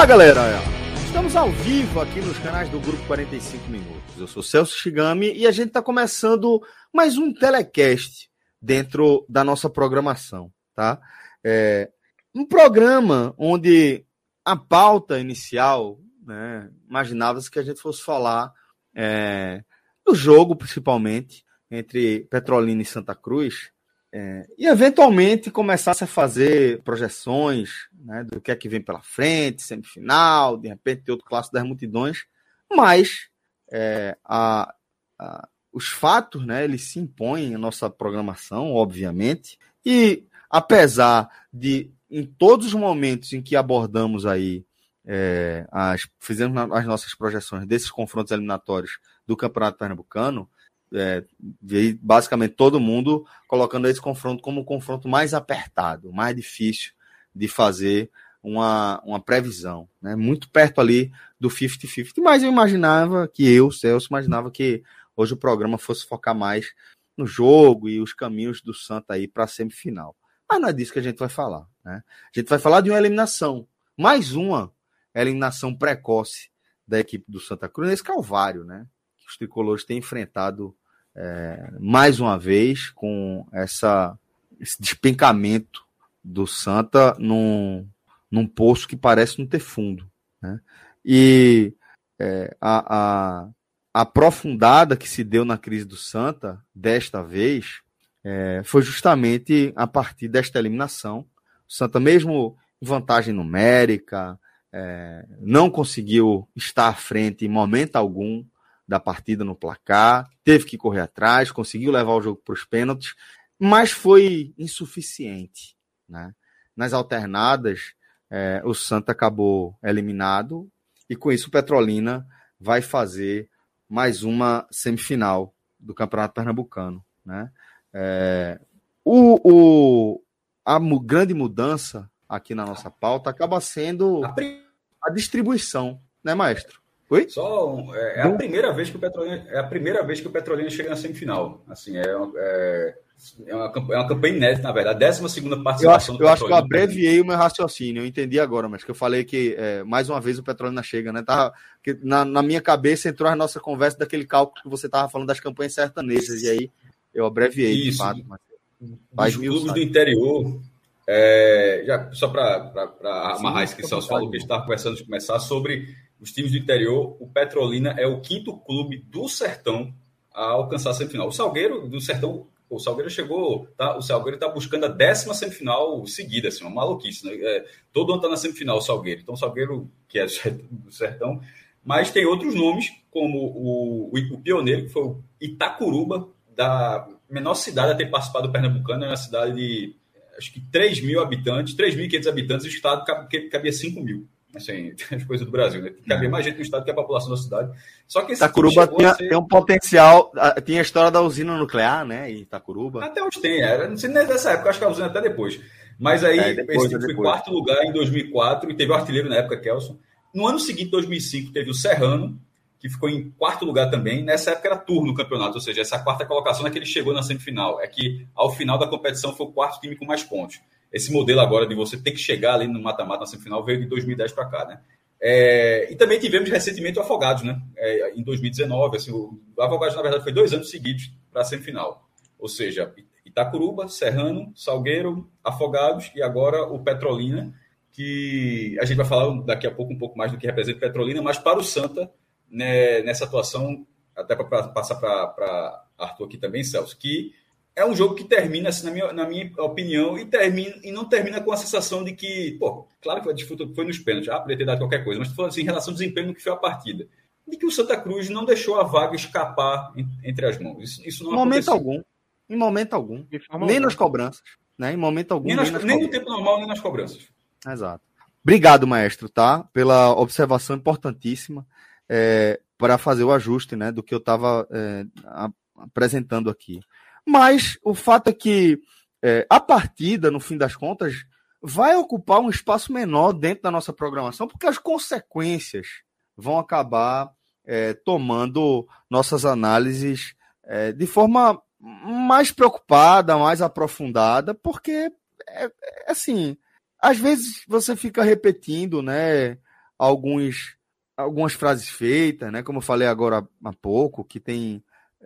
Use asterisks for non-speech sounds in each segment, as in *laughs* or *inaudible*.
Olá, galera! Estamos ao vivo aqui nos canais do Grupo 45 Minutos. Eu sou Celso Shigami e a gente está começando mais um telecast dentro da nossa programação, tá? É um programa onde a pauta inicial, né, imaginava-se que a gente fosse falar é, do jogo, principalmente, entre Petrolina e Santa Cruz, é, e eventualmente começasse a fazer projeções né, do que é que vem pela frente, semifinal, de repente outro clássico das multidões, mas é, a, a, os fatos, né, eles se impõem à nossa programação, obviamente, e apesar de em todos os momentos em que abordamos aí é, as, fizemos as nossas projeções desses confrontos eliminatórios do Campeonato Pernambucano, é, basicamente todo mundo colocando esse confronto como o confronto mais apertado, mais difícil de fazer uma, uma previsão, né? muito perto ali do 50-50, mas eu imaginava que eu, Celso, imaginava que hoje o programa fosse focar mais no jogo e os caminhos do Santa aí para a semifinal. Mas não é disso que a gente vai falar. Né? A gente vai falar de uma eliminação, mais uma eliminação precoce da equipe do Santa Cruz nesse calvário, né? Que os tricolores têm enfrentado é, mais uma vez com essa, esse despencamento do Santa num, num poço que parece não ter fundo. Né? E é, a, a, aprofundada que se deu na crise do Santa, desta vez, é, foi justamente a partir desta eliminação. O Santa, mesmo em vantagem numérica, é, não conseguiu estar à frente em momento algum da partida no placar, teve que correr atrás, conseguiu levar o jogo para os pênaltis, mas foi insuficiente. Né? Nas alternadas, é, o Santa acabou eliminado e com isso o Petrolina vai fazer mais uma semifinal do Campeonato Pernambucano. Né? É, o, o, a grande mudança aqui na nossa pauta acaba sendo a distribuição, né, maestro? Oi? Só é, é, a primeira vez que o Petrolina é a primeira vez que o Petrolina chega na semifinal. Assim, é, é, é, uma, é uma campanha inédita, na verdade. A 12 segunda participação eu acho, eu acho que eu abreviei o meu raciocínio, eu entendi agora, mas que eu falei que é, mais uma vez o Petrolina chega, né? Tava, que na, na minha cabeça entrou a nossa conversa daquele cálculo que você estava falando das campanhas sertanejas, e aí eu abreviei, Isso. de fato. Mas, Os clubes do interior, é, já, só para amarrar isso que o Celso falou, que a gente estava conversando de começar sobre os times do interior, o Petrolina é o quinto clube do Sertão a alcançar a semifinal. O Salgueiro do Sertão, o Salgueiro chegou, tá, o Salgueiro está buscando a décima semifinal seguida, assim, uma maluquice. Né? É, todo ano está na semifinal o Salgueiro. Então, o Salgueiro, que é do Sertão, mas tem outros nomes, como o, o, o pioneiro, que foi o Itacuruba, da menor cidade a ter participado do Pernambucano, é uma cidade de acho que 3 mil habitantes, 3.500 habitantes, o estado cabia 5 mil. Assim, *laughs* as coisas do Brasil, né? Cabia mais gente no estado que a população da cidade. Só que esse Itacuruba tinha, ser... tem um potencial. Tinha a história da usina nuclear, né? Em Itacuruba. Até onde tem, era. Não sei nem dessa época, acho que a usina até depois. Mas aí, é, depois, esse tipo foi quarto lugar em 2004 e teve o artilheiro na época, Kelson. No ano seguinte, 2005, teve o Serrano, que ficou em quarto lugar também. Nessa época era turno no campeonato, ou seja, essa quarta colocação é que ele chegou na semifinal. É que ao final da competição foi o quarto time com mais pontos esse modelo agora de você ter que chegar ali no mata-mata na semifinal veio de 2010 para cá, né? É, e também tivemos recentemente o Afogados, né? É, em 2019, assim, o, o Afogados, na verdade, foi dois anos seguidos para a semifinal. Ou seja, Itacuruba, Serrano, Salgueiro, Afogados e agora o Petrolina, que a gente vai falar daqui a pouco um pouco mais do que representa Petrolina, mas para o Santa, né, nessa atuação, até para passar para Arthur aqui também, Celso, que é um jogo que termina, assim, na minha, na minha opinião, e, termina, e não termina com a sensação de que, pô, claro que a disputa foi nos pênaltis, ah, poderia ter dado qualquer coisa, mas falando assim, em relação ao desempenho no que foi a partida. De que o Santa Cruz não deixou a vaga escapar entre as mãos. Isso, isso não Em momento aconteceu. algum. Em momento algum. Nem alguma. nas cobranças. Né? Em momento algum. Nem, nas, nem, nem no tempo normal, nem nas cobranças. Exato. Obrigado, maestro, tá? Pela observação importantíssima é, para fazer o ajuste né, do que eu estava é, apresentando aqui. Mas o fato é que é, a partida, no fim das contas, vai ocupar um espaço menor dentro da nossa programação, porque as consequências vão acabar é, tomando nossas análises é, de forma mais preocupada, mais aprofundada, porque é, é, assim, às vezes você fica repetindo, né, alguns algumas frases feitas, né, como eu falei agora há pouco, que tem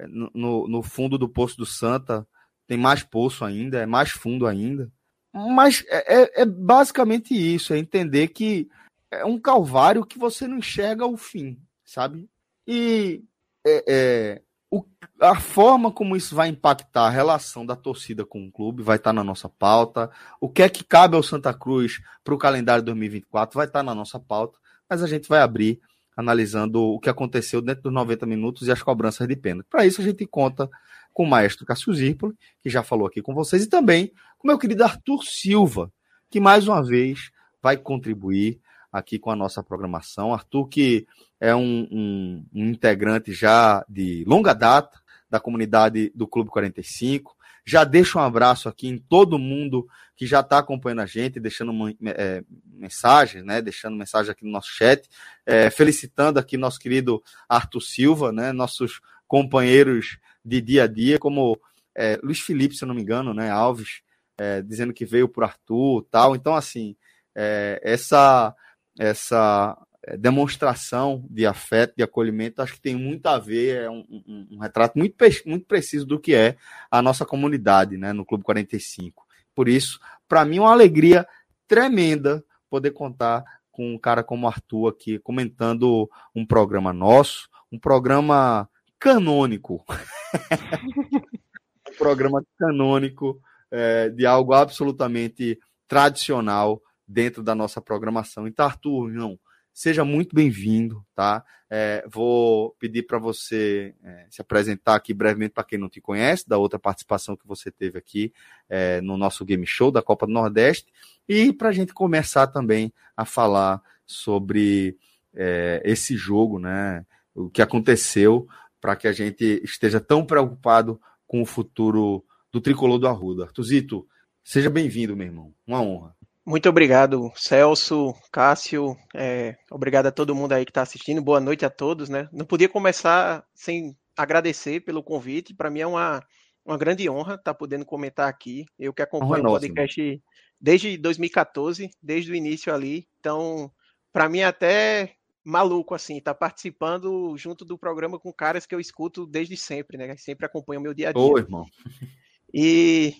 no, no fundo do Poço do Santa tem mais poço ainda, é mais fundo ainda. Mas é, é, é, basicamente isso, é entender que é um calvário que você não enxerga o fim, sabe? E é, é, o, a forma como isso vai impactar a relação da torcida com o clube vai estar na nossa pauta. O que é que cabe ao Santa Cruz para o calendário 2024 vai estar na nossa pauta, mas a gente vai abrir analisando o que aconteceu dentro dos 90 minutos e as cobranças de pênalti. Para isso, a gente conta com o maestro Cássio Zirpoli, que já falou aqui com vocês, e também com o meu querido Arthur Silva, que mais uma vez vai contribuir aqui com a nossa programação. Arthur, que é um, um, um integrante já de longa data da comunidade do Clube 45, já deixo um abraço aqui em todo mundo que já está acompanhando a gente, deixando é, mensagens, né? Deixando mensagem aqui no nosso chat, é, felicitando aqui nosso querido Arthur Silva, né? Nossos companheiros de dia a dia, como é, Luiz Felipe, se eu não me engano, né? Alves, é, dizendo que veio por Arthur tal. Então, assim, é, essa essa demonstração de afeto, de acolhimento, acho que tem muito a ver, é um, um, um, retrato muito, muito preciso do que é a nossa comunidade né, no Clube 45. Por isso, para mim, é uma alegria tremenda poder contar com um cara como Arthur aqui, comentando um programa nosso, um programa canônico. *laughs* um programa canônico é, de algo absolutamente tradicional dentro da nossa programação. Então, Arthur, não, seja muito bem-vindo, tá? É, vou pedir para você é, se apresentar aqui brevemente para quem não te conhece, da outra participação que você teve aqui é, no nosso game show da Copa do Nordeste, e para a gente começar também a falar sobre é, esse jogo, né? O que aconteceu para que a gente esteja tão preocupado com o futuro do tricolor do Arruda. Artuzito, seja bem-vindo, meu irmão. Uma honra. Muito obrigado, Celso, Cássio, é, obrigado a todo mundo aí que está assistindo, boa noite a todos, né? Não podia começar sem agradecer pelo convite, para mim é uma, uma grande honra estar tá podendo comentar aqui, eu que acompanho o podcast desde 2014, desde o início ali, então, para mim é até maluco, assim, estar tá participando junto do programa com caras que eu escuto desde sempre, né? Sempre acompanham o meu dia a dia. Ô, irmão. E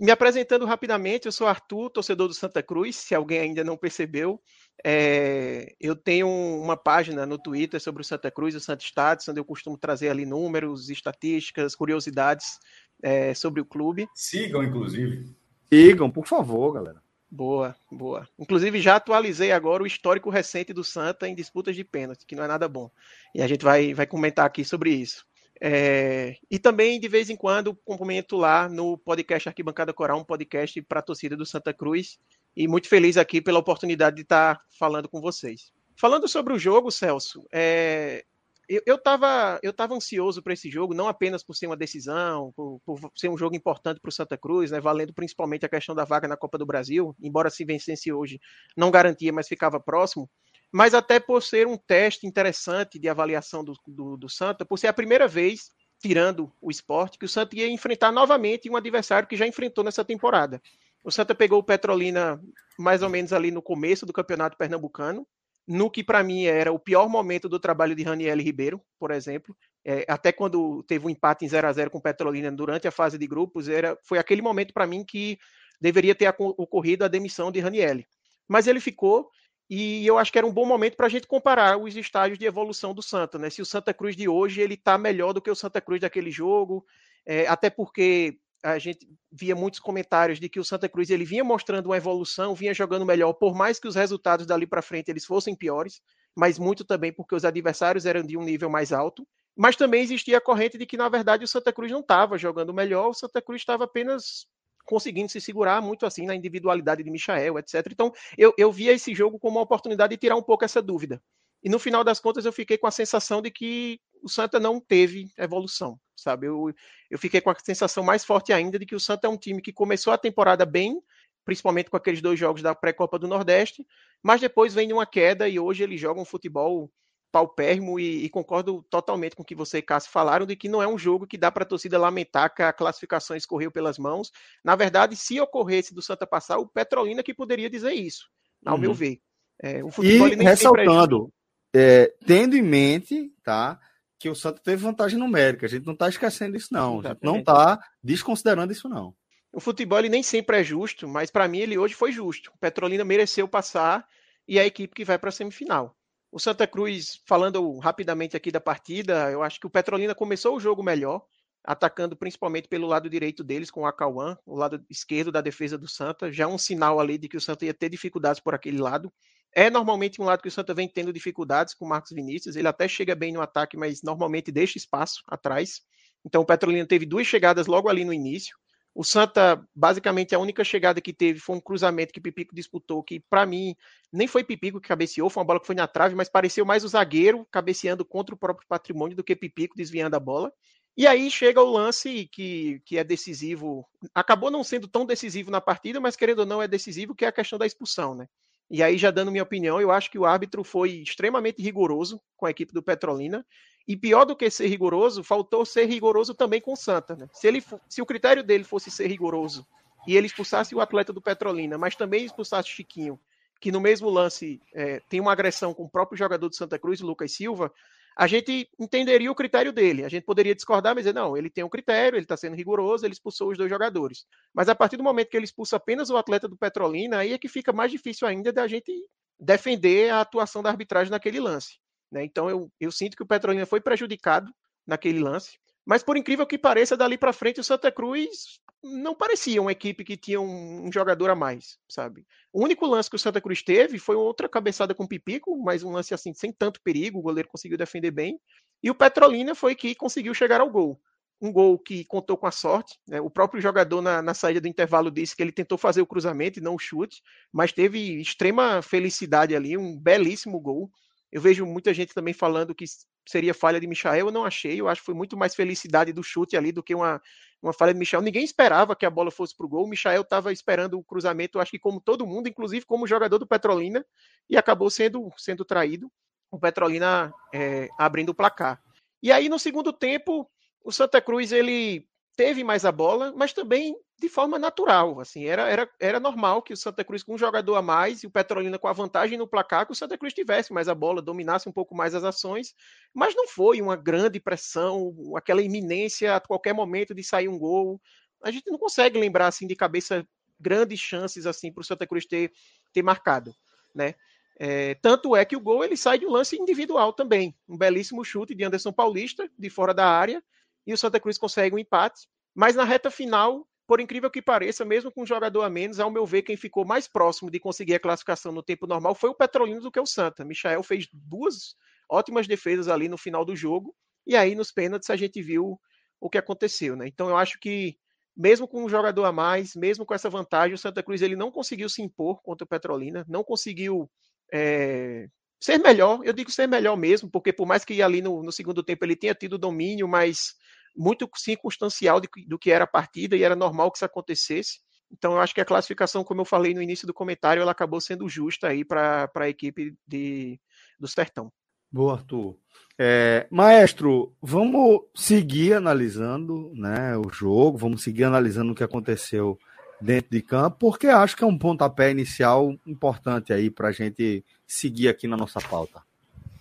me apresentando rapidamente, eu sou Arthur, torcedor do Santa Cruz, se alguém ainda não percebeu. É, eu tenho uma página no Twitter sobre o Santa Cruz e o Santa Status, onde eu costumo trazer ali números, estatísticas, curiosidades é, sobre o clube. Sigam, inclusive. Sigam, por favor, galera. Boa, boa. Inclusive, já atualizei agora o histórico recente do Santa em disputas de pênalti, que não é nada bom. E a gente vai, vai comentar aqui sobre isso. É, e também, de vez em quando, cumprimento lá no podcast Arquibancada Coral, um podcast para a torcida do Santa Cruz. E muito feliz aqui pela oportunidade de estar falando com vocês. Falando sobre o jogo, Celso, é, eu estava eu tava ansioso para esse jogo, não apenas por ser uma decisão, por, por ser um jogo importante para o Santa Cruz, né, valendo principalmente a questão da vaga na Copa do Brasil, embora se vencesse hoje, não garantia, mas ficava próximo mas até por ser um teste interessante de avaliação do, do, do Santa, por ser a primeira vez, tirando o esporte, que o Santa ia enfrentar novamente um adversário que já enfrentou nessa temporada. O Santa pegou o Petrolina mais ou menos ali no começo do campeonato pernambucano, no que para mim era o pior momento do trabalho de Raniel Ribeiro, por exemplo. É, até quando teve um empate em 0 a 0 com Petrolina durante a fase de grupos, era, foi aquele momento para mim que deveria ter ocorrido a demissão de Raniel. Mas ele ficou e eu acho que era um bom momento para a gente comparar os estágios de evolução do Santa, né? Se o Santa Cruz de hoje ele está melhor do que o Santa Cruz daquele jogo, é, até porque a gente via muitos comentários de que o Santa Cruz ele vinha mostrando uma evolução, vinha jogando melhor, por mais que os resultados dali para frente eles fossem piores, mas muito também porque os adversários eram de um nível mais alto. Mas também existia a corrente de que, na verdade, o Santa Cruz não estava jogando melhor, o Santa Cruz estava apenas conseguindo se segurar muito assim na individualidade de Michael, etc. Então, eu, eu via esse jogo como uma oportunidade de tirar um pouco essa dúvida. E no final das contas, eu fiquei com a sensação de que o Santa não teve evolução, sabe? Eu, eu fiquei com a sensação mais forte ainda de que o Santa é um time que começou a temporada bem, principalmente com aqueles dois jogos da pré-copa do Nordeste, mas depois vem uma queda e hoje ele joga um futebol paupérrimo e, e, concordo totalmente com o que você e Cássio falaram de que não é um jogo que dá para a torcida lamentar que a classificação escorreu pelas mãos. Na verdade, se ocorresse do Santa passar, o Petrolina que poderia dizer isso, ao uhum. meu ver. É, o futebol, e ressaltando, é, tendo em mente, tá, que o Santa teve vantagem numérica. A gente não está esquecendo isso não. A gente não está desconsiderando isso não. O futebol ele nem sempre é justo, mas para mim ele hoje foi justo. O Petrolina mereceu passar e a equipe que vai para a semifinal. O Santa Cruz, falando rapidamente aqui da partida, eu acho que o Petrolina começou o jogo melhor, atacando principalmente pelo lado direito deles com o Acauã, o lado esquerdo da defesa do Santa, já um sinal ali de que o Santa ia ter dificuldades por aquele lado. É normalmente um lado que o Santa vem tendo dificuldades com o Marcos Vinícius, ele até chega bem no ataque, mas normalmente deixa espaço atrás. Então o Petrolina teve duas chegadas logo ali no início. O Santa, basicamente, a única chegada que teve foi um cruzamento que Pipico disputou, que para mim nem foi Pipico que cabeceou, foi uma bola que foi na trave, mas pareceu mais o zagueiro cabeceando contra o próprio patrimônio do que Pipico desviando a bola. E aí chega o lance que, que é decisivo, acabou não sendo tão decisivo na partida, mas querendo ou não é decisivo, que é a questão da expulsão, né? E aí, já dando minha opinião, eu acho que o árbitro foi extremamente rigoroso com a equipe do Petrolina e pior do que ser rigoroso, faltou ser rigoroso também com o Santa. Né? Se, ele, se o critério dele fosse ser rigoroso e ele expulsasse o atleta do Petrolina, mas também expulsasse Chiquinho, que no mesmo lance é, tem uma agressão com o próprio jogador do Santa Cruz, Lucas Silva, a gente entenderia o critério dele. A gente poderia discordar, mas dizer, não, ele tem um critério, ele está sendo rigoroso, ele expulsou os dois jogadores. Mas a partir do momento que ele expulsa apenas o atleta do Petrolina, aí é que fica mais difícil ainda da gente defender a atuação da arbitragem naquele lance. Né? Então eu, eu sinto que o Petrolina foi prejudicado naquele lance. Mas por incrível que pareça, dali para frente o Santa Cruz não parecia uma equipe que tinha um, um, jogador a mais, sabe? O único lance que o Santa Cruz teve foi outra cabeçada com o Pipico, mas um lance assim sem tanto perigo, o goleiro conseguiu defender bem. E o Petrolina foi que conseguiu chegar ao gol. Um gol que contou com a sorte. Né? O próprio jogador na, na saída do intervalo disse que ele tentou fazer o cruzamento e não o chute, mas teve extrema felicidade ali, um belíssimo gol. Eu vejo muita gente também falando que seria falha de Michael, eu não achei. Eu acho que foi muito mais felicidade do chute ali do que uma, uma falha de Michel. Ninguém esperava que a bola fosse para o gol. O Michael estava esperando o cruzamento, acho que como todo mundo, inclusive como jogador do Petrolina, e acabou sendo, sendo traído. O Petrolina é, abrindo o placar. E aí, no segundo tempo, o Santa Cruz ele teve mais a bola, mas também de forma natural. Assim, era, era, era normal que o Santa Cruz, com um jogador a mais e o Petrolina com a vantagem no placar, que o Santa Cruz tivesse mais a bola, dominasse um pouco mais as ações, mas não foi uma grande pressão, aquela iminência a qualquer momento de sair um gol. A gente não consegue lembrar assim de cabeça grandes chances assim para o Santa Cruz ter, ter marcado, né? É, tanto é que o gol ele sai de um lance individual também, um belíssimo chute de Anderson Paulista de fora da área e o Santa Cruz consegue um empate, mas na reta final por incrível que pareça, mesmo com um jogador a menos, ao meu ver, quem ficou mais próximo de conseguir a classificação no tempo normal foi o Petrolino do que o Santa. Michael fez duas ótimas defesas ali no final do jogo, e aí nos pênaltis a gente viu o que aconteceu, né? Então eu acho que mesmo com um jogador a mais, mesmo com essa vantagem, o Santa Cruz ele não conseguiu se impor contra o Petrolina, não conseguiu é, ser melhor. Eu digo ser melhor mesmo, porque por mais que ali no, no segundo tempo ele tenha tido domínio, mas muito circunstancial de, do que era a partida e era normal que isso acontecesse. Então, eu acho que a classificação, como eu falei no início do comentário, ela acabou sendo justa aí para a equipe de, do Sertão. Boa, Arthur. É, maestro, vamos seguir analisando né, o jogo, vamos seguir analisando o que aconteceu dentro de campo, porque acho que é um pontapé inicial importante aí para a gente seguir aqui na nossa pauta.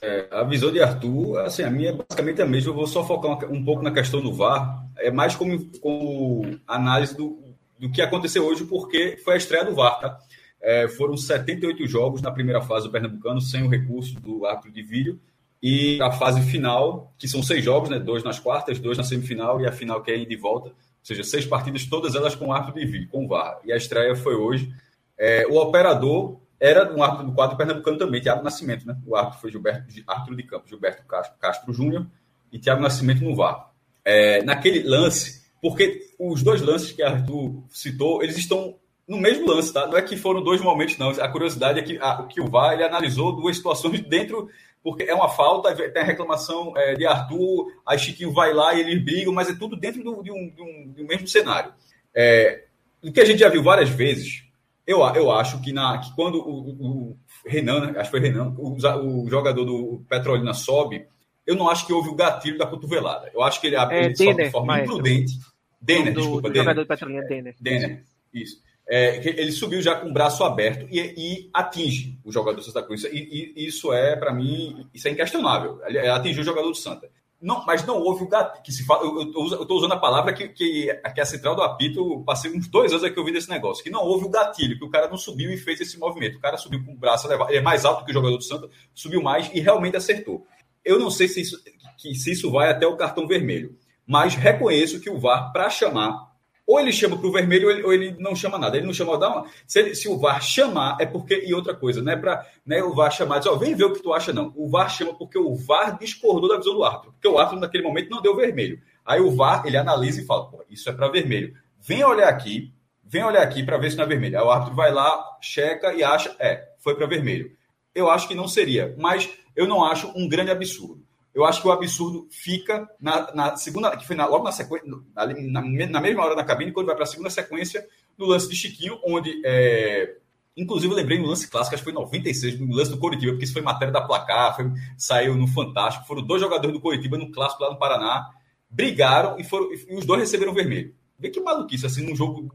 É, a visão de Arthur, assim, a minha é basicamente a mesma. Eu vou só focar um pouco na questão do VAR. É mais como, como análise do, do que aconteceu hoje, porque foi a estreia do VAR, tá? É, foram 78 jogos na primeira fase do Pernambucano, sem o recurso do árbitro de vídeo. E a fase final, que são seis jogos, né? Dois nas quartas, dois na semifinal e a final que é de volta, seja, seis partidas, todas elas com árbitro de vídeo, com VAR. E a estreia foi hoje. É, o operador era um árbitro do quadro pernambucano também, Tiago Nascimento, né? O árbitro foi Gilberto, árbitro de campo, Gilberto Castro, Castro Júnior e Tiago Nascimento no VAR. É, naquele lance, porque os dois lances que Arthur citou, eles estão no mesmo lance, tá? Não é que foram dois momentos, não. A curiosidade é que, a, que o VAR ele analisou duas situações dentro, porque é uma falta, tem a reclamação é, de Arthur, aí Chiquinho vai lá e eles brigam, mas é tudo dentro do, de, um, de, um, de um mesmo cenário. É, o que a gente já viu várias vezes, eu, eu acho que, na, que quando o, o Renan, né? acho que foi Renan, o, o jogador do Petrolina sobe, eu não acho que houve o gatilho da cotovelada. Eu acho que ele, é, ele sobe de forma maestro. imprudente. Denner, do, desculpa, do Denner. jogador do Petrolina, Denner. Denner, isso. É, ele subiu já com o braço aberto e, e atinge o jogador do Santa Cruz. E, e isso é, para mim, isso é inquestionável. Ele atingiu o jogador do Santa. Não, mas não houve o gatilho. Que se fala, eu estou usando a palavra que, que, que a central do apito, passei uns dois anos aqui ouvindo esse negócio, que não houve o gatilho, que o cara não subiu e fez esse movimento. O cara subiu com o braço elevado, ele é mais alto que o jogador do Santa, subiu mais e realmente acertou. Eu não sei se isso, que, se isso vai até o cartão vermelho, mas reconheço que o VAR, para chamar, ou ele chama para o vermelho ou ele, ou ele, não chama nada. Ele não chama, uma, se, ele, se o VAR chamar, é porque. E outra coisa, não é para né, o VAR chamar, diz, ó, vem ver o que tu acha, não. O VAR chama porque o VAR discordou da visão do árbitro. Porque o árbitro, naquele momento, não deu vermelho. Aí o VAR, ele analisa e fala, pô, isso é para vermelho. Vem olhar aqui, vem olhar aqui para ver se não é vermelho. Aí o árbitro vai lá, checa e acha, é, foi para vermelho. Eu acho que não seria, mas eu não acho um grande absurdo. Eu acho que o absurdo fica na, na segunda, que foi na, logo na sequência, na, na, mesma hora da cabine, quando vai para a segunda sequência, no lance de Chiquinho, onde. É, inclusive, eu lembrei no lance clássico, acho que foi em 96, no lance do Coritiba, porque isso foi matéria da placar, foi, saiu no Fantástico. Foram dois jogadores do Coritiba no clássico lá no Paraná, brigaram e, foram, e os dois receberam vermelho. Vê que maluquice, assim, num jogo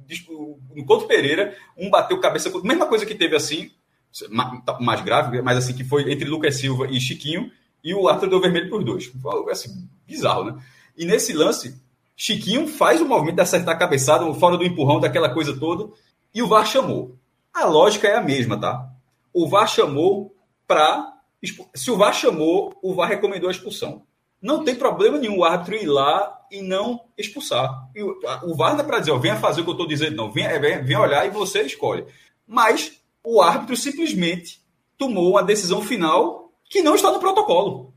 no Couto Pereira, um bateu cabeça. Mesma coisa que teve assim, mais grave, mas assim, que foi entre Lucas Silva e Chiquinho e o Arthur deu vermelho os dois. Foi assim, bizarro, né? E nesse lance, Chiquinho faz o movimento de acertar a cabeçada, fora do empurrão, daquela coisa toda, e o VAR chamou. A lógica é a mesma, tá? O VAR chamou para. Se o VAR chamou, o VAR recomendou a expulsão. Não tem problema nenhum o árbitro ir lá e não expulsar. E o VAR não é para dizer, ó, venha fazer o que eu estou dizendo, não. Venha, venha, venha olhar e você escolhe. Mas o árbitro simplesmente tomou a decisão final que não está no protocolo.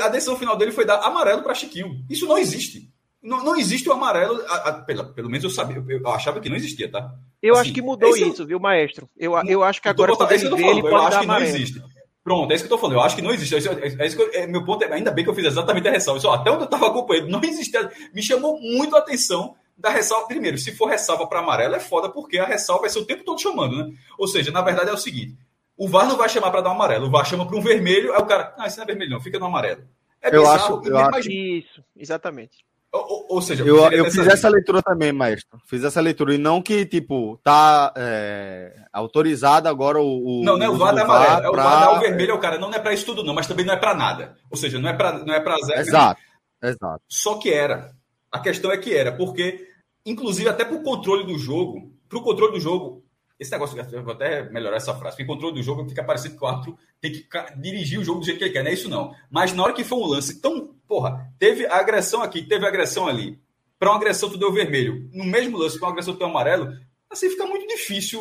a decisão final dele foi dar amarelo para Chiquinho. Isso não existe. Não, não existe o amarelo, a, a, pelo, pelo menos eu sabia, eu, achava que não existia, tá? Eu assim, acho que mudou isso, viu, maestro? Eu, eu acho que agora tô, é isso que eu, tô falando, eu acho que amarelo. não existe. Pronto, é isso que eu tô falando. Eu acho que não existe. É, é isso que eu, é, meu ponto é, ainda bem que eu fiz exatamente a ressalva. Isso, ó, até onde eu estava acompanhando, não existia. Me chamou muito a atenção da ressalva. Primeiro, se for ressalva para amarelo, é foda, porque a ressalva vai ser o tempo todo chamando, né? Ou seja, na verdade é o seguinte: o VAR não vai chamar para dar um amarelo, o VAR chama para um vermelho, aí o cara, ah, isso não é vermelho, não, fica no amarelo. É eu acho, eu acho... Isso, exatamente. Ou, ou, seja, eu, eu fiz essa leitura também, maestro. Fiz essa leitura. E não que, tipo, tá é, autorizado agora o. o não, não é o VAR da amarelo. É o VAR dá o vermelho, é o cara. Não é para isso tudo, não, mas também não é para nada. Ou seja, não é para não é pra zero. Exato, exato. Só que era. A questão é que era, porque, inclusive, até para o controle do jogo, para o controle do jogo, esse negócio, eu vou até melhorar essa frase, porque controle do jogo fica parecendo que o árbitro tem que dirigir o jogo do jeito que ele quer, não é isso não. Mas na hora que foi um lance tão, porra, teve agressão aqui, teve agressão ali, para uma agressão tu deu vermelho, no mesmo lance, para uma agressão tu deu amarelo, assim fica muito difícil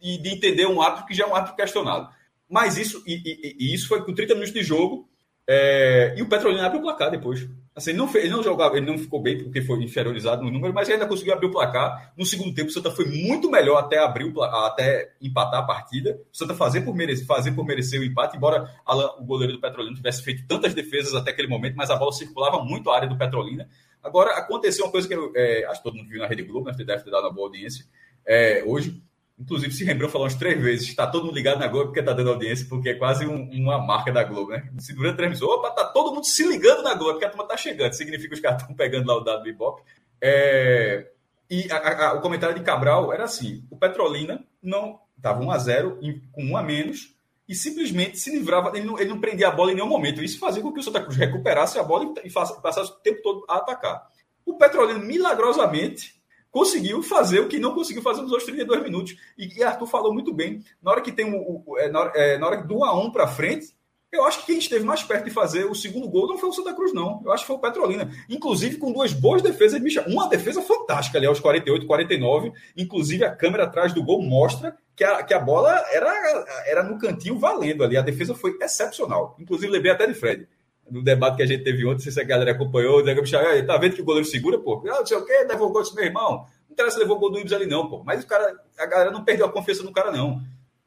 de, de, entender um árbitro que já é um árbitro questionado. Mas isso, e, e, e isso foi com 30 minutos de jogo, é, e o Petrolina abre o placar depois. Assim, não ele não jogava, ele não ficou bem porque foi inferiorizado no número, mas ainda conseguiu abrir o placar. No segundo tempo, o Santa foi muito melhor até abrir o até empatar a partida. O Santa fazer por merecer, fazer por merecer o empate, embora Alan, o goleiro do Petrolina tivesse feito tantas defesas até aquele momento, mas a bola circulava muito a área do Petrolina. Agora, aconteceu uma coisa que eu, é, acho que todo mundo viu na Rede Globo, né? Deve ter dado uma boa audiência. É, hoje, Inclusive, se Rembrandt falou umas três vezes, está todo mundo ligado na Globo porque está dando audiência, porque é quase um, uma marca da Globo, né? Se durante a transmissão, opa, tá todo mundo se ligando na Globo, porque a turma tá chegando. Significa que os caras estão pegando lá o dado do Ibope. É... E a, a, o comentário de Cabral era assim: o Petrolina não estava 1 a 0 com 1 a menos e simplesmente se livrava, ele não, ele não prendia a bola em nenhum momento. Isso fazia com que o Santa Cruz recuperasse a bola e, e passasse o tempo todo a atacar. O Petrolina, milagrosamente, conseguiu fazer o que não conseguiu fazer nos outros 32 minutos. E, e Arthur falou muito bem. Na hora que tem o. é, na, é, na hora do 1 a 1 para frente, Eu acho que quem esteve mais perto de fazer o segundo gol não foi o Santa Cruz, não. Eu acho que foi o Petrolina. Inclusive com duas boas defesas. Uma defesa fantástica ali aos 48, 49. Inclusive a câmera atrás do gol mostra que a, que a bola era, era no cantinho valendo ali. A defesa foi excepcional. Inclusive lembrei até de Fred. No debate que a gente teve ontem, não sei se a galera acompanhou, o Michel, tá vendo que o goleiro segura, pô? Ah, não sei o quê, levou o gol meu irmão. Não interessa se levou o gol do Ibs ali, não, pô. Mas o cara, a galera não perdeu a confiança no cara, não.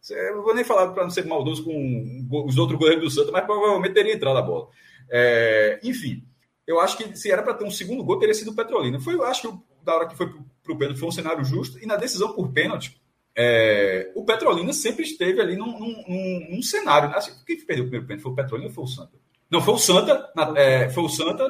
Eu não vou nem falar para não ser maldoso com os outros goleiros do Santos, mas provavelmente teria entrado a bola. É, enfim, eu acho que se era para ter um segundo gol, teria sido o Petrolina. Foi, eu acho que da hora que foi para o pênalti foi um cenário justo, e na decisão por pênalti, é, o Petrolina sempre esteve ali num, num, num cenário. Né? Assim, quem perdeu o primeiro pênalti? Foi o Petrolina ou foi o Santa? Não, foi o Santa, na, é, foi o Santa,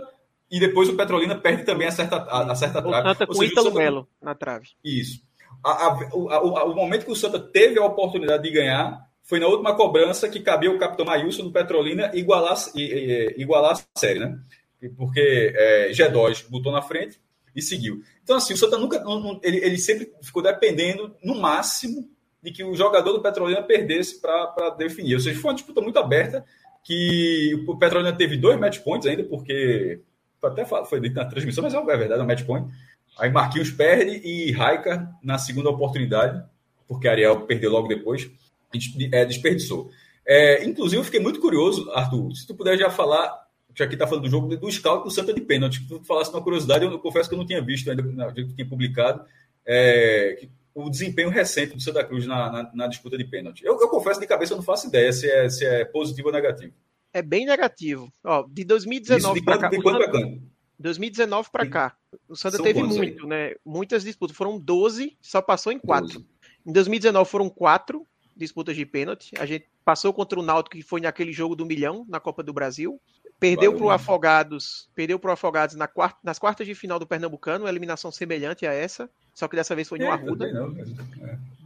e depois o Petrolina perde também a certa, a, a certa trave. O Santa com o Ítalo Melo na trave. Isso a, a, o, o, momento que o Santa teve a oportunidade de ganhar foi na última cobrança que cabia o capitão Maílson do Petrolina igualar, igualar a série, né? Porque é, G2 botou na frente e seguiu. Então, assim, o Santa nunca. Ele, ele sempre ficou dependendo, no máximo, de que o jogador do Petrolina perdesse para definir. Ou seja, foi uma disputa muito aberta que o Petrolina teve dois match points ainda, porque. Até foi na transmissão, mas é verdade, é um match point Aí Marquinhos perde e Raika na segunda oportunidade, porque Ariel perdeu logo depois, é, desperdiçou. É, inclusive, eu fiquei muito curioso, Arthur, se tu puder já falar, já que está falando do jogo, do scout do Santa de pênalti, que tu falasse uma curiosidade, eu, confesso que eu não tinha visto ainda, não, que tinha publicado, é, que, o desempenho recente do Santa Cruz na, na, na disputa de pênalti. Eu, eu, confesso de cabeça, eu não faço ideia se é, se é positivo ou negativo. É bem negativo. Ó, de 2019 para cá. De quando para quando? 2019 para cá. O Santa São teve muito, aí. né? Muitas disputas. Foram 12, só passou em 4. 12. Em 2019 foram 4 disputas de pênalti. A gente passou contra o Náutico, que foi naquele jogo do milhão na Copa do Brasil. Perdeu para o Afogados, perdeu para o Afogados na quarta, nas quartas de final do Pernambucano, uma eliminação semelhante a essa, só que dessa vez foi no é, Arruda.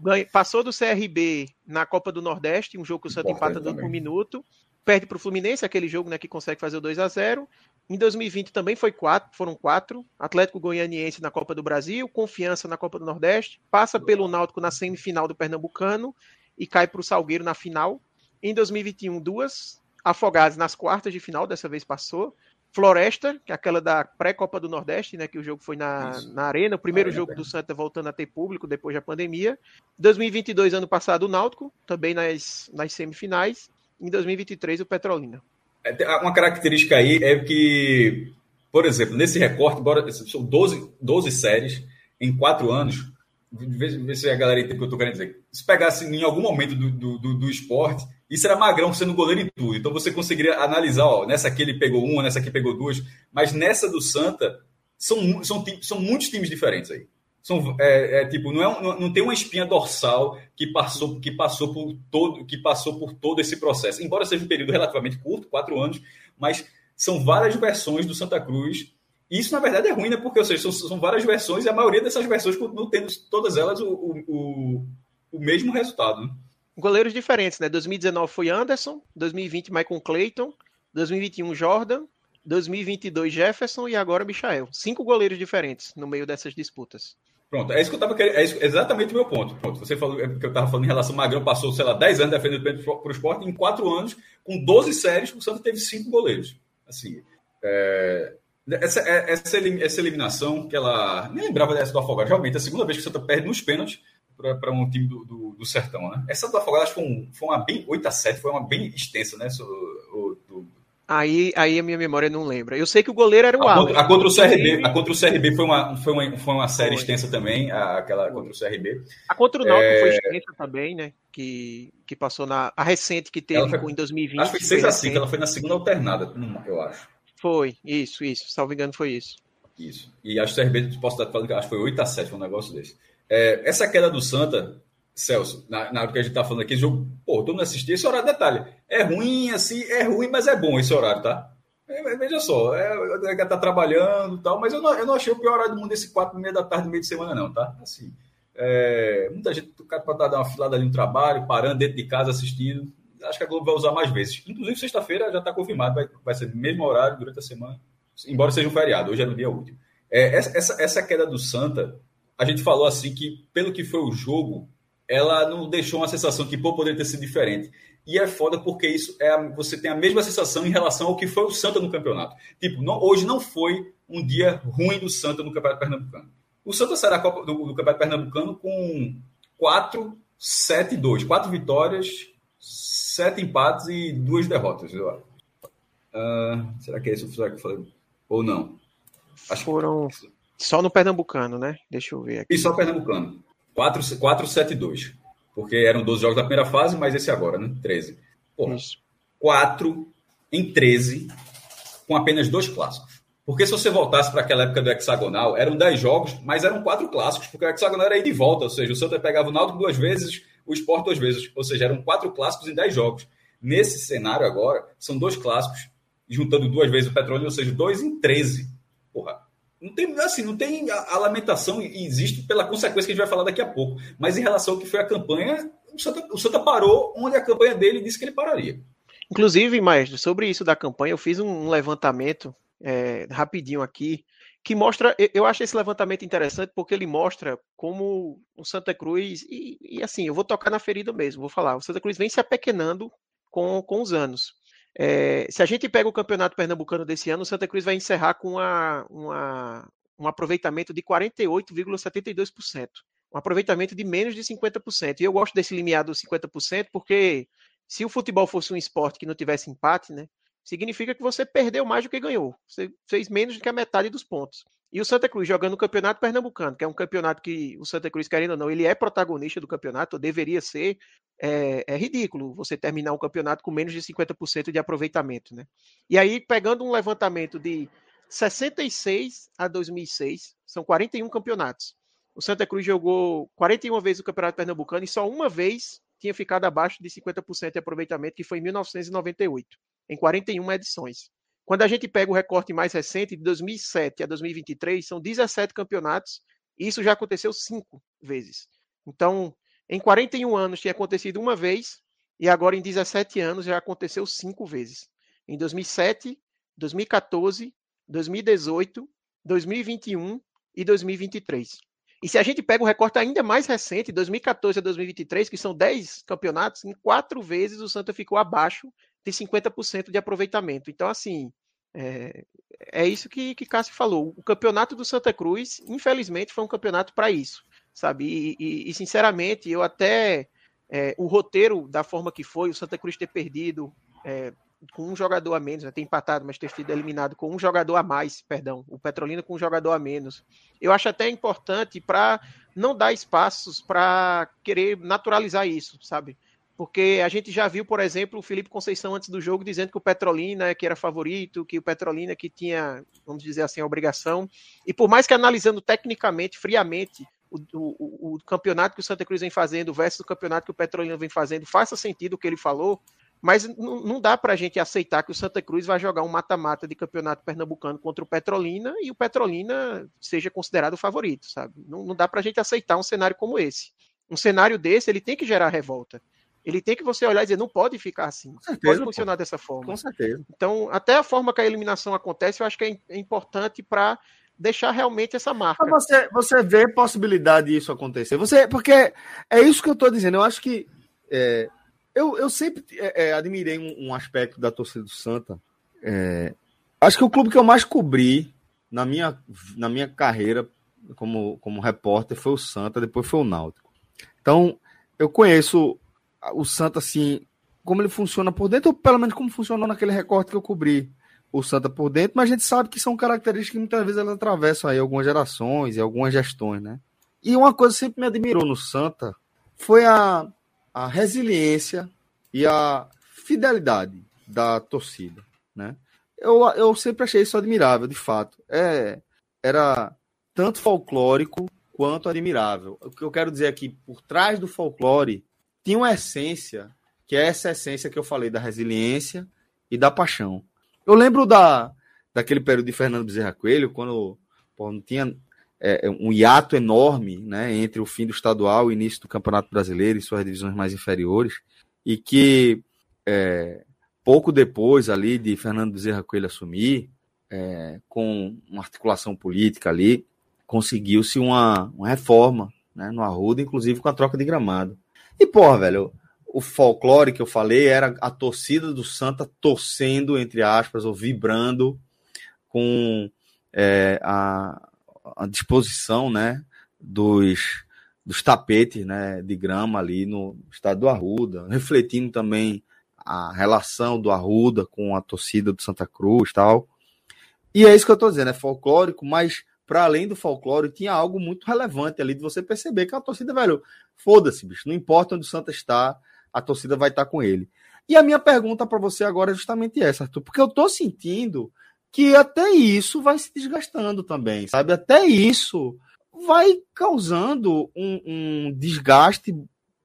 É. Passou do CRB na Copa do Nordeste, um jogo que o Santa empata do último minuto. Perde para o Fluminense, aquele jogo né, que consegue fazer o 2 a 0 em 2020 também foi quatro, foram quatro. Atlético Goianiense na Copa do Brasil, Confiança na Copa do Nordeste, passa pelo Náutico na semifinal do Pernambucano e cai para o Salgueiro na final. Em 2021, duas. Afogados nas quartas de final, dessa vez passou. Floresta, que é aquela da pré-Copa do Nordeste, né, que o jogo foi na, na Arena, o primeiro jogo do Santa voltando a ter público depois da pandemia. 2022, ano passado, o Náutico, também nas, nas semifinais. Em 2023, o Petrolina. É, uma característica aí é que, por exemplo, nesse recorte, são 12, 12 séries em quatro anos. Vê, se a galera entende o que eu estou querendo dizer. Se pegasse em algum momento do, do, do, esporte, isso era Magrão sendo goleiro em tudo. Então você conseguiria analisar, ó, nessa aqui ele pegou uma, nessa aqui pegou duas. Mas nessa do Santa, são, são, são muitos times diferentes aí. São, é, é, tipo, não, é, não, não tem uma espinha dorsal que passou, que, passou por todo, que passou por todo esse processo. Embora seja um período relativamente curto, quatro anos, mas são várias versões do Santa Cruz. Isso, na verdade, é ruim, né? Porque, ou seja, são, são várias versões e a maioria dessas versões continuam tendo todas elas o, o, o mesmo resultado. Né? Goleiros diferentes, né? 2019 foi Anderson, 2020 Michael Clayton, 2021 Jordan, 2022 Jefferson e agora Michael. Cinco goleiros diferentes no meio dessas disputas. Pronto, é isso que eu estava querendo, é isso, exatamente o meu ponto. Pronto, você falou é que eu estava falando em relação ao Magrão, passou, sei lá, 10 anos defendendo para o esporte, em 4 anos, com 12 séries, o Santos teve 5 goleiros. Assim, é, essa, é, essa, essa eliminação, que ela. Nem lembrava dessa do Afogado, realmente, é a segunda vez que o Santos perde nos pênaltis para um time do, do, do, Sertão, né? Essa do Afogado acho que foi, um, foi uma bem 8 a 7 foi uma bem extensa, né? O, do, Aí, aí a minha memória não lembra. Eu sei que o goleiro era o Alan. A contra o CRB, a contra o CRB foi uma, foi uma, foi uma série foi. extensa também, a, aquela contra o CRB. A contra o Náutico é... foi extensa também, né? Que, que passou na a recente que teve foi, em 2020. Acho que foi 6 a 5, ela foi na segunda alternada, eu acho. Foi, isso, isso. Salvo engano, foi isso. Isso. E acho que o CRB, posso estar falando que acho que foi 8 a 7, foi um negócio desse. É, essa queda do Santa, Celso, na, na hora que a gente tá falando aqui, jogo, pô, todo mundo assistiu, esse horário, detalhe, é ruim, assim, é ruim, mas é bom esse horário, tá? É, veja só, é, é, tá trabalhando e tal, mas eu não, eu não achei o pior horário do mundo esse quatro e meia da tarde meio de semana, não, tá? Assim, é, muita gente, o cara pode dar uma filada ali no trabalho, parando dentro de casa assistindo, acho que a Globo vai usar mais vezes. Inclusive, sexta-feira já está confirmado, vai, vai ser no mesmo horário durante a semana, embora seja um feriado, hoje é no dia último. É, essa, essa queda do Santa, a gente falou assim que, pelo que foi o jogo, ela não deixou uma sensação que pô, poderia ter sido diferente. E é foda porque isso é a, você tem a mesma sensação em relação ao que foi o Santa no campeonato. Tipo, não, hoje não foi um dia ruim do Santa no Campeonato Pernambucano. O Santa será do, do Campeonato Pernambucano com 4, 7 e 2. 4 vitórias, 7 empates e 2 derrotas. Uh, será que é isso será que eu falei? Ou não? Acho Foram que... só no Pernambucano, né? Deixa eu ver aqui. E só Pernambucano. 4, 4 7 e 2. Porque eram 12 jogos da primeira fase, mas esse agora, né? 13. Porra, Isso. 4 em 13 com apenas dois clássicos. Porque se você voltasse para aquela época do hexagonal, eram 10 jogos, mas eram quatro clássicos, porque o hexagonal era ir de volta, ou seja, o Santa pegava o Náutico duas vezes, o Sport duas vezes, ou seja, eram quatro clássicos em 10 jogos. Nesse cenário agora, são dois clássicos, juntando duas vezes o Petróleo, ou seja, dois em 13. Porra, não tem assim, não tem a, a lamentação e existe pela consequência que a gente vai falar daqui a pouco. Mas em relação ao que foi a campanha, o Santa, o Santa parou onde a campanha dele disse que ele pararia. Inclusive, Maestro, sobre isso da campanha, eu fiz um levantamento é, rapidinho aqui, que mostra, eu acho esse levantamento interessante porque ele mostra como o Santa Cruz, e, e, assim, eu vou tocar na ferida mesmo, vou falar, o Santa Cruz vem se apequenando com, com os anos. É, se a gente pega o campeonato pernambucano desse ano, o Santa Cruz vai encerrar com uma, uma, um aproveitamento de 48,72%. Um aproveitamento de menos de 50%. E eu gosto desse limiar dos 50% porque se o futebol fosse um esporte que não tivesse empate, né, significa que você perdeu mais do que ganhou. Você fez menos do que a metade dos pontos. E o Santa Cruz jogando o Campeonato Pernambucano, que é um campeonato que o Santa Cruz, querendo ou não, ele é protagonista do campeonato, deveria ser, é, é ridículo você terminar um campeonato com menos de 50% de aproveitamento. Né? E aí, pegando um levantamento de 66 a 2006, são 41 campeonatos. O Santa Cruz jogou 41 vezes o Campeonato Pernambucano e só uma vez tinha ficado abaixo de 50% de aproveitamento, que foi em 1998 em 41 edições. Quando a gente pega o recorte mais recente, de 2007 a 2023, são 17 campeonatos, e isso já aconteceu cinco vezes. Então, em 41 anos tinha acontecido uma vez, e agora em 17 anos já aconteceu cinco vezes. Em 2007, 2014, 2018, 2021 e 2023. E se a gente pega um recorte ainda mais recente, 2014 a 2023, que são 10 campeonatos, em quatro vezes o Santa ficou abaixo tem 50% de aproveitamento. Então, assim, é, é isso que, que Cássio falou. O campeonato do Santa Cruz, infelizmente, foi um campeonato para isso, sabe? E, e, e, sinceramente, eu até. É, o roteiro da forma que foi, o Santa Cruz ter perdido é, com um jogador a menos, né, ter empatado, mas ter sido eliminado com um jogador a mais, perdão, o Petrolina com um jogador a menos. Eu acho até importante para não dar espaços para querer naturalizar isso, sabe? Porque a gente já viu, por exemplo, o Felipe Conceição antes do jogo dizendo que o Petrolina que era favorito, que o Petrolina que tinha, vamos dizer assim, a obrigação. E por mais que analisando tecnicamente, friamente, o, o, o campeonato que o Santa Cruz vem fazendo versus o campeonato que o Petrolina vem fazendo, faça sentido o que ele falou, mas não, dá para a gente aceitar que o Santa Cruz vai jogar um mata-mata de campeonato pernambucano contra o Petrolina e o Petrolina seja considerado o favorito, sabe? Não, não dá para a gente aceitar um cenário como esse. Um cenário desse, ele tem que gerar revolta. Ele tem que você olhar e dizer, não pode ficar assim. Certeza, pode funcionar pô. dessa forma. Com certeza. Então, até a forma que a eliminação acontece, eu acho que é, é importante para deixar realmente essa marca. Mas você, você vê possibilidade disso acontecer. Você, porque é isso que eu estou dizendo. Eu acho que é, eu, eu sempre é, é, admirei um, um, aspecto da torcida do Santa. É, acho que o clube que eu mais cobri na minha, na minha carreira como, como repórter foi o Santa, depois foi o Náutico. Então, eu conheço o Santa, assim, como ele funciona por dentro, ou pelo menos como funcionou naquele recorte que eu cobri o Santa por dentro, mas a gente sabe que são características que muitas vezes elas atravessam aí algumas gerações e algumas gestões, né? E uma coisa que sempre me admirou no Santa foi a, a resiliência e a fidelidade da torcida, né? Eu, eu sempre achei isso admirável, de fato. É, era tanto folclórico quanto admirável. O que eu quero dizer aqui, por trás do folclore, tinha uma essência, que é essa essência que eu falei da resiliência e da paixão. Eu lembro da, daquele período de Fernando Bezerra Coelho, quando pô, não tinha é, um hiato enorme né, entre o fim do estadual e o início do Campeonato Brasileiro e suas divisões mais inferiores, e que é, pouco depois ali de Fernando Bezerra Coelho assumir, é, com uma articulação política ali, conseguiu-se uma, uma reforma né, no Arruda, inclusive com a troca de gramado. E, porra, velho, o folclore que eu falei era a torcida do Santa torcendo, entre aspas, ou vibrando com é, a, a, disposição né, dos, dos tapetes né, de grama ali no estado do Arruda, refletindo também a relação do Arruda com a torcida do Santa Cruz tal. E é isso que eu estou dizendo, é folclórico, mas para além do folclore, tinha algo muito relevante ali de você perceber que a torcida, velho, foda-se, bicho, não importa onde o Santa está, a torcida vai estar com ele. E a minha pergunta para você agora é justamente essa, Arthur, porque eu tô sentindo que até isso vai se desgastando também, sabe? Até isso vai causando um, um desgaste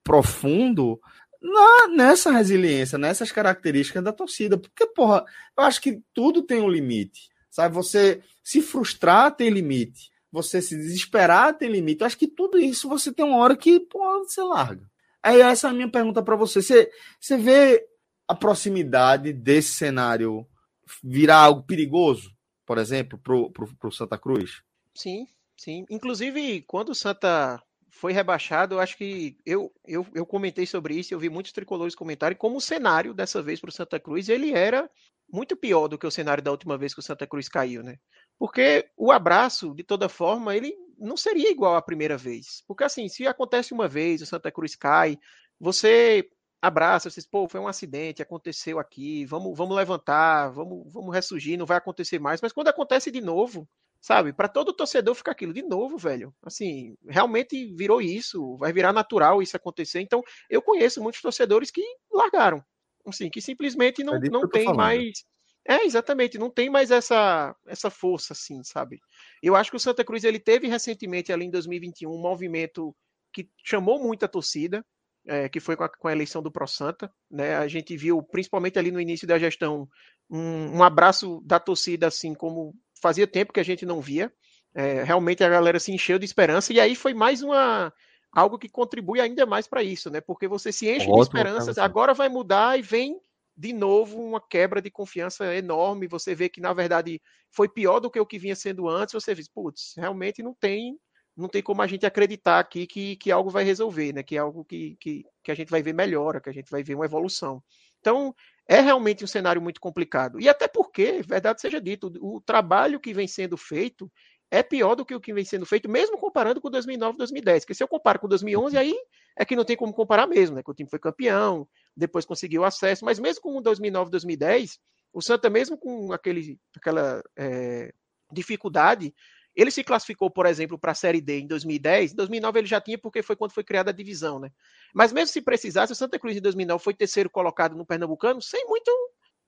profundo na, nessa resiliência, nessas características da torcida. Porque, porra, eu acho que tudo tem um limite, sabe? Você se frustrar tem limite, você se desesperar tem limite. Eu acho que tudo isso você tem uma hora que, porra, você larga. Aí essa é a minha pergunta para você. você. Você vê a proximidade desse cenário virar algo perigoso, por exemplo, para o Santa Cruz? Sim, sim. Inclusive, quando o Santa foi rebaixado, eu acho que eu, eu, eu comentei sobre isso, eu vi muitos tricolores comentarem como o cenário dessa vez para o Santa Cruz ele era muito pior do que o cenário da última vez que o Santa Cruz caiu, né? Porque o abraço, de toda forma, ele não seria igual à primeira vez. Porque assim, se acontece uma vez, o Santa Cruz cai, você abraça, você diz, pô, foi um acidente, aconteceu aqui, vamos, vamos levantar, vamos, vamos ressurgir, não vai acontecer mais. Mas quando acontece de novo, sabe, para todo torcedor fica aquilo de novo, velho. Assim, realmente virou isso, vai virar natural isso acontecer. Então, eu conheço muitos torcedores que largaram, assim, que simplesmente não, é não tem mais é, exatamente, não tem mais essa, essa força, assim, sabe? Eu acho que o Santa Cruz ele teve recentemente, ali em 2021, um movimento que chamou muito a torcida, é, que foi com a, com a, eleição do Pro Santa. Né? A gente viu, principalmente ali no início da gestão, um, um abraço da torcida, assim, como fazia tempo que a gente não via. É, realmente a galera se encheu de esperança, e aí foi mais uma algo que contribui ainda mais para isso, né? Porque você se enche Ótimo, de esperanças, agora vai mudar e vem de novo uma quebra de confiança enorme. Você vê que, na verdade, foi pior do que o que vinha sendo antes. Você diz, putz, realmente não tem não tem como a gente acreditar aqui que, que algo vai resolver, né? que é algo que, que, que a gente vai ver melhora, que a gente vai ver uma evolução. Então, é realmente um cenário muito complicado. E até porque, verdade seja dito, o trabalho que vem sendo feito é pior do que o que vem sendo feito, mesmo comparando com 2009 2010. Porque se eu comparo com 2011, aí é que não tem como comparar mesmo, né? Que o time foi campeão, depois conseguiu acesso, mas mesmo com 2009 2010, o Santa, mesmo com aquele, aquela é, dificuldade, ele se classificou, por exemplo, para a Série D em 2010. Em 2009 ele já tinha, porque foi quando foi criada a divisão, né? Mas mesmo se precisasse, o Santa Cruz em 2009 foi terceiro colocado no Pernambucano, sem muito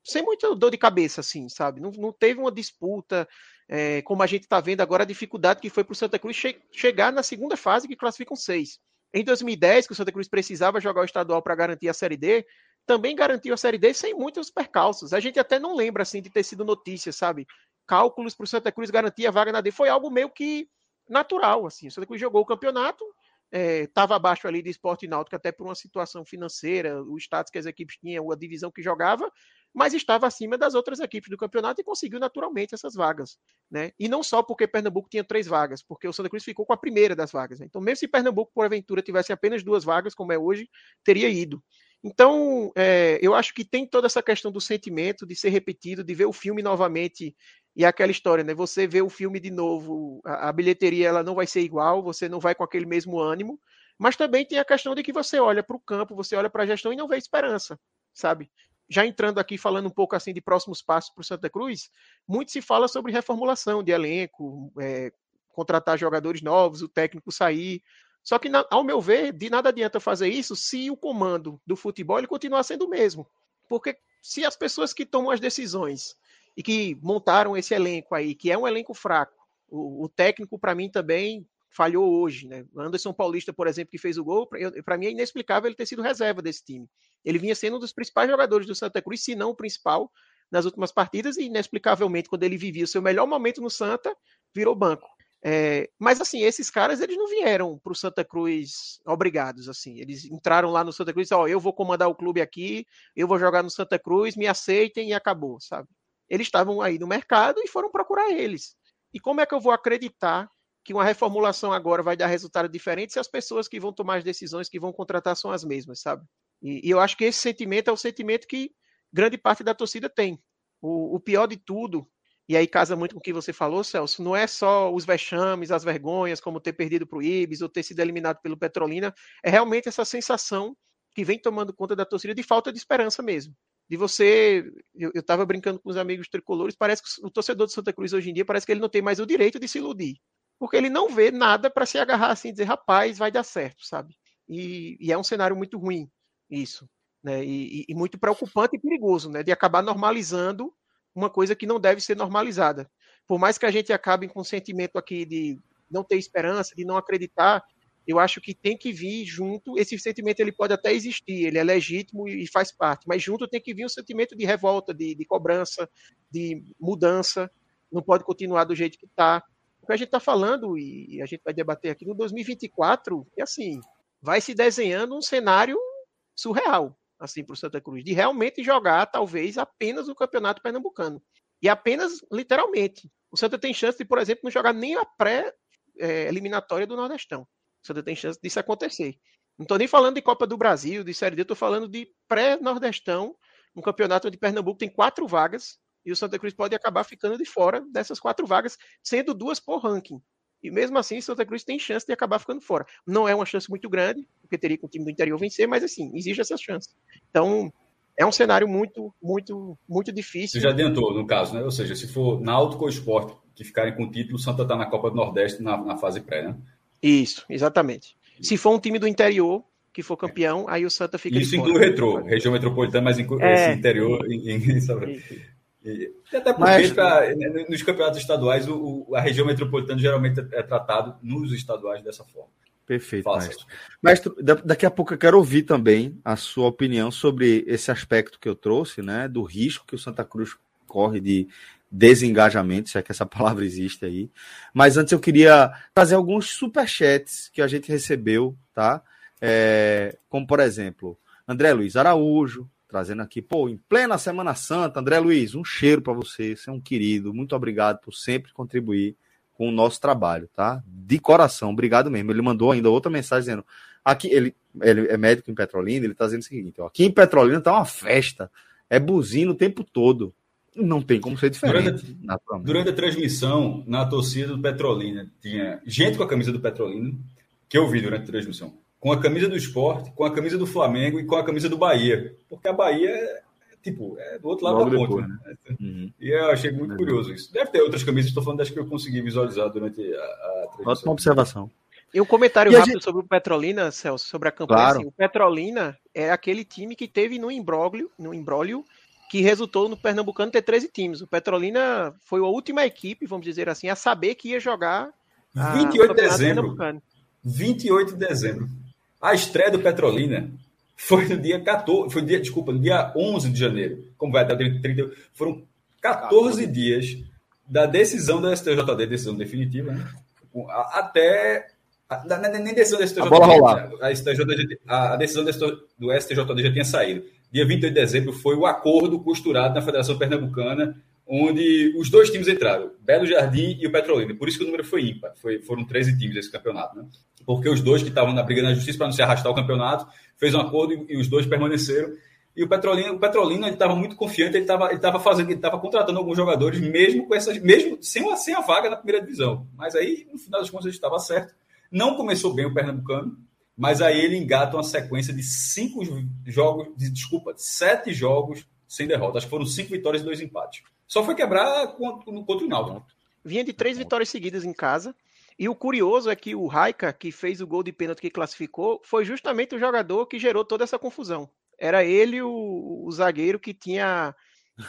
sem muita dor de cabeça, assim, sabe? Não, não teve uma disputa, é, como a gente está vendo agora, a dificuldade que foi para o Santa Cruz che chegar na segunda fase, que classificam seis. Em 2010, que o Santa Cruz precisava jogar o estadual para garantir a Série D, também garantiu a Série D sem muitos percalços. A gente até não lembra, assim, de ter sido notícia, sabe? Cálculos para o Santa Cruz garantir a vaga na D. Foi algo meio que natural, assim. O Santa Cruz jogou o campeonato, estava é, abaixo ali do esporte náutico, até por uma situação financeira, o status que as equipes tinham, a divisão que jogava, mas estava acima das outras equipes do campeonato e conseguiu naturalmente essas vagas. Né? E não só porque Pernambuco tinha três vagas, porque o Santa Cruz ficou com a primeira das vagas. Né? Então, mesmo se Pernambuco, por aventura, tivesse apenas duas vagas, como é hoje, teria ido. Então, é, eu acho que tem toda essa questão do sentimento, de ser repetido, de ver o filme novamente e aquela história, né? Você vê o filme de novo, a, a bilheteria ela não vai ser igual, você não vai com aquele mesmo ânimo, mas também tem a questão de que você olha para o campo, você olha para a gestão e não vê esperança, sabe? já entrando aqui falando um pouco assim de próximos passos para o Santa Cruz, muito se fala sobre reformulação de elenco, é, contratar jogadores novos, o técnico sair. Só que, ao meu ver, de nada adianta fazer isso se o comando do futebol ele continuar sendo o mesmo. Porque se as pessoas que tomam as decisões e que montaram esse elenco aí, que é um elenco fraco, o, o técnico, para mim, também falhou hoje, né? Anderson Paulista, por exemplo, que fez o gol, para mim é inexplicável ele ter sido reserva desse time. Ele vinha sendo um dos principais jogadores do Santa Cruz, se não o principal, nas últimas partidas, e inexplicavelmente, quando ele vivia o seu melhor momento no Santa, virou banco. É, mas assim, esses caras eles não vieram para o Santa Cruz obrigados, assim. Eles entraram lá no Santa Cruz, ó, eu vou comandar o clube aqui, eu vou jogar no Santa Cruz, me aceitem e acabou, sabe? Eles estavam aí no mercado e foram procurar eles. E como é que eu vou acreditar que uma reformulação agora vai dar resultado diferente se as pessoas que vão tomar as decisões, que vão contratar, são as mesmas, sabe? E, e, eu acho que esse sentimento é o sentimento que grande parte da torcida tem. O, o pior de tudo, e aí casa muito com o que você falou, Celso, não é só os vexames, as vergonhas, como ter perdido para o Ibis ou ter sido eliminado pelo Petrolina, é realmente essa sensação que vem tomando conta da torcida de falta de esperança mesmo. De você, eu estava brincando com os amigos tricolores, parece que o torcedor de Santa Cruz hoje em dia parece que ele não tem mais o direito de se iludir, porque ele não vê nada para se agarrar assim e dizer, rapaz, vai dar certo, sabe? E, e é um cenário muito ruim isso, né? E, e, muito preocupante e perigoso, né? De acabar normalizando uma coisa que não deve ser normalizada. Por mais que a gente acabe com o sentimento aqui de não ter esperança, de não acreditar, eu acho que tem que vir junto, esse sentimento ele pode até existir, ele é legítimo e faz parte, mas junto tem que vir um sentimento de revolta, de, de cobrança, de mudança, não pode continuar do jeito que está. O que a gente está falando, e a gente vai debater aqui no 2024, é assim, vai se desenhando um cenário surreal assim para o Santa Cruz, de realmente jogar talvez apenas o Campeonato Pernambucano. E apenas literalmente. O Santa tem chance de, por exemplo, não jogar nem a pré-eliminatória é, do Nordestão. O Santa tem chance disso acontecer. Não estou nem falando de Copa do Brasil, de Série D, estou falando de pré-Nordestão, um campeonato onde Pernambuco tem quatro vagas e o Santa Cruz pode acabar ficando de fora dessas quatro vagas, sendo duas por ranking. E mesmo assim, Santa Cruz tem chance de acabar ficando fora. Não é uma chance muito grande, porque teria que o time do interior vencer, mas assim, existe essa chance. Então, é um cenário muito, muito, muito difícil. Você já adiantou, no caso, né? Ou seja, se for Náutico ou Esporte que ficarem com o título, o Santa está na Copa do Nordeste na, na, fase pré, né? Isso, exatamente. Se for um time do interior que for campeão, aí o Santa fica Isso inclui o retrô, região metropolitana, mas inclui é. esse interior. Em, em, e, até porque Mas... pra, né, nos campeonatos estaduais o, a região metropolitana geralmente é, é tratado nos estaduais dessa forma. Perfeito, Fácil. mestre. Mestre, daqui a pouco eu quero ouvir também a sua opinião sobre esse aspecto que eu trouxe, né, do risco que o Santa Cruz corre de desengajamento, se é que essa *laughs* palavra existe aí. Mas antes eu queria trazer alguns superchats que a gente recebeu, tá? É, como por exemplo, André Luiz Araújo, trazendo aqui, pô, em plena Semana Santa, André Luiz, um cheiro para você, você é um querido, muito obrigado por sempre contribuir com o nosso trabalho, tá? De coração, obrigado mesmo. Ele mandou ainda outra mensagem dizendo, aqui, ele, ele é médico em Petrolina, ele tá dizendo o seguinte, ó, aqui em Petrolina tá uma festa, é buzina o tempo todo. Não tem como ser diferente. Durante, durante a transmissão, na torcida do Petrolina, tinha gente com a camisa do Petrolina, que eu vi durante a transmissão com a camisa do esporte, com a camisa do Flamengo e com a camisa do Bahia. Porque a Bahia tipo, é do outro lado Logo da ponte. Depois, né? Uhum. E eu achei muito uhum. curioso isso. Deve ter outras camisas, estou falando das que eu consegui visualizar durante a, a Ótima observação. E um comentário e rápido gente... sobre o Petrolina, Celso, sobre a campanha. Claro. Assim, o Petrolina é aquele time que teve no imbróglio, no imbróglio que resultou no Pernambucano ter 13 times. O Petrolina foi a última equipe, vamos dizer assim, a saber que ia jogar 28 de dezembro. 28 de dezembro. A estreia do Petrolina foi no dia 14, foi dia, desculpa, no dia 11 de janeiro. Como vai dar 30, foram 14 dias da decisão da STJD, decisão definitiva, né? até nem decisão da STJD, a, a, STJD, a decisão do STJD já tinha saído. Dia 28 de dezembro foi o acordo costurado na Federação Pernambucana onde os dois times entraram, Belo Jardim e o Petrolina. Por isso que o número foi ímpar, foi, foram 13 times esse campeonato, né? Porque os dois que estavam na briga na justiça para não se arrastar o campeonato, fez um acordo e, e os dois permaneceram. E o Petrolina, o Petrolina estava muito confiante, ele estava ele fazendo, ele estava contratando alguns jogadores mesmo com essas, mesmo sem, sem a vaga na primeira divisão. Mas aí, no final das contas, ele estava certo. Não começou bem o Pernambucano, mas aí ele engata uma sequência de cinco jogos, de, desculpa, sete jogos sem derrota. Acho que foram cinco vitórias e dois empates. Só foi quebrar contra, contra o Náutico. Vinha de três vitórias seguidas em casa. E o curioso é que o Raika, que fez o gol de pênalti que classificou, foi justamente o jogador que gerou toda essa confusão. Era ele o, o zagueiro que tinha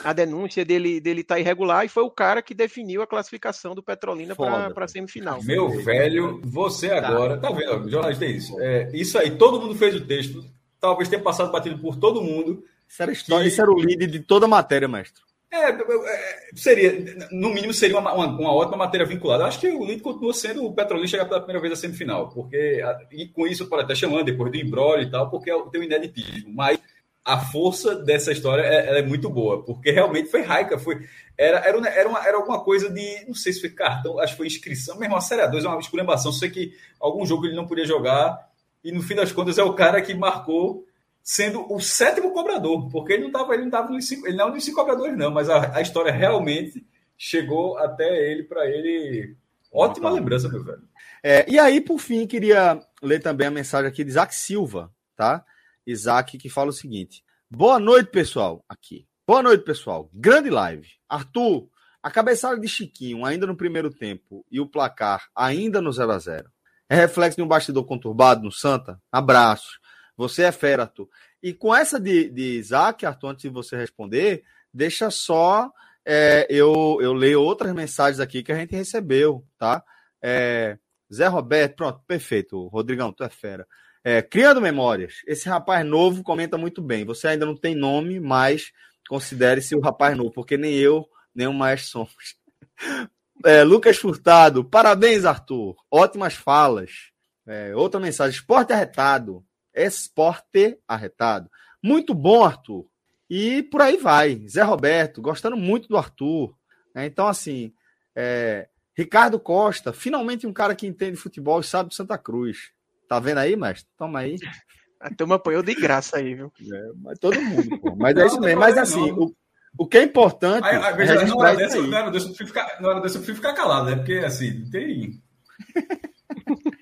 a denúncia dele dele estar tá irregular e foi o cara que definiu a classificação do Petrolina para a semifinal. Meu velho, você agora, tá, tá vendo, jornalista é isso. É, isso aí, todo mundo fez o texto, talvez tenha passado batido por todo mundo. Isso era, história, que... isso era o líder de toda a matéria, mestre. É, é, seria, no mínimo, seria uma, uma, uma, ótima matéria vinculada. Acho que o Lito continua sendo o Petrolina chegar pela primeira vez à semifinal, porque e com isso pode até chamando depois do embrolho e tal, porque tem o ineditismo. Mas a força dessa história é, é muito boa, porque realmente foi raica, foi era, era, era, uma, era alguma coisa de, não sei se foi cartão, acho que foi inscrição, mesmo a Série 2 é uma esculhambação, sei que algum jogo ele não podia jogar, e no fim das contas é o cara que marcou sendo o sétimo cobrador, porque ele não estava ele não tava nos cinco, ele não é um dos cinco cobradores não, mas a, a história realmente chegou até ele para ele. Ótima lembrança, meu velho. É, e aí, por fim, queria ler também a mensagem aqui de Isaac Silva, tá? Isaac que fala o seguinte: Boa noite, pessoal. Aqui. Boa noite, pessoal. Grande live. Arthur, a cabeçada de Chiquinho ainda no primeiro tempo e o placar ainda no 0 a 0 É reflexo de um bastidor conturbado no Santa? Abraços. Você é fera, Arthur. E com essa de, de Isaac, Arthur, antes de você responder, deixa só é, eu, eu leio outras mensagens aqui que a gente recebeu, tá? É, Zé Roberto, pronto, perfeito. Rodrigão, tu é fera. É, criando memórias. Esse rapaz novo comenta muito bem. Você ainda não tem nome, mas considere-se o rapaz novo, porque nem eu, nem o Maestro somos. *laughs* É, Lucas Furtado, parabéns, Arthur. Ótimas falas. É, outra mensagem: esporte arretado. Esporte arretado. Muito bom, Arthur. E por aí vai. Zé Roberto, gostando muito do Arthur. Né? Então, assim, é... Ricardo Costa, finalmente um cara que entende futebol e sabe do Santa Cruz. Tá vendo aí, mestre? Toma aí. *laughs* A turma apoiou de graça aí, viu? É, mas todo mundo, pô. Mas é isso mesmo. Mas assim, o, o que é importante. Aí, aí, veja, é não, não era desse, eu prefiro ficar, não eu prefiro ficar calado, né? Porque assim, tem.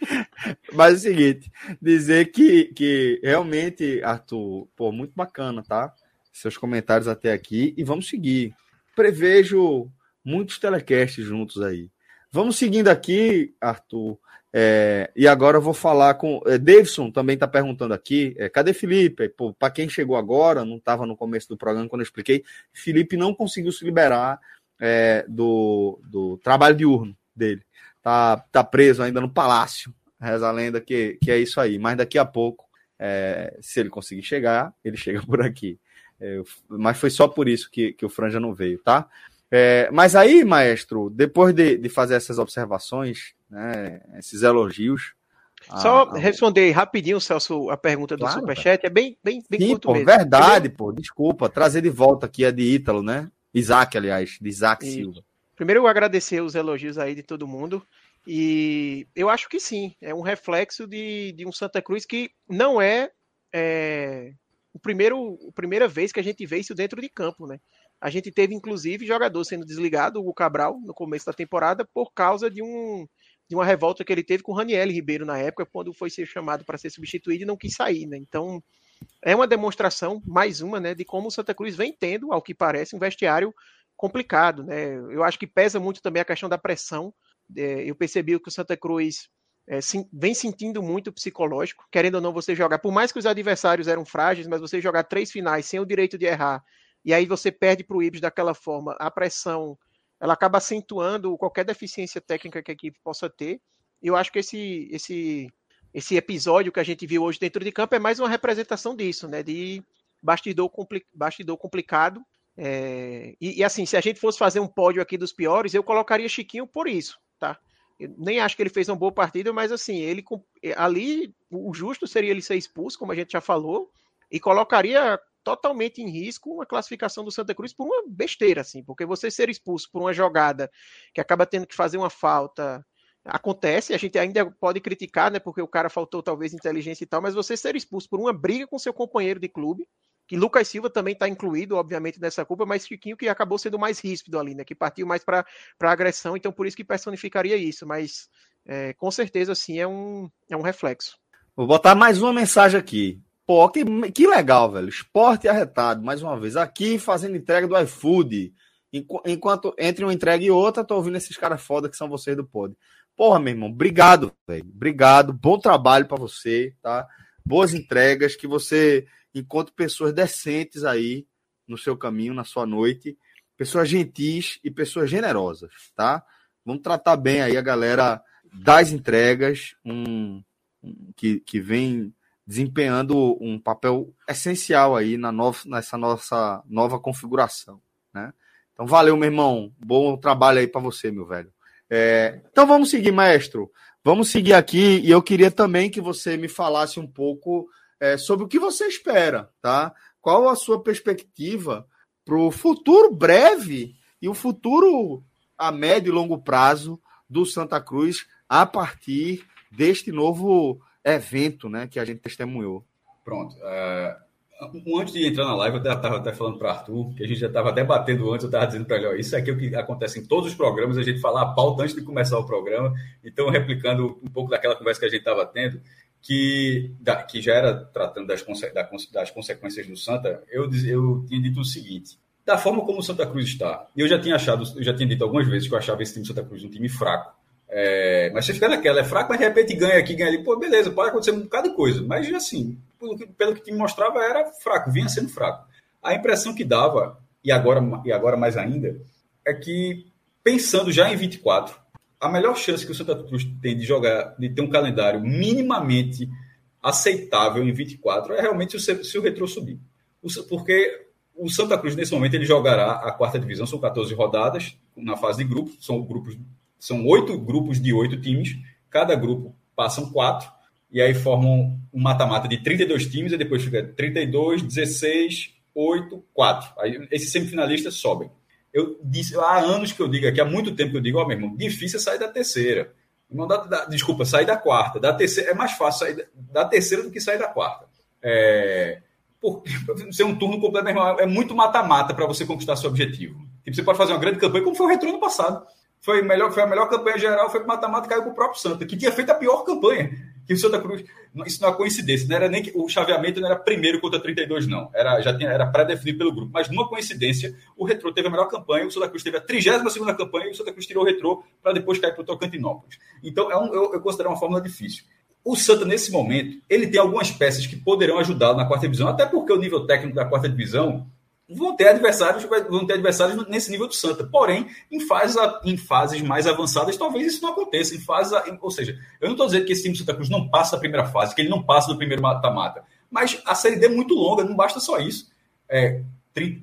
*laughs* Mas é o seguinte, dizer que, que realmente, Arthur, pô, muito bacana, tá? Seus comentários até aqui e vamos seguir. Prevejo muitos telecasts juntos aí. Vamos seguindo aqui, Arthur. É, e agora eu vou falar com. É, Davidson também está perguntando aqui. É, cadê Felipe? Para quem chegou agora, não estava no começo do programa quando eu expliquei. Felipe não conseguiu se liberar é, do, do trabalho diurno dele. Tá, tá preso ainda no palácio. Reza a lenda que, que é isso aí. Mas daqui a pouco, é, se ele conseguir chegar, ele chega por aqui. É, mas foi só por isso que, que o Franja não veio, tá? É, mas aí, maestro, depois de, de fazer essas observações, né, esses elogios. Só a, responder rapidinho, Celso, a pergunta do claro, Superchat. É bem, bem, bem Sim, curto pô, mesmo. Verdade, pô, desculpa. Trazer de volta aqui a de Ítalo, né? Isaac, aliás, de Isaac. Silva. Primeiro, eu agradecer os elogios aí de todo mundo. E eu acho que sim, é um reflexo de, de um Santa Cruz que não é, é o primeiro, a primeira vez que a gente vê isso dentro de campo, né? A gente teve, inclusive, jogador sendo desligado, o Cabral, no começo da temporada, por causa de, um, de uma revolta que ele teve com o Raniel Ribeiro na época, quando foi ser chamado para ser substituído e não quis sair, né? Então, é uma demonstração, mais uma, né, de como o Santa Cruz vem tendo, ao que parece, um vestiário complicado, né? Eu acho que pesa muito também a questão da pressão. É, eu percebi que o Santa Cruz é, sim, vem sentindo muito psicológico, querendo ou não você jogar, por mais que os adversários eram frágeis, mas você jogar três finais sem o direito de errar e aí você perde para o Ibis daquela forma, a pressão ela acaba acentuando qualquer deficiência técnica que a equipe possa ter. Eu acho que esse, esse, esse episódio que a gente viu hoje dentro de campo é mais uma representação disso, né? De bastidor, compli bastidor complicado. É... E, e, assim, se a gente fosse fazer um pódio aqui dos piores, eu colocaria Chiquinho por isso, tá? Eu nem acho que ele fez uma boa partida, mas assim, ele ali o justo seria ele ser expulso, como a gente já falou, e colocaria totalmente em risco a classificação do Santa Cruz por uma besteira, assim, porque você ser expulso por uma jogada que acaba tendo que fazer uma falta acontece, a gente ainda pode criticar, né, porque o cara faltou talvez inteligência e tal, mas você ser expulso por uma briga com seu companheiro de clube, que Lucas Silva também está incluído, obviamente, nessa culpa, mas Chiquinho que acabou sendo mais ríspido ali, né, que partiu mais para agressão, então por isso que personificaria isso, mas é, com certeza, assim, é um, é um reflexo. Vou botar mais uma mensagem aqui. Pô, que, que legal, velho. Esporte arretado, mais uma vez. Aqui fazendo entrega do iFood. Enquanto entre uma entrega e outra, tô ouvindo esses caras foda que são vocês do Pod. Porra, meu irmão, obrigado, velho. Obrigado. Bom trabalho para você, tá? Boas entregas, que você encontre pessoas decentes aí no seu caminho, na sua noite. Pessoas gentis e pessoas generosas, tá? Vamos tratar bem aí a galera das entregas, um, um que, que vem desempenhando um papel essencial aí na nova, nessa nossa nova configuração, né? Então valeu, meu irmão, bom trabalho aí para você, meu velho. É, então vamos seguir, maestro. Vamos seguir aqui e eu queria também que você me falasse um pouco é, sobre o que você espera, tá? Qual a sua perspectiva para o futuro breve e o futuro a médio e longo prazo do Santa Cruz a partir deste novo evento né, que a gente testemunhou. Pronto. É, antes de entrar na live, eu estava até falando para Arthur, que a gente já estava debatendo antes, eu estava dizendo para ele, ó, isso aqui é o que acontece em todos os programas, a gente fala a pauta antes de começar o programa, então replicando um pouco daquela conversa que a gente estava tendo, que, da, que já era tratando das, das consequências do Santa, eu, eu tinha dito o seguinte, da forma como o Santa Cruz está, eu já tinha achado, eu já tinha dito algumas vezes que eu achava esse time do Santa Cruz um time fraco, é, mas você fica naquela, é fraco, mas de repente ganha aqui, ganha ali, pô, beleza, pode acontecer um bocado de coisa, mas assim, pelo que, pelo que o time mostrava, era fraco, vinha sendo fraco. A impressão que dava, e agora, e agora mais ainda, é que, pensando já em 24, a melhor chance que o Santa Cruz tem de jogar, de ter um calendário minimamente aceitável em 24 é realmente se, se o Retro subir. O, porque o Santa Cruz, nesse momento, ele jogará a quarta divisão, são 14 rodadas na fase de grupos, são grupos, são oito grupos de oito times, cada grupo passam quatro, e aí formam um mata-mata de 32 times, e depois fica 32, 16, 8, 4. Aí esses semifinalistas sobem. Eu disse, há anos que eu digo aqui, há muito tempo que eu digo, ó, meu irmão, difícil é sair da terceira. Não dá, dá, desculpa, sair da quarta. Da terceira, é mais fácil sair da, da terceira do que sair da quarta. É, porque *laughs* ser um turno completo, meu irmão, é muito mata-mata para você conquistar seu objetivo. Tipo, você pode fazer uma grande campanha, como foi o retorno passado. Foi, melhor, foi a melhor campanha geral, foi o mata-mata caiu com o próprio Santa, que tinha feito a pior campanha que o Santa Cruz. Isso não é coincidência, não era nem que o chaveamento não era primeiro contra 32, não. Era, já tinha, era pré-definido pelo grupo. Mas numa coincidência, o Retrô teve a melhor campanha, o Santa Cruz teve a 32 campanha e o Santa Cruz tirou o Retrô para depois cair para o Tocantinópolis. Então, é um, eu, eu considero uma fórmula difícil. O Santa, nesse momento, ele tem algumas peças que poderão ajudá-lo na quarta divisão, até porque o nível técnico da quarta divisão vão ter adversários, vão ter adversários nesse nível do Santa. Porém, em, fase, em fases mais avançadas, talvez isso não aconteça. Em fase, ou seja, eu não estou dizendo que esse time do Santa Cruz não passa da primeira fase, que ele não passa do primeiro mata-mata. Mas a Série D é muito longa, não basta só isso. É,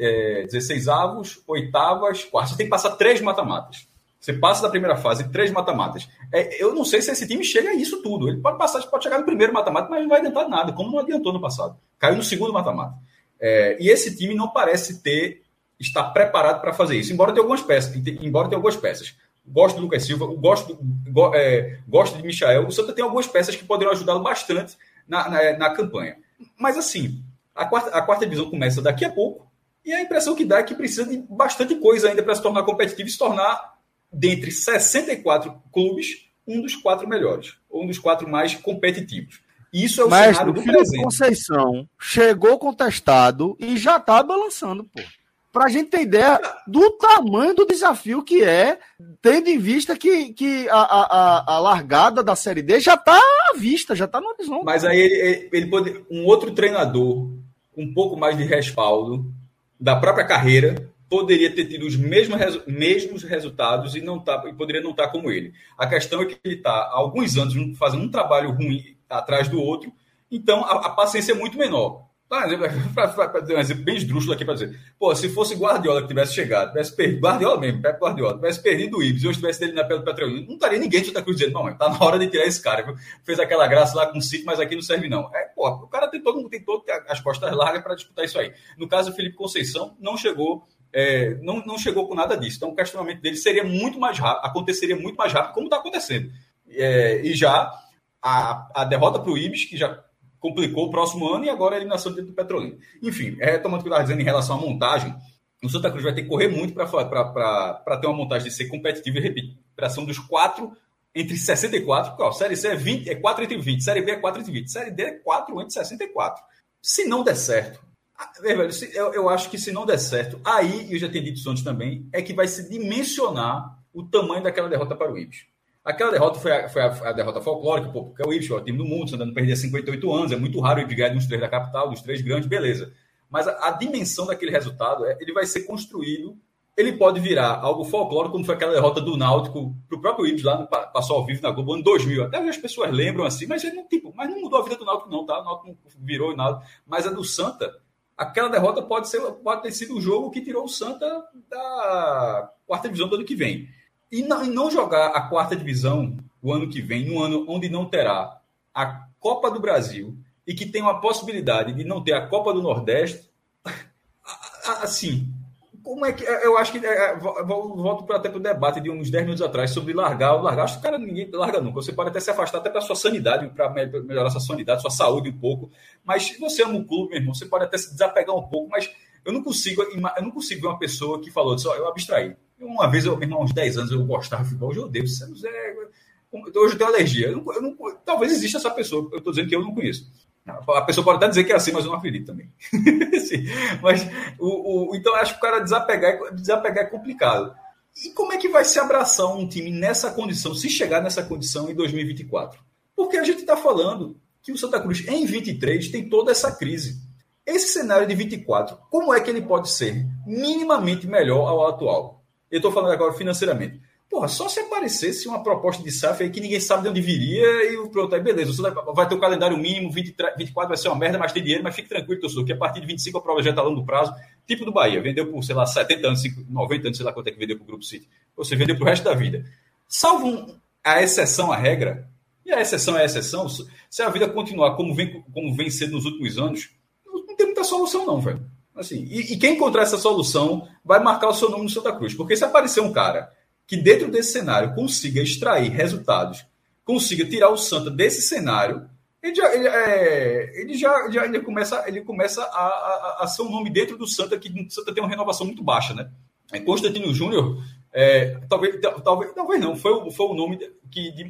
é, 16 avos, oitavas, quartas. Você tem que passar três mata-matas. Você passa da primeira fase, três mata-matas. É, eu não sei se esse time chega a isso tudo. Ele pode passar, pode chegar no primeiro mata-mata, mas não vai adiantar nada, como não adiantou no passado. Caiu no segundo mata-mata. É, e esse time não parece ter estar preparado para fazer isso, embora tenha algumas peças, embora tenha algumas peças. Gosto do Lucas Silva, gosto, go, é, gosto de Michael. O Santa tem algumas peças que poderiam ajudá-lo bastante na, na, na, campanha. Mas assim, a quarta, a quarta divisão começa daqui a pouco, e a impressão que dá é que precisa de bastante coisa ainda para se tornar competitivo e se tornar, dentre 64 clubes, um dos quatro melhores, ou um dos quatro mais competitivos. Isso é o Mas cenário do presente. Conceição chegou contestado e já está balançando, pô. Para a gente ter ideia do tamanho do desafio que é, tendo em vista que, que a, a, a largada da Série D já está à vista, já está no horizonte. Mas aí ele, ele pode. Um outro treinador, com um pouco mais de respaldo da própria carreira, poderia ter tido os mesmos, mesmos resultados e não tá, e poderia não estar tá como ele. A questão é que ele está há alguns anos fazendo um trabalho ruim atrás do outro, então a, a paciência é muito menor. Para dar um exemplo bem esdrúxulo aqui para dizer, pô, se fosse Guardiola que tivesse chegado, tivesse perdido, Guardiola mesmo, Pep Guardiola, tivesse perdido o Ibis eu estivesse dele na pele do Petrolina, não estaria ninguém de Santa Cruz dizendo, não, tá na hora de tirar esse cara, viu? fez aquela graça lá com o City, mas aqui não serve não. É, pô, o cara tem todo, tem todo as costas largas para disputar isso aí. No caso, o Felipe Conceição não chegou é, não, não chegou com nada disso. Então, o questionamento dele seria muito mais rápido, aconteceria muito mais rápido, como está acontecendo. É, e já a, a derrota para o Ibis, que já complicou o próximo ano, e agora a eliminação dentro do Petrolina. Enfim, retomando o que eu estava dizendo em relação à montagem, o Santa Cruz vai ter que correr muito para ter uma montagem de ser competitiva e repetir. Pressão dos quatro entre 64, ó, Série C é, 20, é 4 entre 20, Série B é 4 entre 20, Série D é 4 entre 64. Se não der certo, eu, eu acho que se não der certo, aí, eu já tenho dito isso antes também, é que vai se dimensionar o tamanho daquela derrota para o Ibis. Aquela derrota foi a, foi a, a derrota folclórica, pô, porque o Ibis é o time do mundo, você andando perder 58 anos, é muito raro o ganhar dos três da capital, dos três grandes, beleza. Mas a, a dimensão daquele resultado, é, ele vai ser construído, ele pode virar algo folclórico, como foi aquela derrota do Náutico para o próprio Ibis lá, no, passou ao vivo na Globo, ano 2000. Até as pessoas lembram assim, mas, ele, tipo, mas não mudou a vida do Náutico não, tá? O Náutico não virou nada. Mas a do Santa, aquela derrota pode, ser, pode ter sido o jogo que tirou o Santa da quarta divisão do ano que vem. E não, e não jogar a quarta divisão o ano que vem, num ano onde não terá a Copa do Brasil e que tem uma possibilidade de não ter a Copa do Nordeste, *laughs* assim, como é que. Eu acho que. É, volto até para o debate de uns 10 minutos atrás sobre largar. Largar, acho que o cara ninguém larga nunca. Você pode até se afastar até para sua sanidade, para melhorar sua sanidade, sua saúde um pouco. Mas você ama o clube, meu irmão, você pode até se desapegar um pouco, mas eu não consigo, eu não consigo ver uma pessoa que falou disso, eu abstraí. Uma vez, eu, meu irmão, uns 10 anos, eu gostava de futebol, hoje eu odeio. Hoje eu tenho alergia. Eu não, eu não, talvez exista essa pessoa, eu estou dizendo que eu não conheço. A pessoa pode até dizer que é assim, mas eu não acredito também. *laughs* mas o, o, então acho que o cara desapegar, desapegar é complicado. E como é que vai se abraçar um time nessa condição, se chegar nessa condição em 2024? Porque a gente está falando que o Santa Cruz em 23 tem toda essa crise. Esse cenário de 24, como é que ele pode ser minimamente melhor ao atual? Eu estou falando agora financeiramente. Porra, só se aparecesse uma proposta de SAF aí que ninguém sabe de onde viria e pronto, aí beleza. Vai ter o um calendário mínimo, 23, 24 vai ser uma merda, mas tem dinheiro, mas fique tranquilo, torcedor, que a partir de 25 a prova já está longo prazo. Tipo do Bahia, vendeu por, sei lá, 70 anos, 90 anos, sei lá quanto é que vendeu para o Grupo City. Você vendeu para o resto da vida. Salvo a exceção à regra, e a exceção é a exceção, se a vida continuar como vem, como vem sendo nos últimos anos, muita solução não, velho. Assim, e, e quem encontrar essa solução vai marcar o seu nome no Santa Cruz. Porque se aparecer um cara que dentro desse cenário consiga extrair resultados, consiga tirar o Santa desse cenário, ele já, ele, é, ele já, já ele começa, ele começa a, a, a, ser um nome dentro do Santa, que o Santa tem uma renovação muito baixa, né? É, Constantino Júnior, é, talvez, talvez, talvez não, foi, foi o nome que de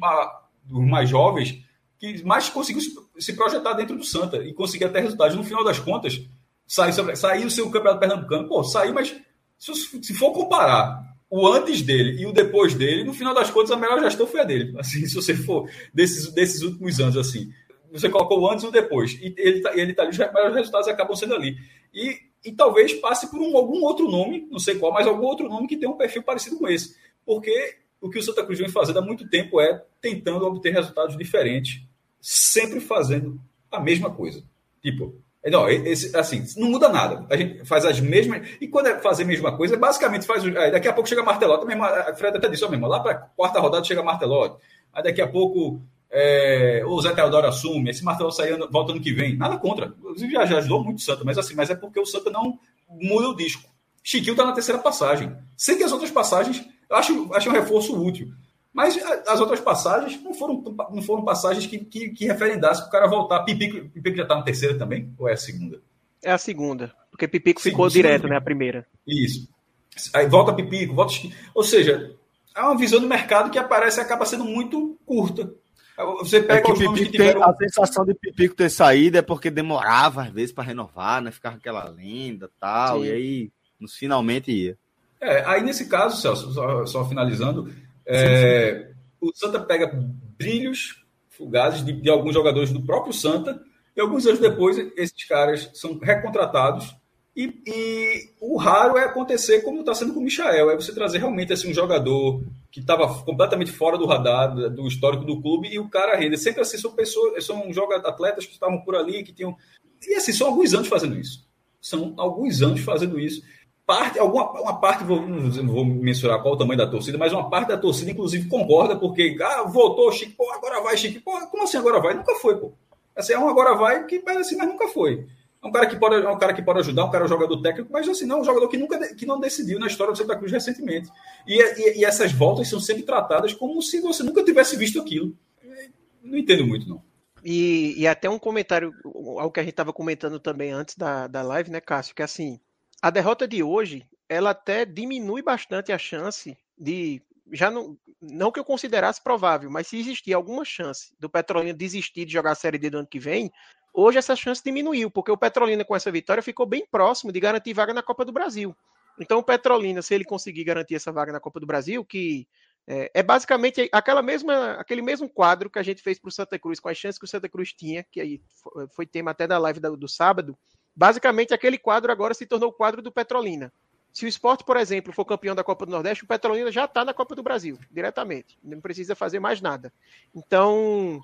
dos mais jovens que mais conseguiu se, projetar dentro do Santa e conseguir até resultados. No final das contas, saiu, o seu campeonato pernambucano, pô, saiu, mas se, se for comparar o antes dele e o depois dele, no final das contas, a melhor gestão foi a dele. *laughs* Assim, se você for desses, desses últimos anos, assim, você colocou o antes e o depois. E ele tá, ele tá ali, os melhores resultados acabam sendo ali. E, e talvez passe por um, algum outro nome, não sei qual, mas algum outro nome que tenha um perfil parecido com esse. Porque o que o Santa Cruz vem fazendo há muito tempo é tentando obter resultados diferentes, sempre fazendo a mesma coisa. Tipo, não, esse, assim, não muda nada. A gente faz as mesmas. E quando é fazer a mesma coisa, basicamente faz. Aí daqui a pouco chega Martelotti, mesmo, a Fred até disse, ó, mesmo, lá para quarta rodada chega Martelotti. Aí daqui a pouco é, o Zé Teodoro assume, esse Martelotti sai volta ano que vem. Nada contra. Inclusive já, já ajudou muito o Santa, mas assim, mas é porque o Santa não muda o disco. Chiquinho tá na terceira passagem. Sei que as outras passagens, acho, acho um reforço útil. Mas as outras passagens não foram, não foram passagens que, que, que referendassem para o cara voltar. Pipico, Pipico já está na terceira também? Ou é a segunda? É a segunda. Porque Pipico Sim, ficou direto, né? A primeira. Isso. Aí volta Pipico, volta. Ou seja, é uma visão do mercado que aparece e acaba sendo muito curta. Você pega é que os Pipico que tiveram... A sensação de Pipico ter saído é porque demorava às vezes para renovar, né? Ficava aquela lenda tal. Sim. E aí, finalmente ia. É, aí nesse caso, Celso, só, só finalizando, é, o Santa pega brilhos fugazes de, de, alguns jogadores do próprio Santa, e alguns anos depois esses caras são recontratados. E, e o raro é acontecer como está sendo com o Michael, é você trazer realmente assim, um jogador que estava completamente fora do radar do histórico do clube e o cara rende. Sempre assim, são pessoas, são atletas que estavam por ali, que tinham. E assim, são alguns anos fazendo isso. São alguns anos fazendo isso parte, alguma uma parte, vou, não vou mensurar qual o tamanho da torcida, mas uma parte da torcida, inclusive, concorda, porque ah, voltou Chico, pô, agora vai, Chico, pô, como assim agora vai? Nunca foi, pô. Assim, é um agora vai que parece assim, mas nunca foi. É um cara que pode, é um cara que pode ajudar, um cara jogador técnico, mas assim, não, um jogador que nunca que não decidiu na história do Santa Cruz recentemente. E, e, e essas voltas são sempre tratadas como se você nunca tivesse visto aquilo. Não entendo muito, não. E, e até um comentário, algo que a gente estava comentando também antes da, da live, né, Cássio, que assim, a derrota de hoje, ela até diminui bastante a chance de já não, não que eu considerasse provável, mas se existir alguma chance do Petrolina desistir de jogar a Série D do ano que vem, hoje essa chance diminuiu, porque o Petrolina com essa vitória ficou bem próximo de garantir vaga na Copa do Brasil. Então o Petrolina, se ele conseguir garantir essa vaga na Copa do Brasil, que é, é basicamente aquela mesma, aquele mesmo quadro que a gente fez para o Santa Cruz, com as chances que o Santa Cruz tinha, que aí foi tema até da live do, do sábado, Basicamente, aquele quadro agora se tornou o quadro do Petrolina. Se o esporte, por exemplo, for campeão da Copa do Nordeste, o Petrolina já está na Copa do Brasil, diretamente. Não precisa fazer mais nada. Então,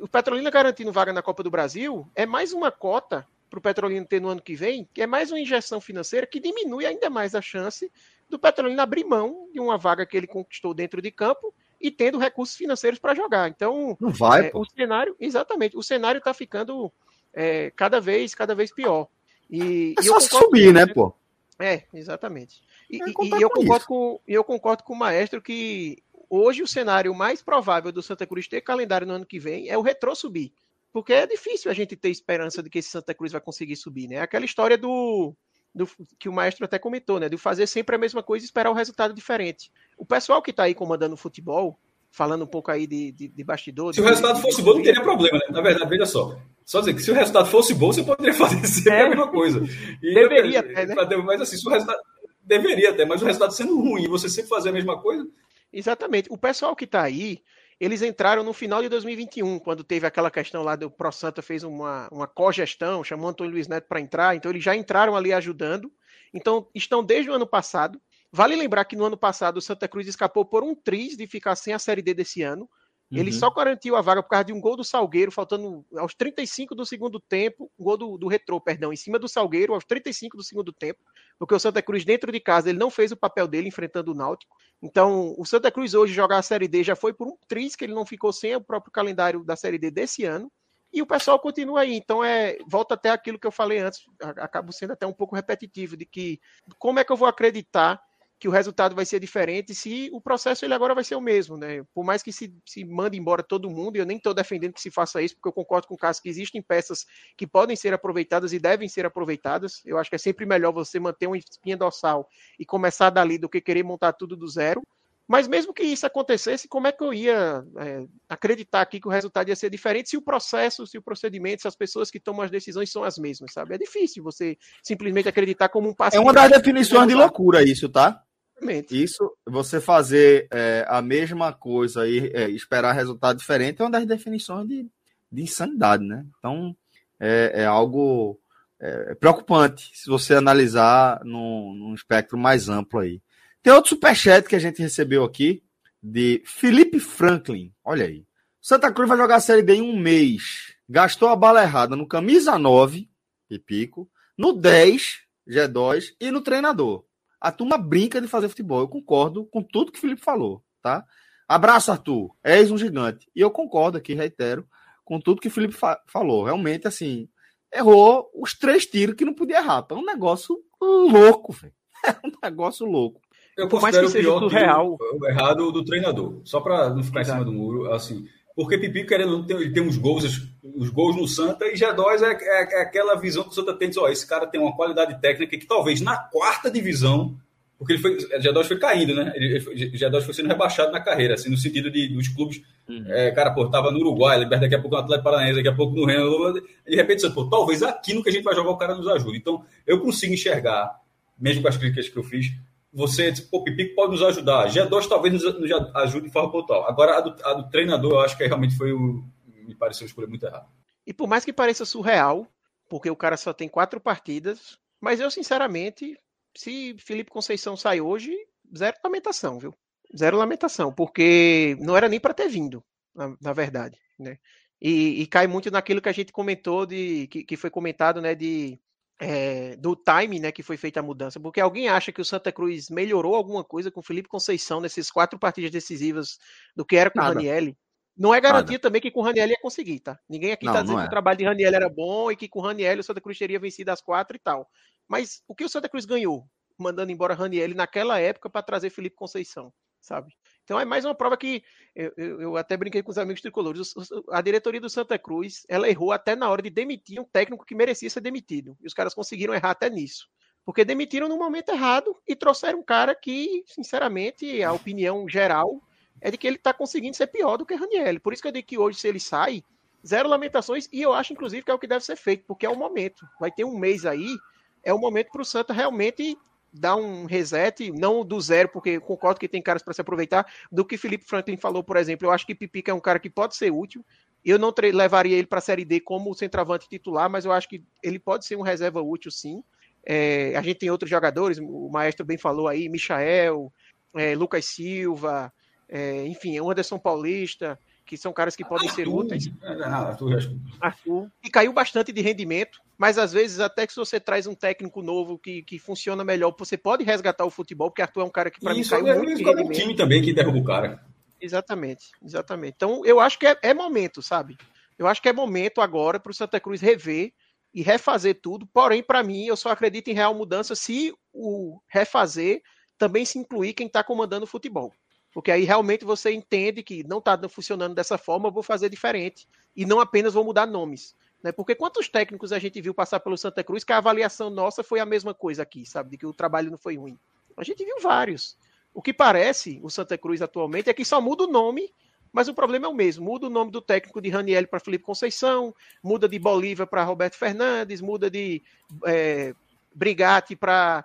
o Petrolina garantindo vaga na Copa do Brasil é mais uma cota para o Petrolina ter no ano que vem, que é mais uma injeção financeira que diminui ainda mais a chance do Petrolina abrir mão de uma vaga que ele conquistou dentro de campo e tendo recursos financeiros para jogar. Então, não vai, é, o cenário, exatamente, o cenário está ficando é, cada vez, cada vez pior. E, é e só subir, né, pô? É, exatamente. E, é e, e eu, concordo com, eu concordo com o maestro que hoje o cenário mais provável do Santa Cruz ter calendário no ano que vem é o retrô subir. Porque é difícil a gente ter esperança de que esse Santa Cruz vai conseguir subir, né? Aquela história do, do que o maestro até comentou, né? De fazer sempre a mesma coisa e esperar um resultado diferente. O pessoal que está aí comandando o futebol, falando um pouco aí de, de, de bastidor. Se o resultado fosse bom, não teria problema, né? Na verdade, veja só. Só dizer que se o resultado fosse bom, você poderia *laughs* fazer sempre é, a mesma coisa. E deveria até, né? Mas assim, se o resultado. Deveria até, mas o resultado sendo ruim, você sempre fazer a mesma coisa. Exatamente. O pessoal que está aí, eles entraram no final de 2021, quando teve aquela questão lá do Pro Santa fez uma, uma cogestão, chamou Antônio Luiz Neto para entrar, então eles já entraram ali ajudando. Então, estão desde o ano passado. Vale lembrar que no ano passado o Santa Cruz escapou por um triz de ficar sem a Série D desse ano. Ele uhum. só garantiu a vaga por causa de um gol do Salgueiro, faltando aos 35 do segundo tempo, um gol do, do Retrô, perdão, em cima do Salgueiro, aos 35 do segundo tempo, porque o Santa Cruz, dentro de casa, ele não fez o papel dele enfrentando o Náutico. Então, o Santa Cruz hoje jogar a Série D já foi por um triz, que ele não ficou sem o próprio calendário da Série D desse ano. E o pessoal continua aí. Então, é volta até aquilo que eu falei antes, acabo sendo até um pouco repetitivo, de que como é que eu vou acreditar que o resultado vai ser diferente se o processo ele agora vai ser o mesmo, né? Por mais que se, se mande embora todo mundo, e eu nem estou defendendo que se faça isso, porque eu concordo com o caso que existem peças que podem ser aproveitadas e devem ser aproveitadas. Eu acho que é sempre melhor você manter uma espinha dorsal e começar dali do que querer montar tudo do zero. Mas mesmo que isso acontecesse, como é que eu ia é, acreditar aqui que o resultado ia ser diferente se o processo, se o procedimento, se as pessoas que tomam as decisões são as mesmas, sabe? É difícil você simplesmente acreditar como um passo. É uma das definições de loucura isso, tá? Exatamente. Isso, você fazer é, a mesma coisa e é, esperar resultado diferente é uma das definições de, de insanidade, né? Então, é, é algo é, preocupante se você analisar num, num espectro mais amplo aí. Tem outro superchat que a gente recebeu aqui, de Felipe Franklin. Olha aí. Santa Cruz vai jogar a Série D em um mês. Gastou a bala errada no camisa 9, Pipico, no 10, G2 e no treinador. A turma brinca de fazer futebol. Eu concordo com tudo que o Felipe falou, tá? Abraço, Arthur. És um gigante. E eu concordo aqui, reitero, com tudo que o Felipe fa falou. Realmente, assim, errou os três tiros que não podia errar. Então, é um negócio louco, velho. *laughs* É um negócio louco. Eu considero o pior real. o errado do treinador. Só para não ficar Exato. em cima do muro, assim, porque Pipi, querendo ter, ele tem uns gols, os gols no Santa, e G2 é, é, é, aquela visão que o Santa tem, diz, ó, esse cara tem uma qualidade técnica que talvez na quarta divisão, porque ele foi, G2 foi caindo, né? Ele, ele, G2 foi sendo rebaixado na carreira, assim, no sentido de dos clubes, uhum. é, cara, pô, tava no Uruguai, daqui a pouco no Atlético Paranaense, daqui a pouco no Reno, de repente, pô, talvez aqui no que a gente vai jogar o cara nos ajude. Então, eu consigo enxergar, mesmo com as críticas que eu fiz, você, o Pipico pode nos ajudar. G2 talvez nos, nos ajude de forma pontual. Agora, a do, a do, treinador, eu acho que realmente foi o. Me pareceu escolher muito errado. E por mais que pareça surreal, porque o cara só tem quatro partidas, mas eu, sinceramente, se Felipe Conceição sai hoje, zero lamentação, viu? Zero lamentação, porque não era nem para ter vindo, na, na verdade, né? E, e, cai muito naquilo que a gente comentou de que, que foi comentado, né? De é, do time né, que foi feita a mudança, porque alguém acha que o Santa Cruz melhorou alguma coisa com o Felipe Conceição nesses quatro partidas decisivas do que era com Nada. o Ranielli. Não é garantia Nada. também que com o Ranielli ia conseguir, tá? Ninguém aqui está dizendo é. que o trabalho de Ranielli era bom e que com o Ranielli o Santa Cruz teria vencido as quatro e tal. Mas o que o Santa Cruz ganhou mandando embora Ranielli naquela época para trazer Felipe Conceição, sabe? Então é mais uma prova que eu, eu, eu, até brinquei com os amigos tricolores. A diretoria do Santa Cruz ela errou até na hora de demitir um técnico que merecia ser demitido. E os caras conseguiram errar até nisso. Porque demitiram no momento errado e trouxeram um cara que, sinceramente, a opinião geral é de que ele está conseguindo ser pior do que Raniel. Por isso que eu digo que hoje, se ele sai, zero lamentações, e eu acho, inclusive, que é o que deve ser feito, porque é o momento. Vai ter um mês aí, é o momento para o Santa realmente dar um reset, não do zero, porque concordo que tem caras para se aproveitar, do que Felipe Franklin falou, por exemplo. Eu acho que Pipica é um cara que pode ser útil. Eu não levaria ele para a Série D como centroavante titular, mas eu acho que ele pode ser um reserva útil, sim. É, a gente tem outros jogadores, o Maestro bem falou aí, Michael, é, Lucas Silva, é, enfim, Anderson Paulista que são caras que podem Arthur, ser úteis. É, Arthur, Arthur, e caiu bastante de rendimento, mas às vezes até que se você traz um técnico novo que, que funciona melhor, você pode resgatar o futebol, porque Arthur é um cara que para mim caiu é muito de rendimento. time também que derruba o cara. Exatamente, exatamente. Então eu acho que é, é momento, sabe? Eu acho que é momento agora para o Santa Cruz rever e refazer tudo. Porém, para mim, eu só acredito em real mudança se o refazer também se incluir quem está comandando o futebol. Porque aí realmente você entende que não está funcionando dessa forma, vou fazer diferente. E não apenas vou mudar nomes. Né? Porque quantos técnicos a gente viu passar pelo Santa Cruz que a avaliação nossa foi a mesma coisa aqui, sabe? De que o trabalho não foi ruim. A gente viu vários. O que parece o Santa Cruz atualmente é que só muda o nome, mas o problema é o mesmo. Muda o nome do técnico de Raniel para Felipe Conceição, muda de Bolívar para Roberto Fernandes, muda de é, Brigatti para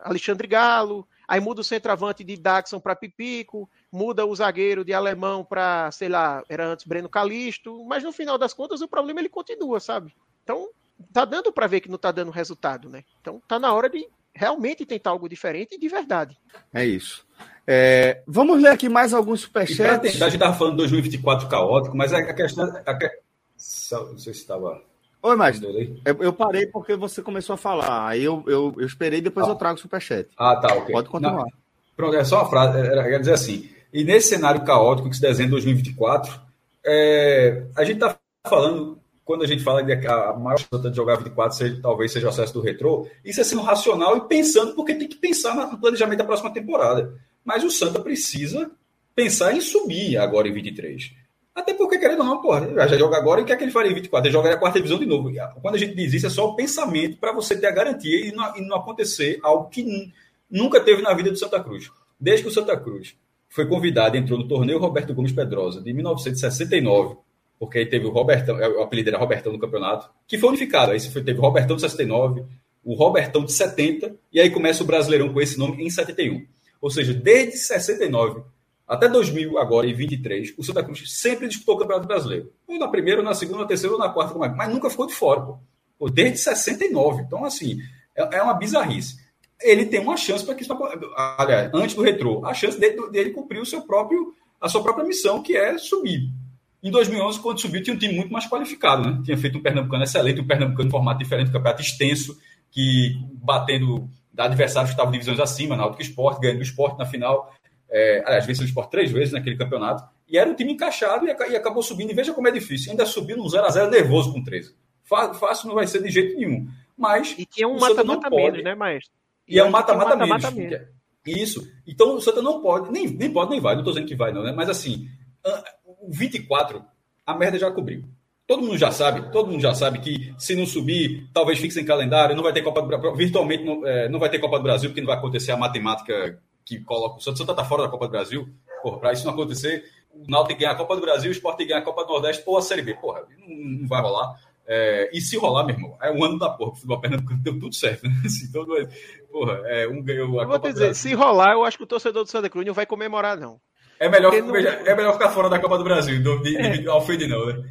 Alexandre Galo, aí muda o centroavante de Daxon para Pipico, muda o zagueiro de alemão para, sei lá, era antes Breno Calisto, mas no final das contas o problema ele continua, sabe? Então, tá dando para ver que não tá dando resultado, né? Então, tá na hora de realmente tentar algo diferente de verdade. É isso. É, vamos ler aqui mais alguns superchats. A gente estava falando de 2024 caótico, mas a questão. A, não sei se estava. Oi, mestre. Eu, parei porque você começou a falar. Aí eu, eu, eu esperei depois ah. eu trago o superchat. Ah, tá, ok. Pode continuar. Pronto, é só uma frase. Era, quer dizer assim. E nesse cenário caótico que se desenha em 2024, é, a gente está falando quando a gente fala de a maior chance de jogar 24 seja, talvez seja o acesso do retrô, isso é sendo racional e pensando, porque tem que pensar no planejamento da próxima temporada. Mas o Santa precisa pensar em subir agora em 23. Até porque, querendo ou não, porra, já joga agora e quer que ele faria em 24? Ele jogaria a quarta divisão de novo. Quando a gente diz isso, é só o pensamento para você ter a garantia e não, e não acontecer algo que nunca teve na vida do Santa Cruz. Desde que o Santa Cruz foi convidado, entrou no torneio Roberto Gomes Pedrosa de 1969 porque aí teve o Robertão, é, o apelido era Robertão no campeonato, que foi unificado. Aí foi, teve o Robertão de 69, o Robertão de 70, e aí começa o Brasileirão com esse nome em 71. Ou seja, desde 69 até 2000, agora em 23, o Santa Cruz sempre disputou o Campeonato Brasileiro. Ou na primeira, ou na segunda, ou na terceira, ou na quarta, mas nunca ficou de fora, pô. pô desde 69. Então, assim, é, é uma bizarrice. Ele tem uma chance para que isso. Aliás, antes do retrô, a chance dele, dele cumprir o seu próprio, a sua própria missão, que é subir. Em 2011, quando subiu, tinha um time muito mais qualificado, né? Tinha feito um Pernambucano excelente, um Pernambucano em formato diferente, um campeonato extenso, que batendo adversários que estavam divisões acima, na Náutico Esporte, ganhando o esporte na final. É, aliás, venceu o esporte três vezes naquele campeonato. E era um time encaixado e, e acabou subindo. E veja como é difícil. Ainda subiu no 0x0 nervoso com 13. Fácil não vai ser de jeito nenhum. Mas. E tinha um mata-mata menos, né, Maestro? E, e é um mata-mata menos. menos. Isso. Então o Santa não pode, nem, nem pode, nem vai. Não estou dizendo que vai, não, né? Mas assim, o 24, a merda já cobriu. Todo mundo já sabe, todo mundo já sabe que se não subir, talvez fixe em calendário, não vai ter Copa do Brasil, virtualmente não, é, não vai ter Copa do Brasil, porque não vai acontecer a matemática que coloca o Santos. Santa está fora da Copa do Brasil. Para isso não acontecer, o Náutico ganhar a Copa do Brasil, o Sport ganhar a Copa do Nordeste ou a Série B. Porra, não, não vai rolar. É, e se rolar, meu irmão, é um ano da porra. O futebol pernambucano *laughs* deu tudo certo. Né? *laughs* Assim, todo, porra, é, um ganhou a eu Copa vou dizer, se rolar, eu acho que o torcedor do Santa Cruz não vai comemorar, não. É melhor, não... é melhor ficar fora da Copa do Brasil, do, de, é. de, não, né?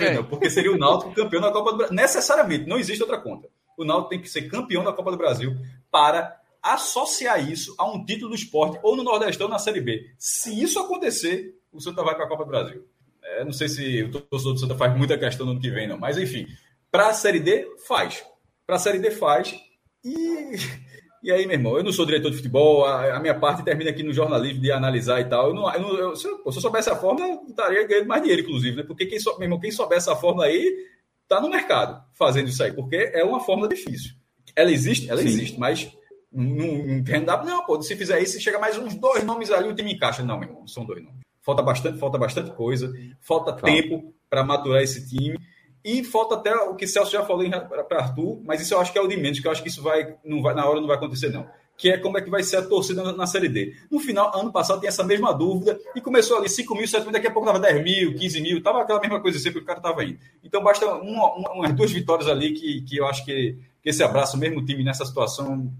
É. não, porque seria o Náutico campeão da Copa do Brasil. Necessariamente, não existe outra conta. O Náutico tem que ser campeão da Copa do Brasil para associar isso a um título do esporte ou no Nordestão na Série B. Se isso acontecer, o Santa vai para a Copa do Brasil. É, não sei se o torcedor do Santa faz muita questão no ano que vem, não. Mas, enfim, para a Série D, faz. Para a Série D, faz. E e aí, meu irmão, eu não sou diretor de futebol, a, a minha parte termina aqui no jornalismo de analisar e tal. Eu não, eu não, eu, se, eu, se eu soubesse a fórmula, eu estaria ganhando mais dinheiro, inclusive, né? Porque quem, meu irmão, quem souber essa fórmula aí, tá no mercado fazendo isso aí, porque é uma fórmula difícil. Ela existe? Ela Sim. existe, mas não, não, não, pô, se fizer isso, chega mais uns dois nomes ali, o time encaixa. Não, meu irmão, são dois nomes. Falta bastante, falta bastante coisa, falta claro. tempo para maturar esse time. E falta até o que Celso já falou para Arthur, mas isso eu acho que é o de menos, que eu acho que isso vai, não vai, na hora não vai acontecer, não. Que é como é que vai ser a torcida na, na Série D. No final, ano passado, tinha essa mesma dúvida, e começou ali 5 mil, 7 mil, daqui a pouco estava 10 mil, 15 mil, estava aquela mesma coisa sempre, o cara estava indo. Então basta uma, uma, umas duas vitórias ali que, que eu acho que, que esse abraço, mesmo time nessa situação,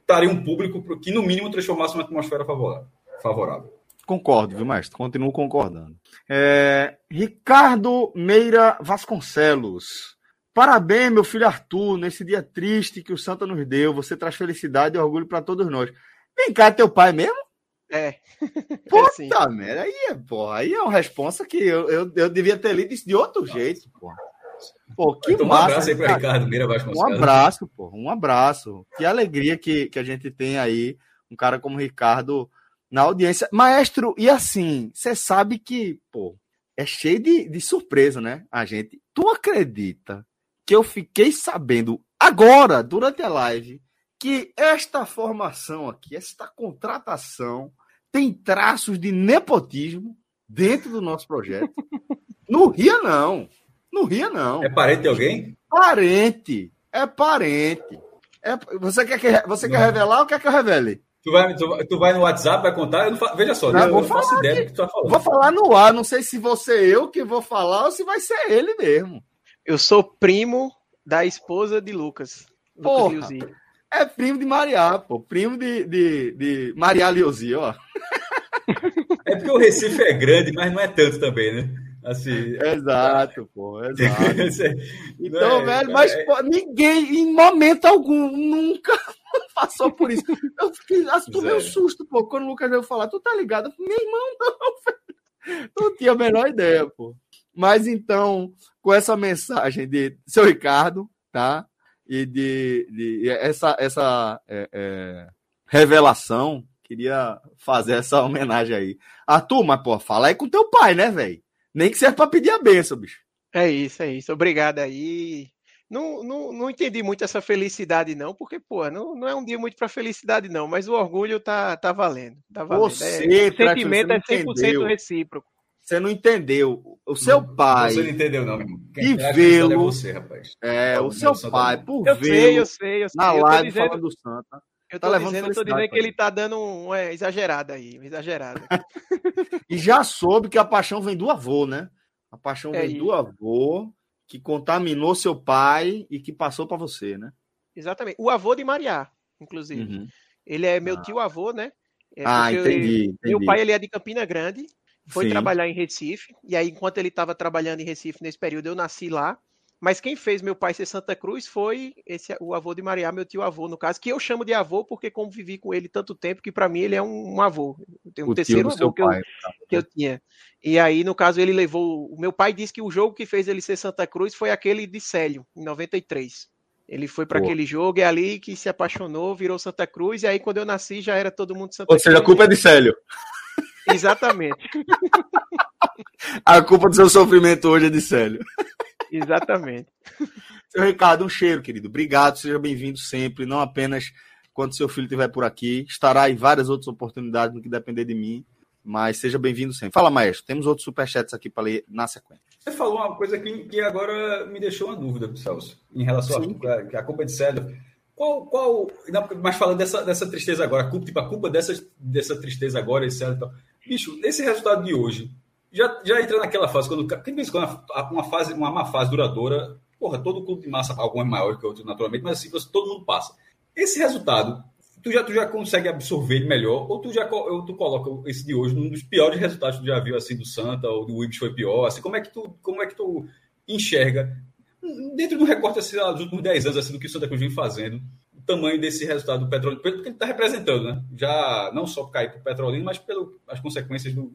estaria um público que, no mínimo, transformasse uma atmosfera favorável. favorável. Concordo, viu, mestre? Continuo concordando. É, Ricardo Meira Vasconcelos. Parabéns, meu filho Arthur, nesse dia triste que o Santa nos deu. Você traz felicidade e orgulho para todos nós. Vem cá, teu pai mesmo? É. *laughs* Puta *laughs* é merda, aí é, porra, aí é uma resposta que eu, eu, eu devia ter lido isso de outro Nossa. jeito, porra. Pô, que então, massa. Um abraço aí para Ricardo Meira Vasconcelos. Um abraço, pô, um abraço. Que alegria que, que a gente tem aí, um cara como Ricardo na audiência. Maestro, e assim, você sabe que, pô, é cheio de, de surpresa, né? A gente. Tu acredita que eu fiquei sabendo agora, durante a live, que esta formação aqui, esta contratação, tem traços de nepotismo dentro do nosso projeto? *laughs* Não ria, não. Não ria, não. É parente de alguém? Parente. É parente. É... Você quer, que... você quer revelar ou quer que eu revele? Tu vai, tu, tu vai no WhatsApp, vai contar? Fa... Veja só, não, eu vou faço ideia que... do que tu tá falando. Vou falar no ar, não sei se vou ser eu que vou falar ou se vai ser ele mesmo. Eu sou primo da esposa de Lucas. Porra, Lucas é primo de Maria, pô. Primo de, de, de Maria Liosi, ó. É porque o Recife é grande, mas não é tanto também, né? Assim, exato, pô, exato. *laughs* então, é, velho, mas é... pô, ninguém, em momento algum, nunca *laughs* passou por isso. Eu fiquei, assim, tomei um susto, pô, quando o Lucas veio falar, tu tá ligado? Falei, Meu irmão, não, *laughs* velho. Não tinha a menor ideia, pô. Mas então, com essa mensagem de seu Ricardo, tá? E de, de essa, essa é, é, revelação, queria fazer essa homenagem aí. Arthur, mas, pô, fala aí com teu pai, né, velho? Nem que serve para pedir a benção, bicho. É isso, é isso. Obrigado aí. Não, não, não entendi muito essa felicidade, não, porque, pô, não, não é um dia muito para felicidade, não, mas o orgulho tá, tá valendo. Tá valendo. Você, é, o sentimento é 100% entendeu. recíproco. Você não entendeu. O seu pai. Você não entendeu, não. Quem e vê-lo. É você, rapaz. É, o seu pai, por eu sei, eu sei, eu sei. Na live dizendo... falando do Santa. Eu tô tá dizendo, eu tô dizendo que ele tá dando uma exagerada aí, uma exagerada. *laughs* e já soube que a paixão vem do avô, né? A paixão é vem isso. do avô que contaminou seu pai e que passou para você, né? Exatamente. O avô de Mariá, inclusive. Uhum. Ele é meu ah. tio avô, né? É ah, entendi, entendi, Meu pai ele é de Campina Grande, foi Sim. trabalhar em Recife, e aí enquanto ele estava trabalhando em Recife nesse período, eu nasci lá. Mas quem fez meu pai ser Santa Cruz foi esse o avô de Maria, meu tio avô, no caso, que eu chamo de avô porque como vivi com ele tanto tempo que para mim ele é um, um avô. Tenho um o terceiro avô que eu, que eu, tinha. E aí, no caso, ele levou. O meu pai disse que o jogo que fez ele ser Santa Cruz foi aquele de Célio, em 93. Ele foi para aquele jogo, é ali que se apaixonou, virou Santa Cruz, e aí quando eu nasci já era todo mundo Santa Ou Cruz. Ou seja, a culpa é de Célio. Exatamente. *laughs* a culpa do seu sofrimento hoje é de Célio. Exatamente. *laughs* Seu Ricardo, um cheiro, querido. Obrigado, seja bem-vindo sempre, não apenas quando seu filho estiver por aqui, estará em várias outras oportunidades no que depender de mim, mas seja bem-vindo sempre. Fala, maestro, temos outros superchats aqui para ler na sequência. Você falou uma coisa que, que agora me deixou uma dúvida, Celso, em relação à culpa de Célio. Qual, qual, mas falando dessa, dessa tristeza agora, a culpa, tipo, a culpa dessa, dessa tristeza agora, esse Célio e tal. Bicho, esse resultado de hoje, já, já entra naquela fase, quando, quando uma fase, uma má fase duradoura, porra, todo clube de massa, algum é maior que outro, naturalmente, mas assim, você, todo mundo passa. Esse resultado, tu já, tu já consegue absorver melhor, ou tu já ou tu coloca esse de hoje num dos piores resultados que tu já viu, assim, do Santa, ou do Ibis foi pior, assim, como é que tu, como é que tu enxerga, dentro do recorte, assim, dos últimos 10 anos, assim, do que o Santa Cruz vem fazendo, o tamanho desse resultado do Petrolino, pelo que ele está representando, né? Já não só cair para o Petrolino, mas pelas consequências do,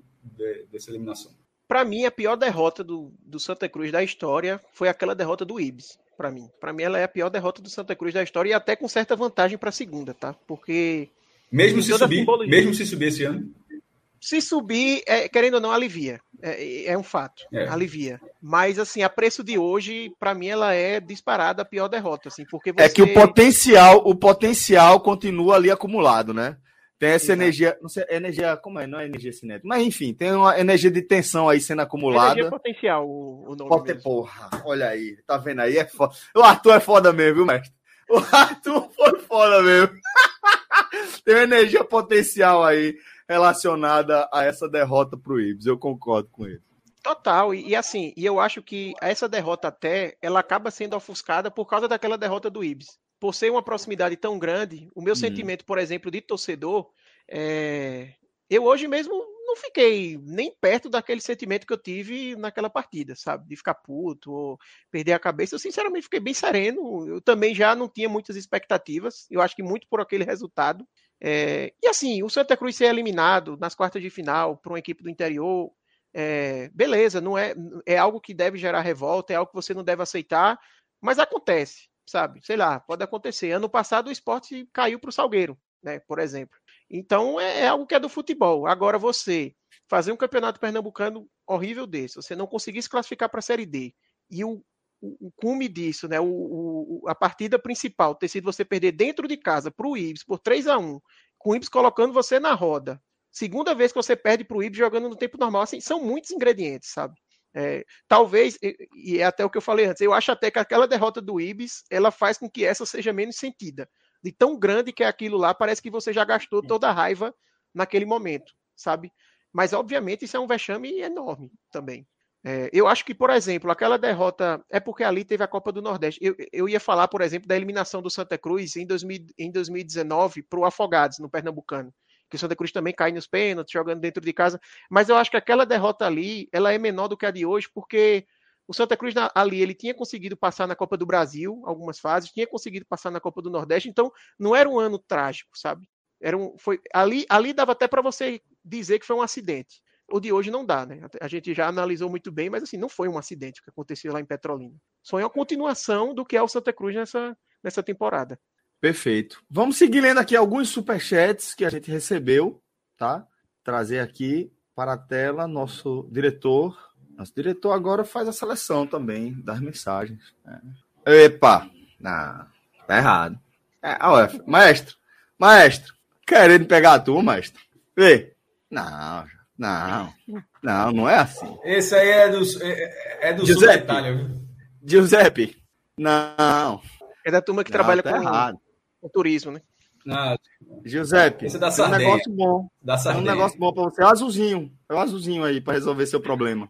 dessa eliminação. Para mim, a pior derrota do, do Santa Cruz da história foi aquela derrota do Ibis. Para mim, para mim ela é a pior derrota do Santa Cruz da história e até com certa vantagem para a segunda, tá? Porque mesmo se subir, mesmo se subir esse ano, se subir, é, querendo ou não, alivia. É, é um fato, é. alivia. Mas assim, a preço de hoje, para mim, ela é disparada a pior derrota, assim, porque você... é que o potencial, o potencial continua ali acumulado, né? Tem essa Exato. energia, não sei, energia, como é? Não é energia cinética, mas enfim, tem uma energia de tensão aí sendo acumulada. Energia potencial, o, o nome Pote, Porra, olha aí, tá vendo aí? É foda. O Arthur é foda mesmo, viu, mestre? O Arthur foi foda mesmo. *laughs* tem uma energia potencial aí relacionada a essa derrota pro Ibs, eu concordo com ele. Total, e, e, assim, e eu acho que essa derrota até, ela acaba sendo ofuscada por causa daquela derrota do Ibis por ser uma proximidade tão grande, o meu uhum. sentimento, por exemplo, de torcedor, é... eu hoje mesmo não fiquei nem perto daquele sentimento que eu tive naquela partida, sabe? De ficar puto ou perder a cabeça. Eu, sinceramente, fiquei bem sereno. Eu também já não tinha muitas expectativas. Eu acho que muito por aquele resultado. É... E assim, o Santa Cruz ser eliminado nas quartas de final por uma equipe do interior, é... beleza, não é, é algo que deve gerar revolta, é algo que você não deve aceitar, mas acontece sabe? Sei lá, pode acontecer. Ano passado o esporte caiu para o Salgueiro, né? Por exemplo. Então é, é algo que é do futebol. Agora você fazer um campeonato pernambucano horrível desse, você não conseguir se classificar para a Série D e o, o, o cume disso, né, o, o, a partida principal ter sido você perder dentro de casa para o Ibis por 3 a 1 com o Ibis colocando você na roda. Segunda vez que você perde para o Ibis jogando no tempo normal. Assim, são muitos ingredientes, sabe? É, talvez, e é até o que eu falei antes, eu acho até que aquela derrota do Ibis, ela faz com que essa seja menos sentida. De tão grande que é aquilo lá, parece que você já gastou toda a raiva naquele momento, sabe? Mas, obviamente, isso é um vexame enorme também. É, eu acho que, por exemplo, aquela derrota. É porque ali teve a Copa do Nordeste. Eu, eu ia falar, por exemplo, da eliminação do Santa Cruz em, 2000, em 2019 para o Afogados, no Pernambucano. Que o Santa Cruz também cai nos pênaltis, jogando dentro de casa. Mas eu acho que aquela derrota ali ela é menor do que a de hoje, porque o Santa Cruz ali ele tinha conseguido passar na Copa do Brasil algumas fases, tinha conseguido passar na Copa do Nordeste, então não era um ano trágico, sabe? Era um, foi, ali, ali dava até para você dizer que foi um acidente. O de hoje não dá, né? A gente já analisou muito bem, mas assim, não foi um acidente que aconteceu lá em Petrolina. Só é uma continuação do que é o Santa Cruz nessa, nessa temporada. Perfeito. Vamos seguir lendo aqui alguns superchats que a gente recebeu, tá? Trazer aqui para a tela nosso diretor. Nosso diretor agora faz a seleção também das mensagens. Né? Epa! Não, tá errado. É, maestro, maestro, querendo pegar a tua, maestro. Vê. Não, não, não, não é assim. Esse aí é do, é, é do Giuseppe, Itália, Giuseppe, não. É da turma que não, trabalha tá com, errado. Turismo, né? Não. Giuseppe, Esse é da é um negócio bom. Da é um negócio bom para você. É o azulzinho. É o azulzinho aí para resolver seu problema.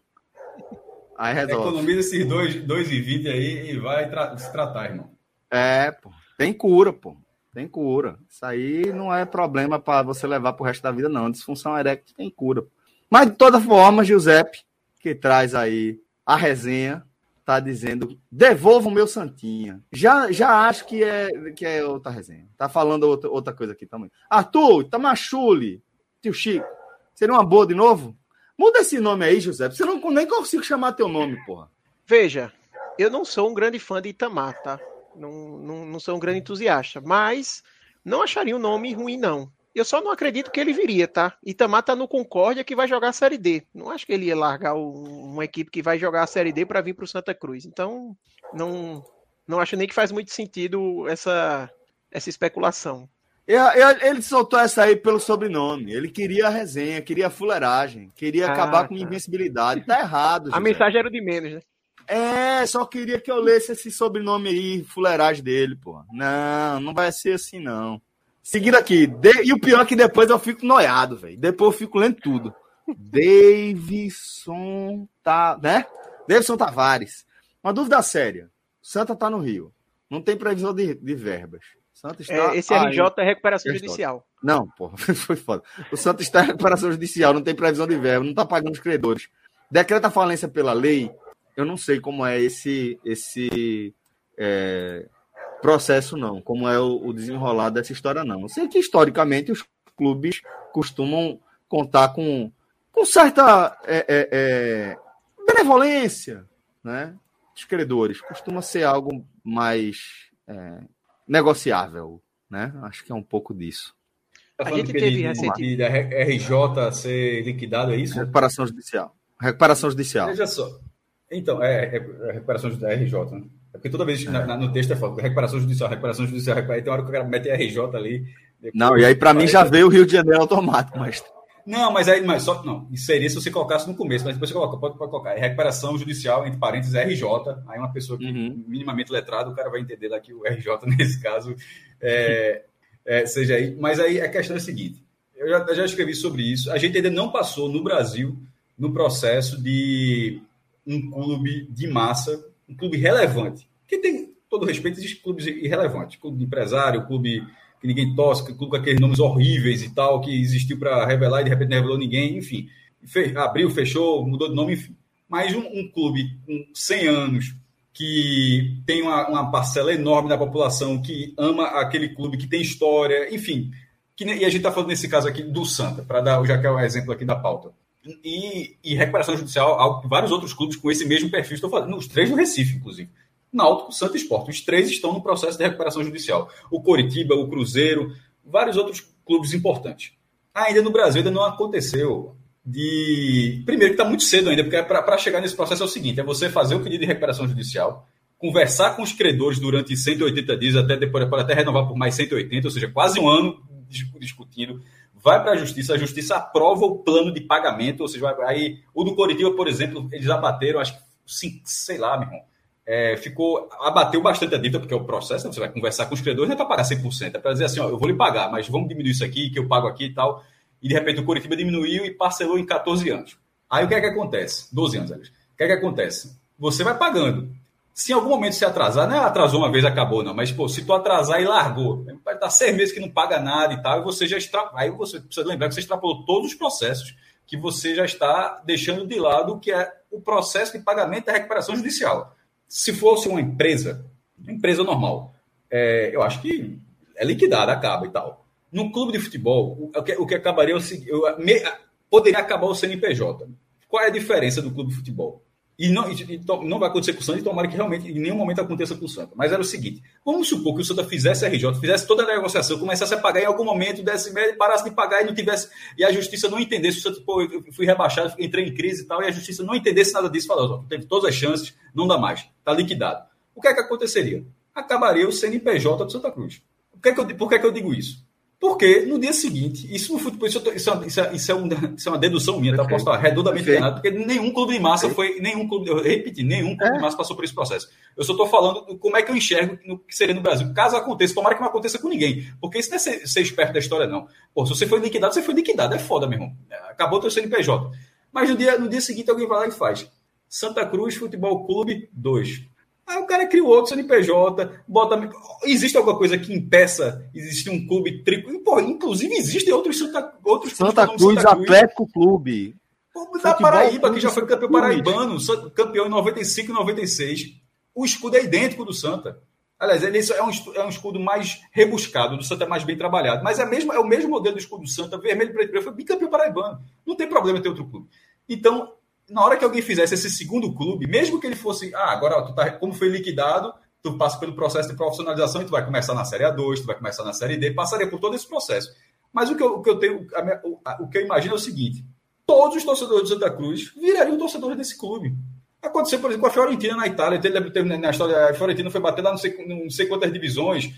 Aí resolve. Economiza esses 2,20 aí e vai tra se tratar, irmão. É, pô. Tem cura, pô. Tem cura. Isso aí não é problema para você levar para o resto da vida, não. Disfunção eréctil tem cura. Mas, de toda forma, Giuseppe, que traz aí a resenha, tá dizendo: devolva o meu Santinha. Já, já acho que é, que é outra resenha. Tá falando outra, outra coisa aqui também. Arthur, Tamachule, tio Chico, seria uma boa de novo? Muda esse nome aí, Giuseppe. Você não nem consigo chamar teu nome, porra. Veja, eu não sou um grande fã de Itamar, tá? Não, não, não sou um grande entusiasta, mas não acharia um nome ruim, não. Eu só não acredito que ele viria, tá? Itamar tá no Concórdia que vai jogar a Série D. Não acho que ele ia largar o, uma equipe que vai jogar a Série D para vir para o Santa Cruz. Então, não, não acho nem que faz muito sentido essa, essa especulação. Ele soltou essa aí pelo sobrenome. Ele queria a resenha, queria a fuleiragem, queria ah, acabar com a tá. invencibilidade. Tá errado. *laughs* A mensagem era de menos, né? É, só queria que eu lesse esse sobrenome aí, fuleiragem dele, pô. Não, não vai ser assim, não. Seguindo aqui, de... e o pior é que depois eu fico noiado, velho. Depois eu fico lendo tudo. Davidson tá, né? Davidson Tavares. Uma dúvida séria. Santa tá no Rio. Não tem previsão de, de verbas. Santa está... É, esse RJ ah, é recuperação judicial. Não, pô, *laughs* foi foda. O Santa está em recuperação judicial, não tem previsão de verba, não tá pagando os credores. Decreta falência pela lei, eu não sei como é esse esse é, processo, não, como é o, o, desenrolar dessa história, não. Eu sei que historicamente os clubes costumam contar com, com certa é, é, é benevolência, né? Dos credores. Costuma ser algo mais é, negociável, né? Acho que é um pouco disso. Tá a gente teve recentemente. RJ ser liquidado, é isso? Recuperação judicial. Recuperação judicial. Veja só. Então, é, é, é recuperação da RJ, né? Porque toda vez é. na, no texto é falado recuperação judicial, recuperação judicial, recuperação, tem hora que o cara mete RJ ali. Não, e aí para mim já veio o Rio de Janeiro automático, mas. Não, mas aí, mas só, não, isso seria se você colocasse no começo, mas depois você coloca, pode, pode colocar, é recuperação judicial, entre parênteses, RJ, aí uma pessoa que uhum. minimamente letrado, o cara vai entender lá que o RJ, *laughs* nesse caso, é, é, seja aí, mas aí a questão é a seguinte, eu já, eu já escrevi sobre isso, a gente ainda não passou no Brasil no processo de um clube de massa, um clube relevante. Que tem todo respeito, existem clubes irrelevantes. Clube de empresário, clube que ninguém tosse, clube com aqueles nomes horríveis e tal, que existiu para revelar e de repente não revelou ninguém, enfim. Fe, abriu, fechou, mudou de nome, enfim. Mas um, um clube com 100 anos, que tem uma, uma, parcela enorme da população que ama aquele clube, que tem história, enfim. Que, e a gente está falando nesse caso aqui do Santa, para dar, já que é o exemplo aqui da pauta e, e recuperação judicial, vários outros clubes com esse mesmo perfil estão fazendo, os três no Recife, inclusive. Náutico, Santo Esporte, os três estão no processo de recuperação judicial. O Coritiba, o Cruzeiro, vários outros clubes importantes. Ainda no Brasil ainda não aconteceu de. Primeiro, que está muito cedo ainda, porque para chegar nesse processo é o seguinte: é você fazer o pedido de recuperação judicial, conversar com os credores durante 180 dias, até depois pode até renovar por mais 180, ou seja, quase um ano discutindo. Vai para a justiça, a justiça aprova o plano de pagamento, ou seja, aí o do Coritiba, por exemplo, eles abateram, acho que, sei lá, meu irmão, é, ficou, abateu bastante a dívida, porque é o processo, né? você vai conversar com os credores, não é para pagar 100%, é para dizer assim, ó, eu vou lhe pagar, mas vamos diminuir isso aqui, que eu pago aqui e tal e de repente o Curitiba diminuiu e parcelou em 14 anos. Aí o que é que acontece? 12 anos, aliás. O que é que acontece? Você vai pagando. Se em algum momento se atrasar, não é atrasou uma vez, acabou, não, mas pô, se tu atrasar e largou, vai estar seis meses que não paga nada e tal, e você já extra... aí você precisa lembrar que você extrapolou todos os processos, que você já está deixando de lado que é o processo de pagamento da recuperação judicial. Se fosse uma empresa, uma empresa normal, é, eu acho que é liquidada, acaba e tal. No clube de futebol, o que, o que acabaria, eu, me, poderia acabar o CNPJ. Qual é a diferença do clube de futebol? E não, e, não vai acontecer com o Santa, e tomara que realmente em nenhum momento aconteça com o Santa. Mas era o seguinte: vamos supor que o Santa fizesse RJ, fizesse toda a negociação, começasse a pagar em algum momento, desse médio, parasse de pagar e não tivesse. E a justiça não entendesse, o Santa, pô, eu fui rebaixado, entrei em crise e tal, e a justiça não entendesse nada disso, falou, teve todas as chances, não dá mais, está liquidado. O que é que aconteceria? Acabaria o CNPJ do Santa Cruz. Por que, é que eu, por que, é que eu digo isso? Porque no dia seguinte, isso no futebol, isso, isso, é, isso, é, isso, é, uma, isso é uma dedução minha, tá? Posso estar redondamente enganado, porque nenhum clube de massa foi, nenhum clube, eu repeti, nenhum clube é. de massa passou por esse processo. Eu só estou falando como é que eu enxergo no que seria no Brasil. Caso aconteça, tomara que não aconteça com ninguém, porque isso não é ser, ser esperto da história, não. Pô, se você foi liquidado, você foi liquidado, é foda, meu irmão. Acabou o teu CNPJ. Mas no dia, no dia seguinte alguém vai lá e faz. Santa Cruz Futebol Clube 2. Aí o cara cria outro CNPJ, bota. Existe alguma coisa que impeça existir um clube triplo? Pô, inclusive existem outros Santa, outros Santa Cruz, Santa Cruz Atlético Clube. Da Paraíba, que já foi campeão paraibano, campeão em 95 e 96. O escudo é idêntico do Santa. Aliás, ele é um, é um escudo mais rebuscado, do Santa é mais bem trabalhado. Mas é, mesmo, é o mesmo modelo do escudo do Santa, vermelho, preto e preto. Foi bicampeão paraibano. Não tem problema ter outro clube. Então, na hora que alguém fizesse esse segundo clube, mesmo que ele fosse, ah, agora tu tá, como foi liquidado, tu passa pelo processo de profissionalização e tu vai começar na Série A2, tu vai começar na Série D, passaria por todo esse processo. Mas o que eu, o que eu tenho, minha, o, o, que eu imagino é o seguinte: todos os torcedores de Santa Cruz virariam torcedores desse clube. Aconteceu, por exemplo, com a Fiorentina na Itália. Teve, na história, a Fiorentina foi bater lá não sei, não sei quantas divisões.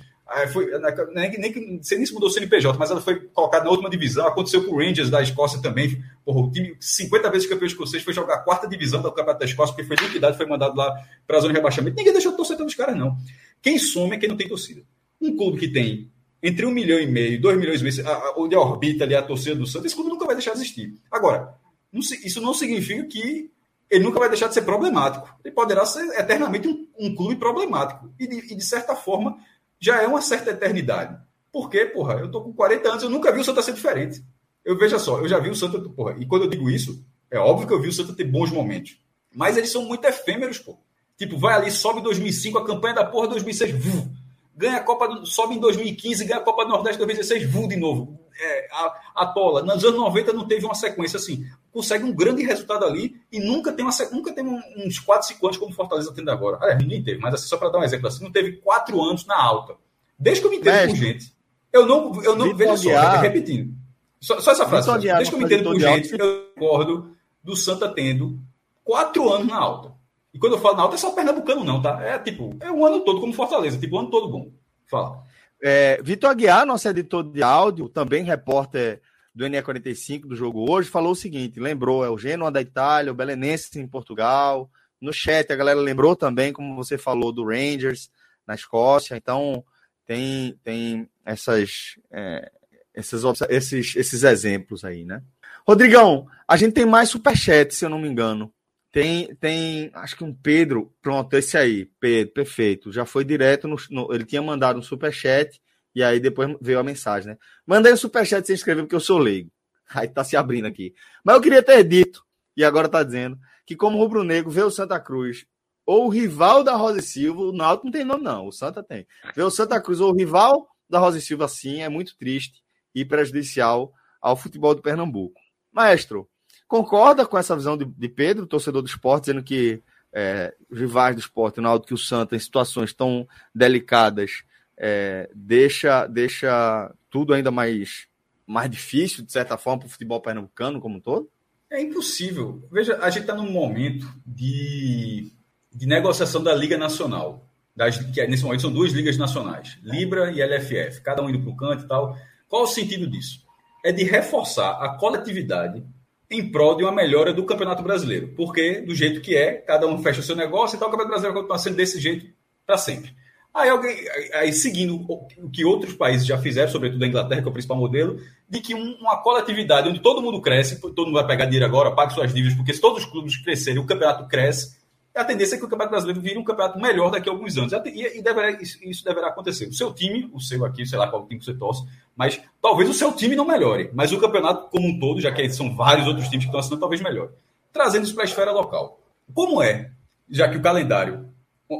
Foi, nem, nem, nem, nem se mudou o CNPJ, mas ela foi colocada na última divisão. Aconteceu com o Rangers da Escócia também. Porra, o time, 50 vezes campeão escocês, foi jogar a quarta divisão do Campeonato da Escócia, porque foi liquidado, foi mandado lá para a zona de rebaixamento. Ninguém deixou de torcer pelos caras, não. Quem some é quem não tem torcida. Um clube que tem entre um milhão e meio, dois milhões e meio, onde orbita ali a torcida do Santos, esse clube nunca vai deixar de existir. Agora, isso não significa que ele nunca vai deixar de ser problemático. Ele poderá ser eternamente um, um clube problemático. E de, e, de certa forma, já é uma certa eternidade. Porque, porra, eu tô com 40 anos, eu nunca vi o Santa ser diferente. Eu veja só, eu já vi o Santa, porra, e quando eu digo isso, é óbvio que eu vi o Santa ter bons momentos. Mas eles são muito efêmeros, pô. Tipo, vai ali, sobe em 2005, a campanha da porra 2006, vu, ganha a Copa, do, sobe em 2015, ganha a Copa do Nordeste 2016, vu de novo. É, a, a tola. Nos anos 90 não teve uma sequência assim. Consegue um grande resultado ali e nunca tem, uma, nunca tem uns 4, 5 anos como Fortaleza tendo agora. Aliás, ninguém teve, mas assim, só para dar um exemplo assim, não teve 4 anos na alta. Desde que eu me entendo com gente. Eu não, eu não vejo só, repetindo. Só, só essa frase. Desde que eu me entendo com gente, eu recordo do Santa tendo 4 anos na alta. E quando eu falo na alta, é só pernambucano, não, tá? É tipo, é um ano todo como Fortaleza, tipo, um ano todo bom. Fala. É, Vitor Aguiar, nosso editor de áudio, também repórter do NE45 do jogo hoje, falou o seguinte: lembrou, é o Genoa da Itália, o Belenense em Portugal. No chat, a galera lembrou também, como você falou, do Rangers na Escócia. Então, tem, tem essas, é, esses, esses exemplos aí, né? Rodrigão, a gente tem mais superchat, se eu não me engano. Tem, tem, acho que um Pedro, pronto, esse aí, Pedro, perfeito. Já foi direto, no, no ele tinha mandado um superchat e aí depois veio a mensagem, né? Mandei um superchat sem escrever porque eu sou leigo. *laughs* Aí tá se abrindo aqui. Mas eu queria ter dito, e agora tá dizendo, que como rubro-negro vê o Santa Cruz ou o rival da Rosa e Silva, o Náutico não tem nome não, o Santa tem. Ver o Santa Cruz ou o rival da Rosa e Silva assim é muito triste e prejudicial ao futebol do Pernambuco. Maestro, concorda com essa visão de, de Pedro, torcedor do esporte, dizendo que é, rivais do esporte, o Náutico e o Santa, em situações tão delicadas, é, deixa, deixa tudo ainda mais mais difícil, de certa forma, para o futebol pernambucano como um todo? É impossível. Veja, a gente está num momento de, de negociação da Liga Nacional. Das, que é, nesse momento são duas ligas nacionais, Libra e LFF, cada um indo para o canto e tal. Qual o sentido disso? É de reforçar a coletividade em prol de uma melhora do Campeonato Brasileiro. Porque, do jeito que é, cada um fecha o seu negócio e tal, o Campeonato Brasileiro vai sendo desse jeito para sempre. Aí, alguém, aí, seguindo o que outros países já fizeram, sobretudo a Inglaterra, que é o principal modelo, de que um, uma coletividade onde todo mundo cresce, todo mundo vai pegar dinheiro agora, pague suas dívidas, porque se todos os clubes crescerem, o campeonato cresce, a tendência é que o Campeonato Brasileiro vire um campeonato melhor daqui a alguns anos. E, e deverá, isso, deverá acontecer. O seu time, o seu aqui, sei lá qual time você torce, mas talvez o seu time não melhore. Mas o campeonato como um todo, já que são vários outros times que estão assinando, talvez melhore. Trazendo isso para a esfera local. Como é, já que o calendário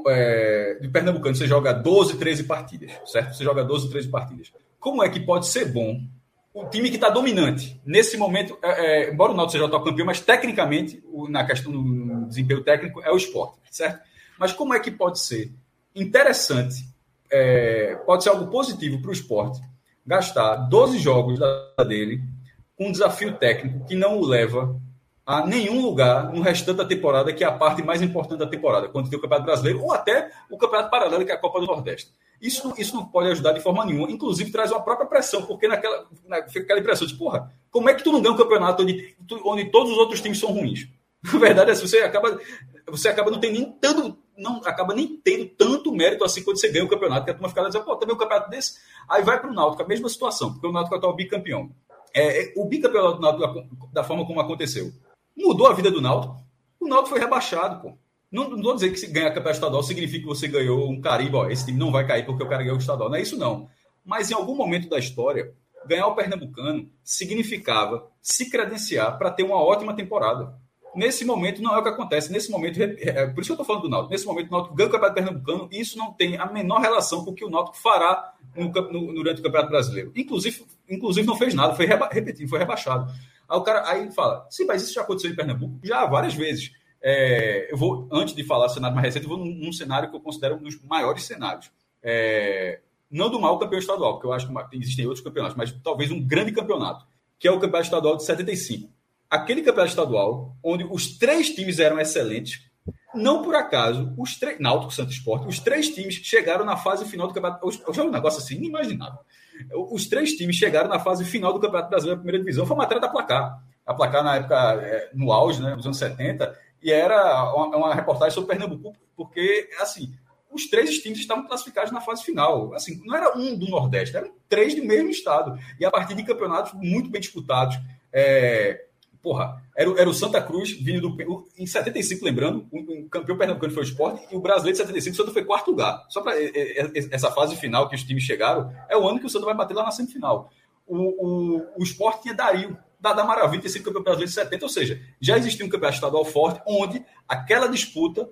é, de Pernambucano você joga 12, 13 partidas, certo? Você joga 12, 13 partidas. Como é que pode ser bom o time que está dominante? Nesse momento, é, é, embora o Náutico seja o atual campeão, mas tecnicamente, o, na questão do desempenho técnico, é o esporte, certo? Mas como é que pode ser interessante, é, pode ser algo positivo para o esporte, gastar 12 jogos da dele com um desafio técnico que não o leva a nenhum lugar no restante da temporada, que é a parte mais importante da temporada, quando tem o Campeonato Brasileiro, ou até o Campeonato Paralelo, que é a Copa do Nordeste. Isso, isso não pode ajudar de forma nenhuma, inclusive traz uma própria pressão, porque naquela, na, fica aquela impressão de, porra, como é que tu não ganha um campeonato onde, onde todos os outros times são ruins? *laughs* Na verdade, é, você acaba, você acaba não tendo nem tanto, não acaba nem tendo tanto mérito assim quando você ganha o campeonato, que a turma fica dizendo, pô, também um campeonato desse, aí vai para o Náutico, a mesma situação, porque o Náutico é o atual bicampeão. É, é, o bicampeonato do Náutico, da forma como aconteceu, Mudou a vida do Náutico. O Náutico foi rebaixado, pô. Não, não vou dizer que se ganhar campeonato estadual significa que você ganhou um carimbo, ó, esse time não vai cair porque o cara ganhou o estadual. Não é isso, não. Mas em algum momento da história, ganhar o Pernambucano significava se credenciar para ter uma ótima temporada. Nesse momento não é o que acontece. Nesse momento, é, é por isso que eu estou falando do Náutico. Nesse momento, o Náutico ganha o Campeonato Pernambucano e isso não tem a menor relação com o que o Náutico fará no, no, durante o Campeonato Brasileiro. Inclusive, inclusive não fez nada, foi reba, repetido, foi rebaixado. Aí o cara aí fala: sim, mas isso já aconteceu em Pernambuco? Já várias vezes. É, eu vou, antes de falar cenário mais recente, eu vou num, num, cenário que eu considero um dos maiores cenários. É, não do mal campeão estadual, porque eu acho que existem outros campeonatos, mas talvez um grande campeonato, que é o campeonato estadual de 75. Aquele campeonato estadual, onde os três times eram excelentes, não por acaso, os três. Náutico, Santo Esporte, os três times chegaram na fase final do campeonato. Eu já um negócio assim inimaginável. Os três times chegaram na fase final do Campeonato Brasileiro da primeira divisão. Foi uma matéria da placar. A placar, na época, é, no auge, né, nos anos 70, e era uma, reportagem sobre Pernambuco, porque, assim, os três times estavam classificados na fase final. Assim, não era um do Nordeste, eram três do mesmo estado. E a partir de campeonatos muito bem disputados. É, porra, era, era o Santa Cruz vindo do. Em 75, lembrando, o, o campeão pernambucano foi o Sport e o brasileiro de 75, o Santa foi quarto lugar. Só para essa fase final que os times chegaram, é o ano que o Santa vai bater lá na semifinal. O, o, o Sport tinha Dario, da, da Maravilha, ter sido campeão brasileiro de 70, ou seja, já existia um campeonato estadual forte, onde aquela disputa,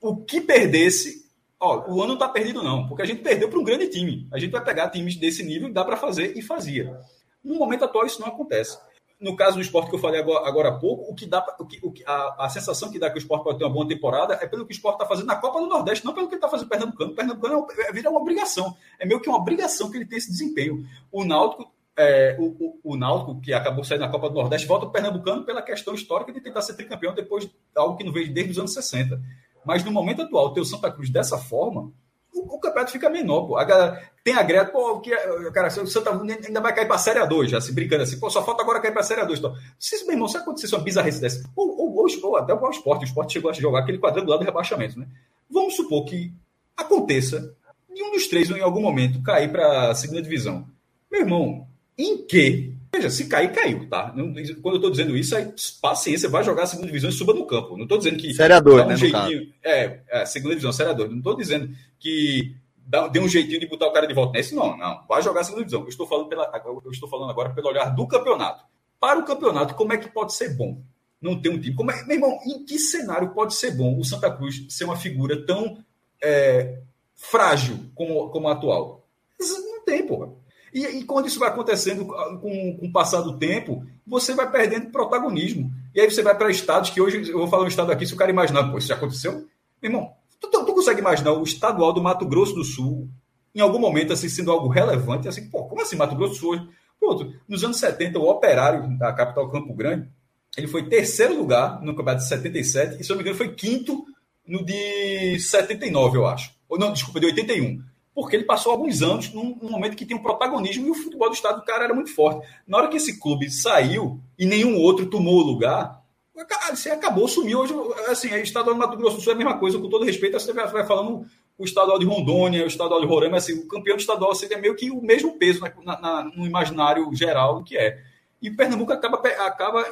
o que perdesse. Ó, o ano não está perdido, não, porque a gente perdeu para um grande time. A gente vai pegar times desse nível, dá para fazer e fazia. No momento atual, isso não acontece no caso do esporte que eu falei agora, agora há pouco, o que dá, o que, o que, a, a sensação que dá que o esporte pode ter uma boa temporada é pelo que o esporte está fazendo na Copa do Nordeste, não pelo que ele está fazendo no Pernambucano. O Pernambucano é, é, vira uma obrigação. É meio que uma obrigação que ele tenha esse desempenho. O Náutico, é, o, o, o, Náutico, que acabou saindo na Copa do Nordeste, volta o Pernambucano pela questão histórica de tentar ser tricampeão depois de algo que não veio desde os anos 60. Mas no momento atual, ter o Santa Cruz dessa forma, o, o campeonato fica menor, pô. A galera tem a greta, pô, que, cara, o Santa ainda vai cair para Série A2, já se brincando assim, pô, só falta agora cair para Série A2. Então, se, meu irmão, se acontecesse uma bizarrice dessa, ou, ou, ou, ou até o esporte, o esporte chegou a jogar aquele quadrangular do rebaixamento, né? Vamos supor que aconteça de um dos três, em algum momento, cair para segunda divisão. Meu irmão, em que Veja, se cair, caiu, tá? Quando eu estou dizendo isso, aí paciência, vai jogar a segunda divisão e suba no campo. Não estou dizendo que. Série A2, um né? Jeitinho, é, é, segunda divisão, Série A2. Não estou dizendo que dá, dê um jeitinho de botar o cara de volta nesse, não, não. Vai jogar a segunda divisão. Eu estou falando, pela, eu estou falando agora pelo olhar do campeonato. Para o campeonato, como é que pode ser bom? Não ter um time. Como é, meu irmão, em que cenário pode ser bom o Santa Cruz ser uma figura tão é, frágil como, como a atual? Não tem, porra. E, e, quando isso vai acontecendo com, com o passar do tempo, você vai perdendo protagonismo. E aí você vai para estados que hoje, eu vou falar um estado aqui, se o cara imaginar, pô, isso já aconteceu? Irmão, tu, tu, tu, consegue imaginar o estadual do Mato Grosso do Sul, em algum momento, assim, sendo algo relevante, assim, pô, como assim Mato Grosso do Sul? Outro, nos anos 70, o Operário da capital Campo Grande, ele foi terceiro lugar no campeonato de 77 e, se eu não me engano, foi quinto no de 79, eu acho. Ou não, desculpa, de 81. Porque ele passou alguns anos num, num momento que tinha um protagonismo e o futebol do estado do cara era muito forte. Na hora que esse clube saiu e nenhum outro tomou o lugar, cara, você acabou, sumiu. Hoje, assim, o estadual do Mato Grosso do Sul é a mesma coisa, com todo respeito, você vai falando o estadual de Rondônia, o estadual de Roraima, assim, o campeão estadual assim, é meio que o mesmo peso na, na, no imaginário geral que é. E Pernambuco acaba, acaba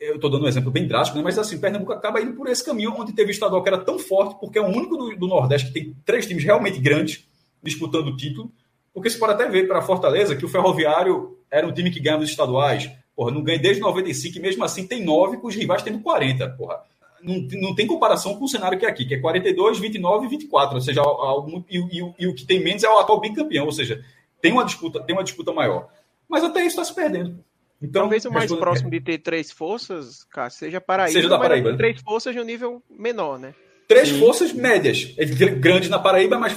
eu estou dando um exemplo bem drástico, né? mas assim, Pernambuco acaba indo por esse caminho, onde teve o estadual que era tão forte, porque é o único do, do Nordeste que tem três times realmente grandes disputando o título. Porque você pode até ver para Fortaleza que o Ferroviário era um time que ganha nos estaduais. Porra, não ganha desde 95 e mesmo assim tem nove com os rivais tendo 40. Porra. Não, não tem comparação com o cenário que é aqui, que é 42, 29 e 24. Ou seja, algo, e, e, e o que tem menos é o atual bicampeão. Ou seja, tem uma disputa, tem uma disputa maior. Mas até isso está se perdendo. Então, Talvez o mais responde... próximo de ter três forças, cara, seja Paraíba. Seja da Paraíba. Né? Três forças de um nível menor, né? Três Sim. forças médias. É grandes na Paraíba, mas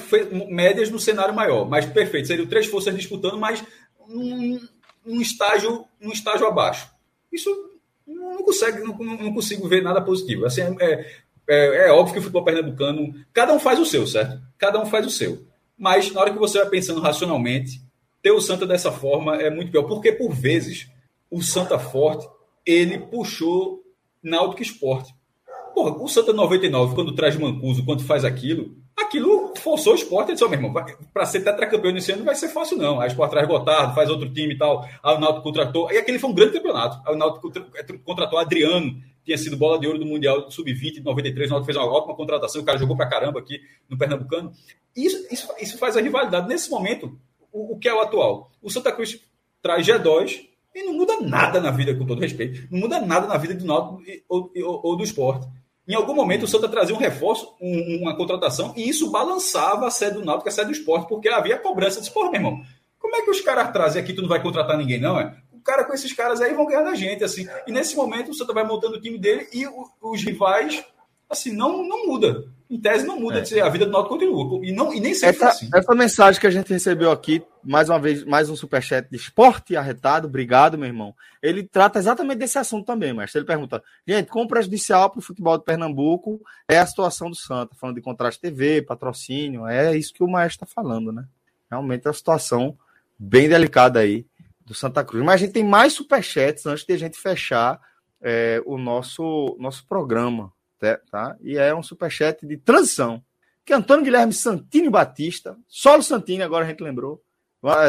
médias no cenário maior. Mas perfeito. Seriam três forças disputando, mas um, um estágio, um estágio abaixo. Isso não consegue, não, não consigo ver nada positivo. Assim, é, é, é, óbvio que o futebol pernambucano, cada um faz o seu, certo? Cada um faz o seu. Mas na hora que você vai pensando racionalmente, ter o Santa dessa forma é muito pior. Porque, por vezes, o Santa Forte, ele puxou Náutico Esporte. Porra, o Santa 99, quando traz Mancuso, quando faz aquilo, aquilo forçou o esporte. Ele disse, meu irmão, para ser tetracampeão nesse ano não vai ser fácil, não. Aí o esporte traz Gotardo, faz outro time e tal. Aí o Náutico contratou. E aquele foi um grande campeonato. Aí o Náutico contratou Adriano, tinha sido bola de ouro do Mundial Sub-20 de 93. O Náutico fez uma ótima contratação. O cara jogou pra caramba aqui no Pernambucano. Isso, isso, isso faz a rivalidade. Nesse momento, o, o que é o atual? O Santa Cruz traz G2, e não muda nada na vida, com todo respeito. Não muda nada na vida do Náutico ou, ou, ou do esporte. Em algum momento o Santa trazia um reforço, um, uma contratação, e isso balançava a sede do Náutico, a sede do esporte, porque havia cobrança. de esporte, meu irmão, como é que os caras trazem aqui, tu não vai contratar ninguém, não, é? O cara com esses caras aí vão ganhar da gente, assim. E nesse momento o Santa vai montando o time dele e os rivais, assim, não, não muda em tese não muda, é. a vida do Náutico continua. E, não, e nem sempre essa, assim. Essa mensagem que a gente recebeu aqui, mais uma vez, mais um superchat de esporte arretado, obrigado, meu irmão. Ele trata exatamente desse assunto também, mas ele pergunta: gente, quão prejudicial para o futebol de Pernambuco é a situação do Santa? Falando de contraste TV, patrocínio, é isso que o maestro está falando, né? Realmente é uma situação bem delicada aí do Santa Cruz. Mas a gente tem mais superchats antes de a gente fechar é, o nosso, nosso programa tá? E é um superchat de transição. Que é Antônio Guilherme Santini Batista, solo Santini, agora a gente lembrou,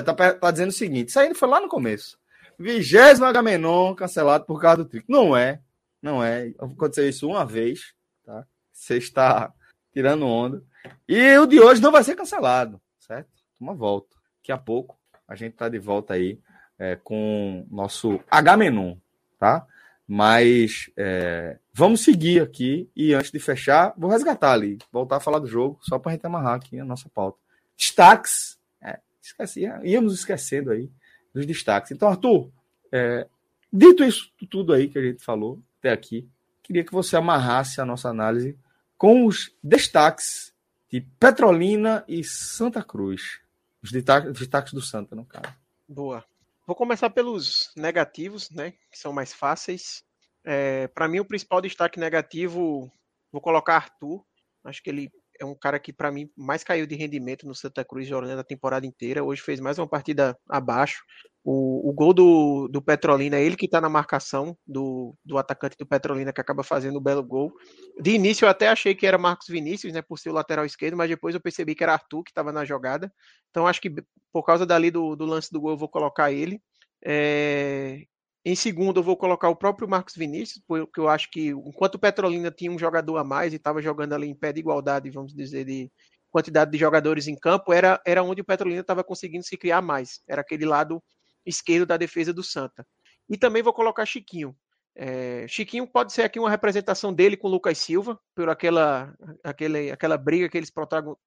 tá, tá dizendo o seguinte: isso ainda foi lá no começo. Vigésimo Agamenon cancelado por causa do trico. Não é, não é. Aconteceu isso uma vez, tá? Você está tirando onda. E o de hoje não vai ser cancelado, certo? Uma volta. Daqui a pouco a gente tá de volta aí é, com nosso Agamenon, tá? Mas é, vamos seguir aqui e antes de fechar, vou resgatar ali, voltar a falar do jogo, só para a gente amarrar aqui a nossa pauta. Destaques. É, esqueci, íamos esquecendo aí dos destaques. Então, Arthur, é, dito isso tudo aí que a gente falou até aqui, queria que você amarrasse a nossa análise com os destaques de Petrolina e Santa Cruz. Os destaques, destaques do Santa, no caso. Boa. Vou começar pelos negativos, né? Que são mais fáceis. É, para mim, o principal destaque negativo, vou colocar Arthur. Acho que ele é um cara que, para mim, mais caiu de rendimento no Santa Cruz Jornada a temporada inteira. Hoje fez mais uma partida abaixo. O, o gol do, do Petrolina, ele que está na marcação do, do atacante do Petrolina, que acaba fazendo o belo gol. De início, eu até achei que era Marcos Vinícius, né, por ser o lateral esquerdo, mas depois eu percebi que era Arthur que estava na jogada. Então, acho que por causa dali do, do lance do gol, eu vou colocar ele. É... Em segundo, eu vou colocar o próprio Marcos Vinícius, porque eu acho que enquanto o Petrolina tinha um jogador a mais e estava jogando ali em pé de igualdade, vamos dizer, de quantidade de jogadores em campo, era, era onde o Petrolina estava conseguindo se criar mais. Era aquele lado esquerdo da defesa do Santa. E também vou colocar Chiquinho. É, Chiquinho pode ser aqui uma representação dele com o Lucas Silva, por aquela, aquele, aquela briga que eles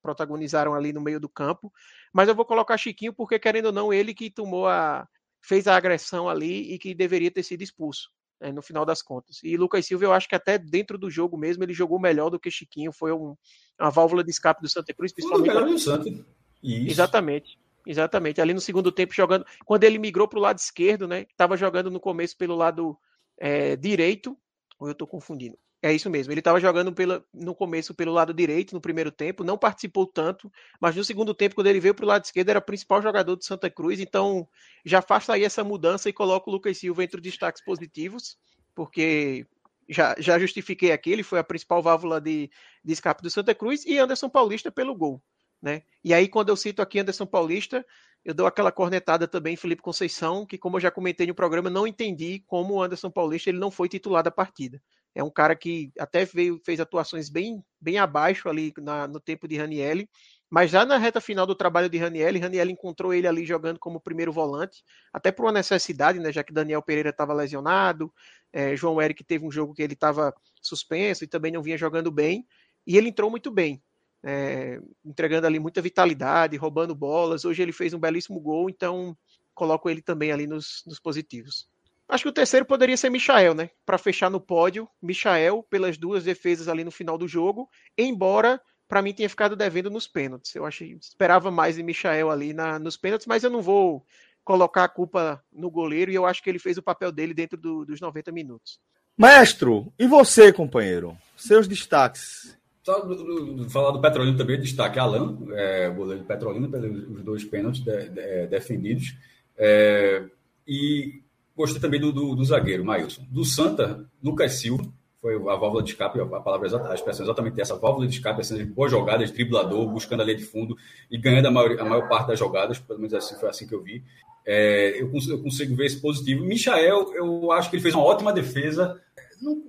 protagonizaram ali no meio do campo. Mas eu vou colocar Chiquinho porque, querendo ou não, ele que tomou a. fez a agressão ali e que deveria ter sido expulso. É, no final das contas. E Lucas Silva, eu acho que até dentro do jogo mesmo, ele jogou melhor do que Chiquinho. Foi um, uma válvula de escape do Santa Cruz, principalmente. melhor do Santa. Isso. Exatamente. Exatamente. Ali no segundo tempo, jogando. Quando ele migrou para o lado esquerdo, né? Estava jogando no começo pelo lado é, direito. Ou eu estou confundindo? É isso mesmo. Ele estava jogando pela, no começo pelo lado direito, no primeiro tempo, não participou tanto, mas no segundo tempo, quando ele veio para o lado esquerdo, era o principal jogador de Santa Cruz. Então, já faz aí essa mudança e coloca o Lucas Silva entre os destaques positivos, porque já, já justifiquei aqui, ele foi a principal válvula de, de escape do Santa Cruz e Anderson Paulista pelo gol. Né? E aí, quando eu cito aqui Anderson Paulista, eu dou aquela cornetada também Felipe Conceição, que como eu já comentei no programa, não entendi como o Anderson Paulista ele não foi titular da partida. É um cara que até veio, fez atuações bem, bem abaixo ali na, no tempo de Ranielli, mas já na reta final do trabalho de Ranielli, Ranielli encontrou ele ali jogando como primeiro volante, até por uma necessidade, né, já que Daniel Pereira estava lesionado, é, João Eric teve um jogo que ele estava suspenso e também não vinha jogando bem, e ele entrou muito bem é, entregando ali muita vitalidade, roubando bolas. Hoje ele fez um belíssimo gol, então coloco ele também ali nos, nos positivos. Acho que o terceiro poderia ser Michael, né? Para fechar no pódio, Michael, pelas duas defesas ali no final do jogo, embora para mim tenha ficado devendo nos pênaltis. Eu achei, esperava mais de Michael ali na, nos pênaltis, mas eu não vou colocar a culpa no goleiro e eu acho que ele fez o papel dele dentro do, dos 90 minutos. Maestro, e você, companheiro? Seus destaques só falar do Petrolino também, destaque Alan, é, goleiro do Petrolino, pelos dois pênaltis de, de, é, defendidos. É, e gostei também do, do, do, zagueiro, Mailson. Do Santa, Lucas Silva, foi a válvula de escape, a palavra exata, a expressão exatamente essa, válvula de escape, assim, boas jogadas, driblador, buscando a linha de fundo e ganhando a maior, a maior parte das jogadas, pelo menos assim foi assim que eu vi. É, eu, consigo, eu, consigo, ver esse positivo. Michael, eu acho que ele fez uma ótima defesa. Não,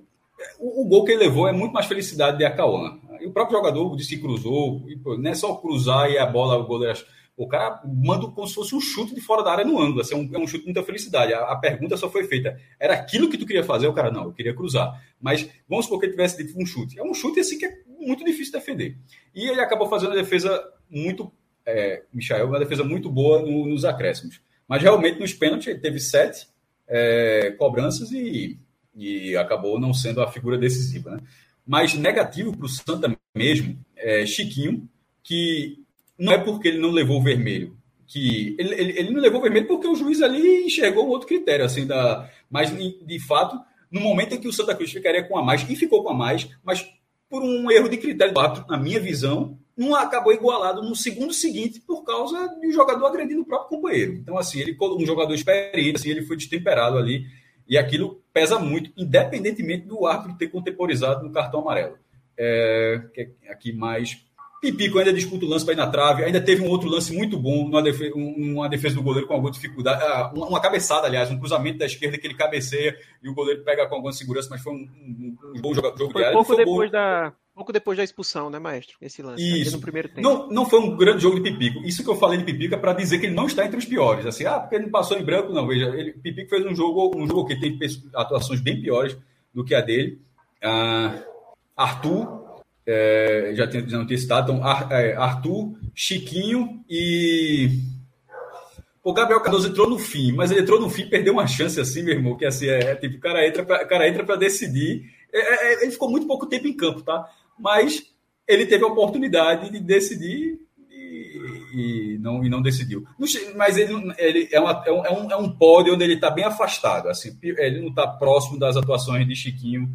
o, o, gol que ele levou é muito mais felicidade de Acauã. E o próprio jogador disse que cruzou, e, pô, não é só cruzar e a bola, o goleiro. O cara manda como se fosse um chute de fora da área no ângulo. Assim, é, um, é um chute de muita felicidade. A, a, pergunta só foi feita: era aquilo que tu queria fazer? O cara, não, eu queria cruzar. Mas vamos supor que ele tivesse dito um chute. É um chute assim que é muito difícil defender. E ele acabou fazendo uma defesa muito. É, Michael, uma defesa muito boa no, nos acréscimos. Mas realmente nos pênaltis ele teve sete é, cobranças e, e acabou não sendo a figura decisiva. Né? Mas negativo para o Santa mesmo, é Chiquinho, que não é porque ele não levou o vermelho, que ele, ele, ele, não levou o vermelho porque o juiz ali enxergou um outro critério, assim, da, mas de fato, no momento em que o Santa Cruz ficaria com a mais, e ficou com a mais, mas por um erro de critério do na minha visão, não acabou igualado no segundo seguinte por causa do jogador agredindo o próprio companheiro. Então, assim, ele um jogador experiente, assim, ele foi destemperado ali e aquilo pesa muito, independentemente do árbitro ter contemporizado no cartão amarelo. É, aqui mais. Pipico ainda disputa o lance para ir na trave. Ainda teve um outro lance muito bom, numa defesa, uma defesa do goleiro com alguma dificuldade. Ah, uma, cabeçada, aliás, um cruzamento da esquerda que ele cabeceia e o goleiro pega com alguma segurança, mas foi um, um, um bom jogo, jogo foi de pouco depois bom. da pouco depois da expulsão, né, maestro? Esse lance. Isso. No primeiro tempo. Não, não foi um grande jogo de Pipico. Isso que eu falei de Pipico é para dizer que ele não está entre os piores. Assim, ah, porque ele não passou em branco, não. Veja, ele, Pipico fez um jogo, um jogo que tem atuações bem piores do que a dele. Ah, Arthur, é, já, tinha, não tinha citado, então, é, Arthur, Chiquinho e. O Gabriel Cardoso entrou no fim, mas ele entrou no fim perdeu uma chance assim, meu irmão, que assim, é, é tipo, o cara entra para decidir. É, é, ele ficou muito pouco tempo em campo, tá? mas ele teve a oportunidade de decidir e, e não, e não decidiu. Mas ele, ele é, uma, é, um, é um pódio onde ele está bem afastado. Assim, ele não está próximo das atuações de Chiquinho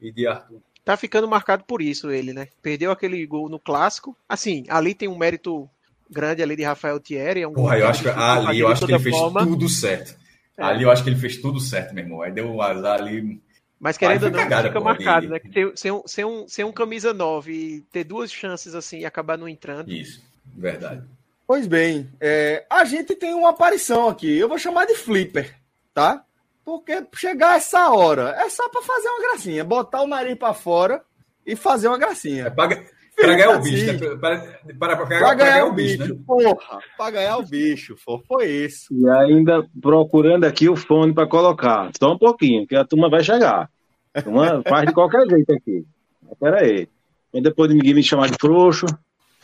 e de Arthur. Tá ficando marcado por isso ele, né? Perdeu aquele gol no clássico. Assim, ali tem um mérito grande ali de Rafael Thierry. É um Porra, eu acho que ali eu acho que ele fez forma. tudo certo. É. Ali eu acho que ele fez tudo certo, meu irmão. Aí deu um azar ali mas querendo ou não, cagada, fica marcado, né? Ser, ser, um, ser, um, ser um camisa 9 e ter duas chances assim e acabar não entrando. Isso, verdade. Pois bem, é, a gente tem uma aparição aqui. Eu vou chamar de flipper, tá? Porque chegar essa hora é só para fazer uma gracinha, botar o nariz para fora e fazer uma gracinha. É para ganhar o bicho, né? Para, para, para, ganhar, ganhar o bicho, bicho né? porra. Para ganhar o bicho, foi isso. E ainda procurando aqui o fone para colocar. Só um pouquinho, que a turma vai chegar. Uma, faz de qualquer jeito aqui. Espera aí. E depois de ninguém me chamar de frouxo,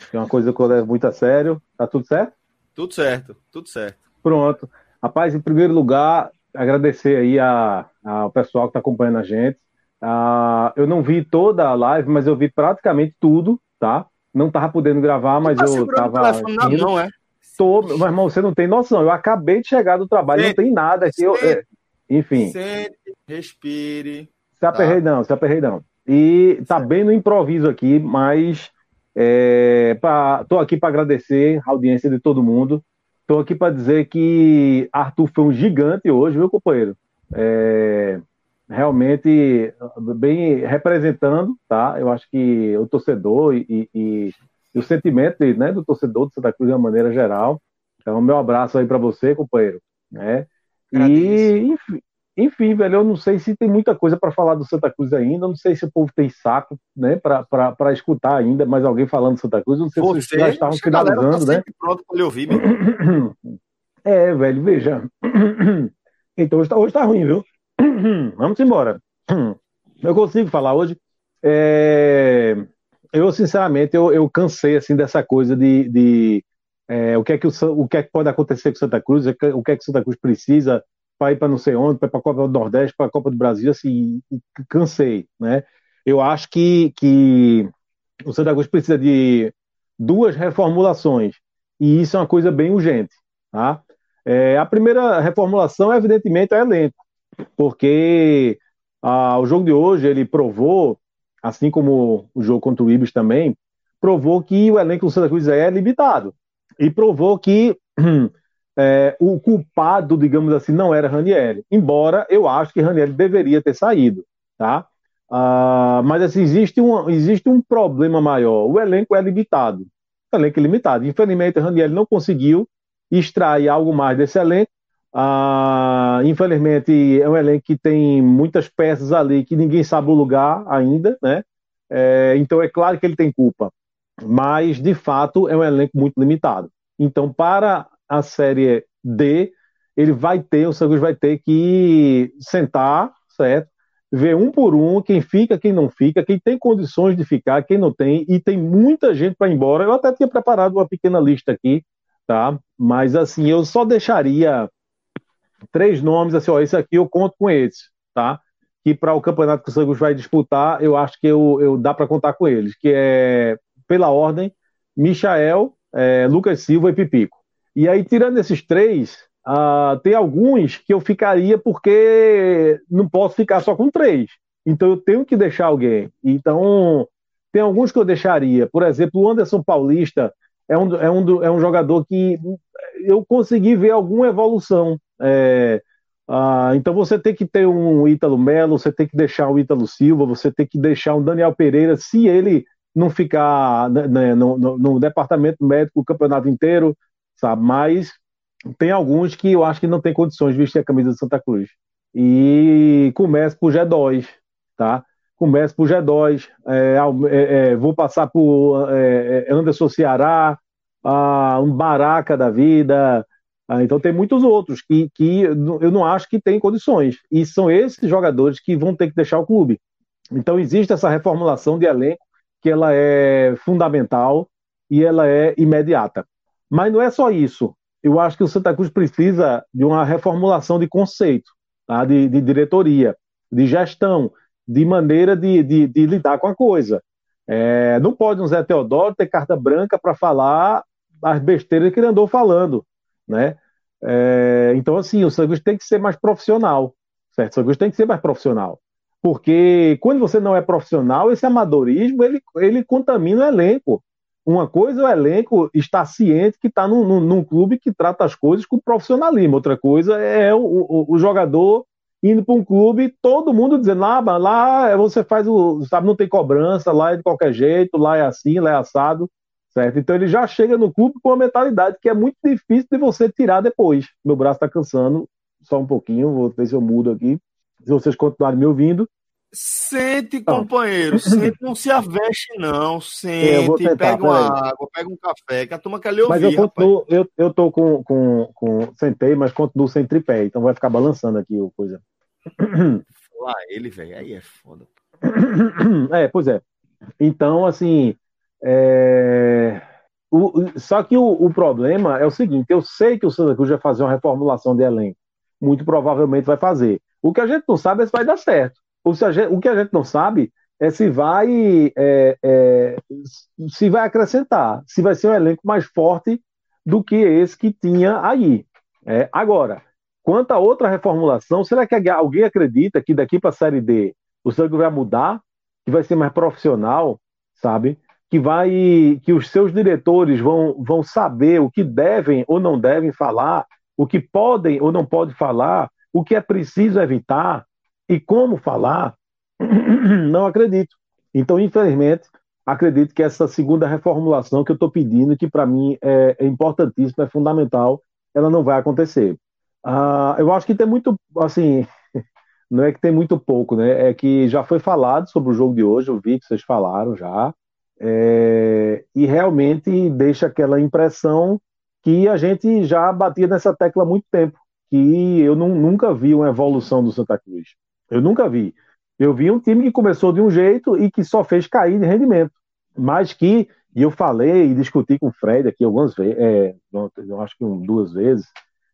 que é uma coisa que eu levo muito a sério. Tá tudo certo? Tudo certo, tudo certo. Pronto. Rapaz, em primeiro lugar, agradecer aí a, ao pessoal que está acompanhando a gente. Uh, eu não vi toda a live, mas eu vi praticamente tudo, tá? Não tava podendo gravar, mas tá eu tava. Não, não, é? Tô, meu irmão, você não tem noção. Eu acabei de chegar do trabalho, Sente. não tem nada aqui. Eu, é, enfim. Sente, respire. Se aperrei tá. não, se aperrei não. E tá bem no improviso aqui, mas é, pra, tô aqui para agradecer a audiência de todo mundo. Tô aqui para dizer que Arthur foi um gigante hoje, viu, companheiro? É, realmente bem representando, tá? Eu acho que o torcedor e, e, e o sentimento né, do torcedor do Santa Cruz de uma maneira geral. Então, meu abraço aí para você, companheiro. Né? E, enfim, enfim, velho, eu não sei se tem muita coisa para falar do Santa Cruz ainda, não sei se o povo tem saco, né, para escutar ainda mais alguém falando do Santa Cruz, não sei Você, se vocês já estavam tá finalizando, tá né? pronto para ouvir, meu. É, velho, veja. Então hoje tá, hoje tá ruim, viu? Vamos embora. Eu consigo falar hoje. É... Eu, sinceramente, eu, eu cansei, assim, dessa coisa de... de é, o, que é que o, o que é que pode acontecer com Santa Cruz, o que é que Santa Cruz precisa para ir para não sei onde, para a Copa do Nordeste, para a Copa do Brasil, assim, cansei, né? Eu acho que, que o Santa Cruz precisa de duas reformulações, e isso é uma coisa bem urgente, tá? É, a primeira reformulação, evidentemente, é elenco, porque o jogo de hoje, ele provou, assim como o jogo contra o Ibis também, provou que o elenco do Santa Cruz é limitado, e provou que *clears throat* é, o culpado, digamos assim, não era Ranieri. Embora eu acho que Ranieri deveria ter saído, tá? Ah, mas assim, existe um, existe um problema maior. O elenco é limitado. O elenco é limitado. Infelizmente, Ranieri não conseguiu extrair algo mais desse elenco. Ah, infelizmente, é um elenco que tem muitas peças ali que ninguém sabe o lugar ainda, né? É, então, é claro que ele tem culpa. Mas, de fato, é um elenco muito limitado. Então, para a Série D, ele vai ter, o Santos vai ter que sentar, certo? Ver um por um, quem fica, quem não fica, quem tem condições de ficar, quem não tem, e tem muita gente para ir embora. Eu até tinha preparado uma pequena lista aqui, tá? Mas assim, eu só deixaria três nomes, assim, ó, esse aqui eu conto com eles, tá? Que para o campeonato que o Santos vai disputar, eu acho que eu, eu dá para contar com eles, que é, pela ordem, Michael, é, Lucas Silva e Pipico. E aí, tirando esses três, uh, tem alguns que eu ficaria porque não posso ficar só com três. Então eu tenho que deixar alguém. Então, tem alguns que eu deixaria. Por exemplo, o Anderson Paulista é um, é um, é um jogador que eu consegui ver alguma evolução. É, uh, então você tem que ter um Ítalo Melo, você tem que deixar o Ítalo Silva, você tem que deixar um Daniel Pereira, se ele não ficar né, né no, no, no, departamento médico o campeonato inteiro, sabe? Mas tem alguns que eu acho que não tem condições de vestir a camisa de Santa Cruz. E começa por G2, tá? Começa por G2, é, é, é, vou passar por é, é, Anderson Ceará, ah, um Baraca da vida, então tem muitos outros que, que eu não acho que tem condições. E são esses jogadores que vão ter que deixar o clube. Então existe essa reformulação de elenco que ela é fundamental e ela é imediata. Mas não é só isso. Eu acho que o Santa Cruz precisa de uma reformulação de conceito, tá? de, de diretoria, de gestão, de maneira de, de, de lidar com a coisa. É, não pode um Zé Teodoro ter carta branca para falar as besteiras que ele andou falando, né? É, então, assim, o Cruz tem que ser mais profissional, certo? O Cruz tem que ser mais profissional. Porque quando você não é profissional, esse amadorismo, ele, ele contamina o elenco. Uma coisa é o elenco estar ciente que está num, num, num, clube que trata as coisas com profissionalismo. Outra coisa é o, o, o jogador indo para um clube, todo mundo dizendo, ah, lá você faz o. Sabe, não tem cobrança, lá é de qualquer jeito, lá é assim, lá é assado. Certo? Então ele já chega no clube com uma mentalidade que é muito difícil de você tirar depois. Meu braço está cansando, só um pouquinho, vou ver se eu mudo aqui. Se vocês continuarem me ouvindo. Sente, companheiro, sente, não se aveste, não. Sente, tentar, pega uma água, pega um café, que a turma quer lhe ouvir. Mas eu continuo, eu, eu tô com, com, com. Sentei, mas continuo sem tripé, então vai ficar balançando aqui o coisa. Lá ele, velho, aí é foda. *coughs* É, pois é. Então, assim. É... O, só que o, o, problema é o seguinte: eu sei que o Santa Cruz vai fazer uma reformulação de elenco. Muito provavelmente vai fazer. O que a gente não sabe é se vai dar certo. O, gente, o que a gente não sabe é se vai é, é, se vai acrescentar, se vai ser um elenco mais forte do que esse que tinha aí. É, agora, quanto a outra reformulação, será que alguém acredita que daqui para a Série D o Cruz vai mudar, que vai ser mais profissional, sabe? Que vai, que os seus diretores vão, vão saber o que devem ou não devem falar, o que podem ou não podem falar, o que é preciso evitar e como falar? *clears throat* Não acredito. Então, infelizmente, acredito que essa segunda reformulação que eu estou pedindo, que para mim é, é importantíssima, é fundamental, ela não vai acontecer. Uh, eu acho que tem muito, assim, *laughs* não é que tem muito pouco, né? É que já foi falado sobre o jogo de hoje, eu vi que vocês falaram já, é, e realmente deixa aquela impressão que a gente já batia nessa tecla há muito tempo, que eu não, nunca vi uma evolução do Santa Cruz. Eu nunca vi. Eu vi um time que começou de um jeito e que só fez cair de rendimento. Mas que, e eu falei e discuti com o Fred aqui algumas vezes, é, eu acho que um, duas vezes,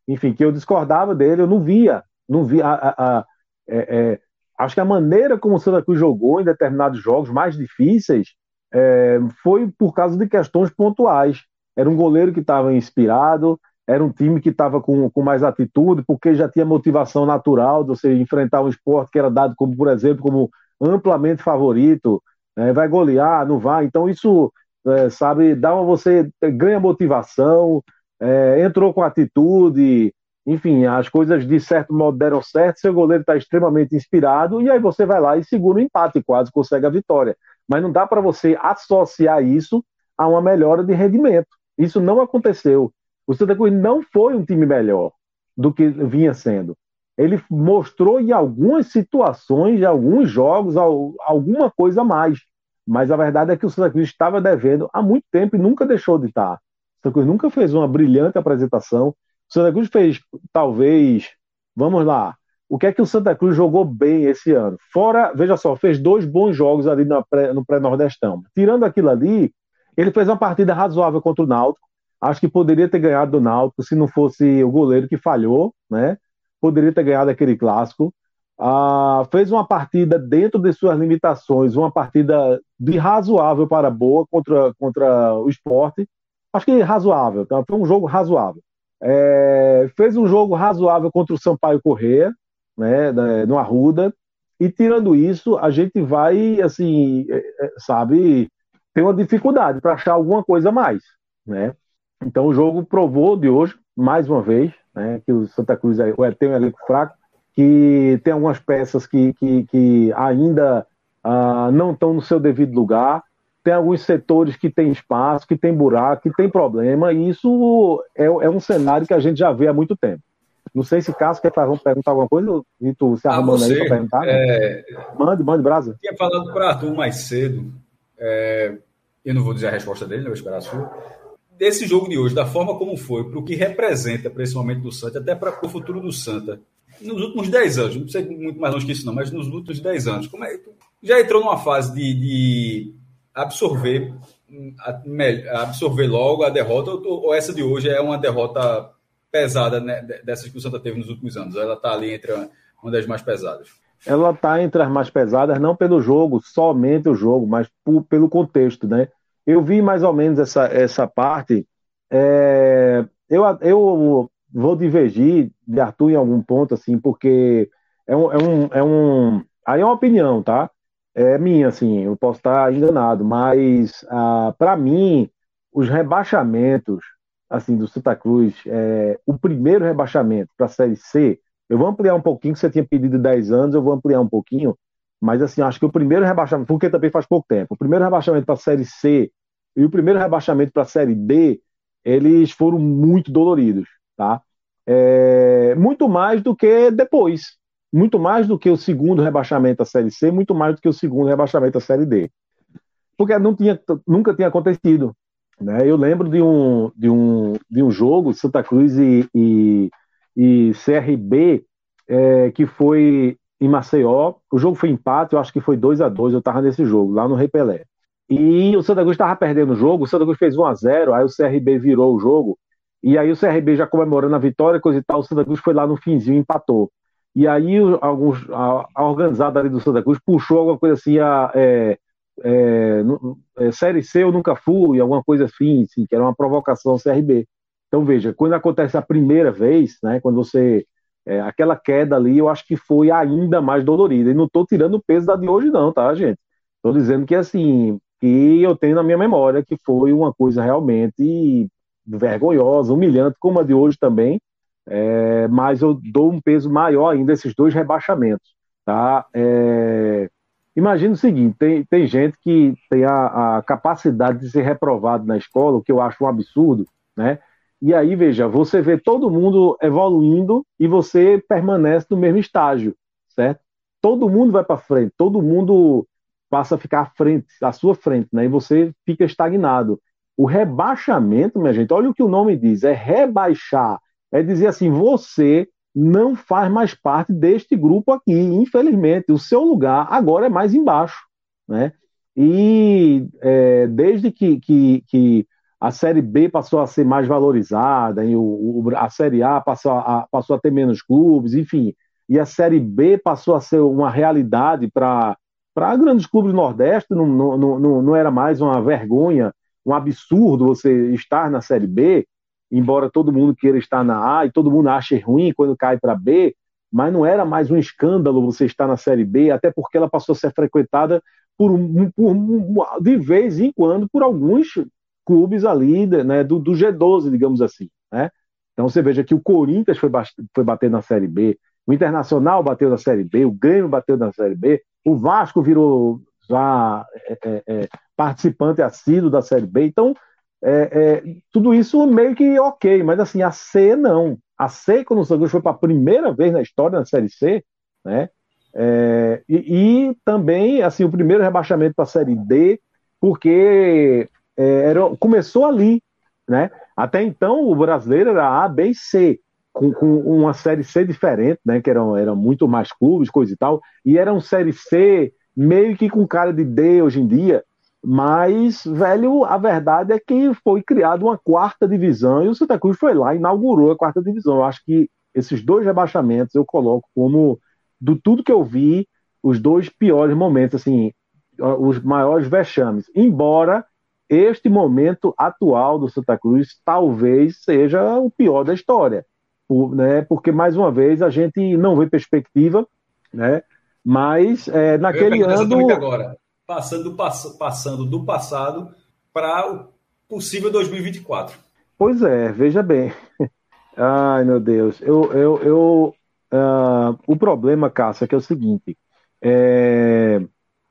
enfim, que eu discordava dele, eu não via, não via. A, a, a, é, é, acho que a maneira como o Santa Cruz jogou em determinados jogos mais difíceis é, foi por causa de questões pontuais. Era um goleiro que estava inspirado, era um time que estava com, com mais atitude, porque já tinha motivação natural de você enfrentar um esporte que era dado como, por exemplo, como amplamente favorito, né? vai golear, não vai. Então isso, é, sabe, dá uma, você ganha motivação, é, entrou com atitude, enfim, as coisas de certo modo deram certo, seu goleiro está extremamente inspirado, e aí você vai lá e segura o empate, quase consegue a vitória. Mas não dá para você associar isso a uma melhora de rendimento. Isso não aconteceu. O Santa Cruz não foi um time melhor do que vinha sendo. Ele mostrou em algumas situações, em alguns jogos, alguma coisa a mais. Mas a verdade é que o Santa Cruz estava devendo há muito tempo e nunca deixou de estar. O Santa Cruz nunca fez uma brilhante apresentação. O Santa Cruz fez, talvez, vamos lá, o que é que o Santa Cruz jogou bem esse ano? Fora, veja só, fez dois bons jogos ali no pré-nordestão. Tirando aquilo ali, ele fez uma partida razoável contra o Náutico. Acho que poderia ter ganhado do Náutico se não fosse o goleiro que falhou, né? Poderia ter ganhado aquele clássico. Ah, fez uma partida dentro de suas limitações, uma partida de razoável para boa contra, contra o esporte. Acho que razoável, tá? foi um jogo razoável. É, fez um jogo razoável contra o Sampaio Corrêa, né, no Arruda, e tirando isso, a gente vai, assim, é, é, sabe, ter uma dificuldade para achar alguma coisa a mais, né? Então o jogo provou de hoje, mais uma vez, né, que o Santa Cruz é, tem um elenco fraco, que tem algumas peças que, que, que ainda uh, não estão no seu devido lugar, tem alguns setores que tem espaço, que tem buraco, que tem problema, e isso é, é um cenário que a gente já vê há muito tempo. Não sei se Cássio quer perguntar alguma coisa, e tu se arrumando ah, aí para perguntar. É... Mande, mande, Brasa. Tinha falado para Arthur mais cedo, é... eu não vou dizer a resposta dele, não vou esperar a sua desse jogo de hoje, da forma como foi, para o que representa para esse momento do Santa, até para o futuro do Santa, nos últimos 10 anos, não ir muito mais longe que isso, não, mas nos últimos 10 anos, como é, já entrou numa fase de, de absorver absorver logo a derrota, ou, essa de hoje é uma derrota pesada né, dessas que o Santa teve nos últimos anos? Ela está ali entre uma das mais pesadas? Ela está entre as mais pesadas, não pelo jogo, somente o jogo, mas por, pelo contexto, né? Eu vi mais ou menos essa, essa parte. É, eu, eu vou divergir de Arthur em algum ponto, assim, porque é um, é um, é um. Aí é uma opinião, tá? É minha, assim, eu posso estar enganado, mas ah, para mim, os rebaixamentos assim do Santa Cruz, é, o primeiro rebaixamento para a Série C, eu vou ampliar um pouquinho, que você tinha pedido 10 anos, eu vou ampliar um pouquinho, mas assim, acho que o primeiro rebaixamento, porque também faz pouco tempo, o primeiro rebaixamento para a Série C e o primeiro rebaixamento para a Série D, eles foram muito doloridos, tá? É, muito mais do que depois. Muito mais do que o segundo rebaixamento da Série C, muito mais do que o segundo rebaixamento da Série D. Porque não tinha, nunca tinha acontecido. Né? Eu lembro de um, de um, de um jogo, Santa Cruz e, e, e CRB, é, que foi em Maceió. O jogo foi empate, eu acho que foi 2 a 2 eu estava nesse jogo, lá no Repelé. E o Santa Cruz estava perdendo o jogo, o Santa Cruz fez 1 a 0 aí o CRB virou o jogo, e aí o CRB já comemorando a vitória, coisa e tal, o Santa Cruz foi lá no finzinho e empatou. E aí alguns, a, a organizada ali do Santa Cruz puxou alguma coisa assim, a, é, é, é, Série C eu nunca fui, alguma coisa assim, assim, que era uma provocação ao CRB. Então, veja, quando acontece a primeira vez, né, quando você. É, aquela queda ali, eu acho que foi ainda mais dolorida. E não estou tirando o peso da de hoje, não, tá, gente? Estou dizendo que, assim, que eu tenho na minha memória que foi uma coisa realmente vergonhosa, humilhante, como a de hoje também. É, mas eu dou um peso maior ainda esses dois rebaixamentos. Tá? É, imagina o seguinte: tem, tem gente que tem a, a, capacidade de ser reprovado na escola, o que eu acho um absurdo, né? E aí, veja, você vê todo mundo evoluindo e você permanece no mesmo estágio, certo? Todo mundo vai para frente, todo mundo passa a ficar à frente, à sua frente, né? E você fica estagnado. O rebaixamento, minha gente, olha o que o nome diz, é rebaixar, é dizer assim, você não faz mais parte deste grupo aqui, infelizmente, o seu lugar agora é mais embaixo, né? E é, desde que, que, que a Série B passou a ser mais valorizada, e o, o, a Série A passou a, passou a ter menos clubes, enfim, e a Série B passou a ser uma realidade para grandes clubes do Nordeste, não, não, não, não era mais uma vergonha, um absurdo você estar na Série B, embora todo mundo queira estar na A e todo mundo ache ruim quando cai para B, mas não era mais um escândalo você estar na Série B, até porque ela passou a ser frequentada por, por de vez em quando por alguns clubes ali né, do, do, G12, digamos assim. Né? Então você veja que o Corinthians foi, foi bater na Série B, o Internacional bateu na Série B, o Grêmio bateu na Série B, o Vasco virou já é, é, é participante assíduo da Série B. Então, é, é, tudo isso meio que ok, mas assim, a C não. A C, quando o Santos foi para a primeira vez na história na Série C, né? É, e, e, também assim o primeiro rebaixamento para a Série D, porque era, começou ali, né? Até então o brasileiro era A, B e C, com, com uma série C diferente, né? Que eram, eram muito mais clubes, coisa e tal, e era um série C meio que com cara de D hoje em dia. Mas, velho, a verdade é que foi criada uma quarta divisão e o Santa Cruz foi lá e inaugurou a quarta divisão. Eu acho que esses dois rebaixamentos eu coloco como, do tudo que eu vi, os dois piores momentos, assim, os maiores vexames. Embora este momento atual do Santa Cruz talvez seja o pior da história, por, né? porque mais uma vez a gente não vê perspectiva, né? mas é, naquele ano. Agora, passando do, passando do passado para o possível 2024. Pois é, veja bem. *laughs* Ai, meu Deus. Eu, eu, eu, uh, o problema, Cássia, é que é o seguinte: é,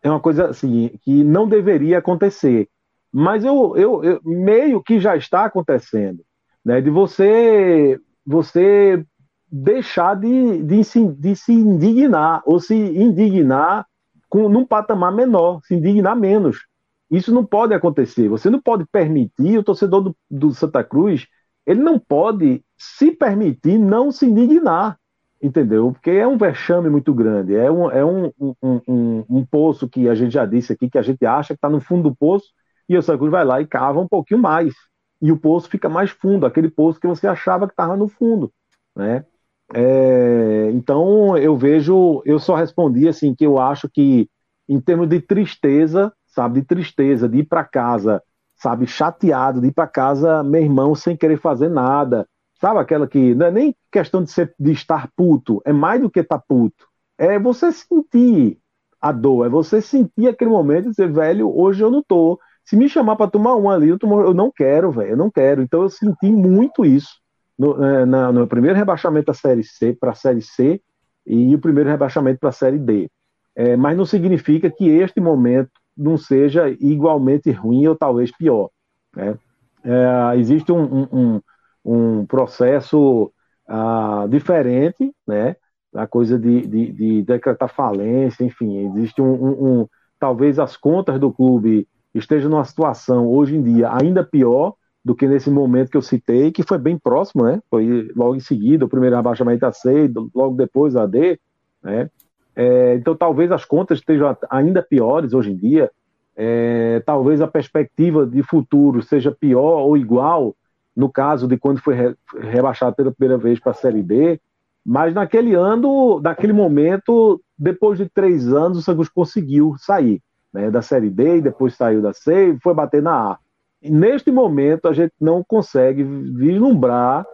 é uma coisa assim, que não deveria acontecer mas eu, eu, eu, meio que já está acontecendo, né? De você você deixar de, de, se, de se indignar ou se indignar com, num patamar menor, se indignar menos. Isso não pode acontecer. Você não pode permitir, o torcedor do, do Santa Cruz, ele não pode se permitir não se indignar, entendeu? Porque é um vexame muito grande, é um, é um, um, um, um poço que a gente já disse aqui, que a gente acha que está no fundo do poço, e o Santa Cruz vai lá e cava um pouquinho mais. E o poço fica mais fundo, aquele poço que você achava que estava no fundo. Né? É, então eu vejo, eu só respondi assim que eu acho que em termos de tristeza, sabe, de tristeza, de ir para casa, sabe, chateado, de ir para casa, meu irmão, sem querer fazer nada, sabe, aquela que não é nem questão de, ser, de estar puto, é mais do que estar tá puto, é você sentir a dor, é você sentir aquele momento e dizer, velho, hoje eu não tô, se me chamar para tomar um ali, eu, tomo, eu não quero, velho, eu não quero. Então eu senti muito isso no, é, na, no primeiro rebaixamento da Série C para a Série C e o primeiro rebaixamento para a Série D. É, mas não significa que este momento não seja igualmente ruim ou talvez pior. Né? É, existe um, um, um processo uh, diferente, né? a coisa de, de, de, decretar falência, enfim, existe um, um, talvez as contas do clube esteja numa situação hoje em dia ainda pior do que nesse momento que eu citei, que foi bem próximo, né? Foi logo em seguida, o primeiro abaixamento a C, logo depois a D, né? É, então talvez as contas estejam ainda piores hoje em dia, é, talvez a perspectiva de futuro seja pior ou igual no caso de quando foi re, rebaixado pela primeira vez para a Série B, mas naquele ano, naquele momento, depois de três anos, o Santos conseguiu sair né, da Série D, e depois saiu da C e foi bater na A. neste momento, a gente não consegue vislumbrar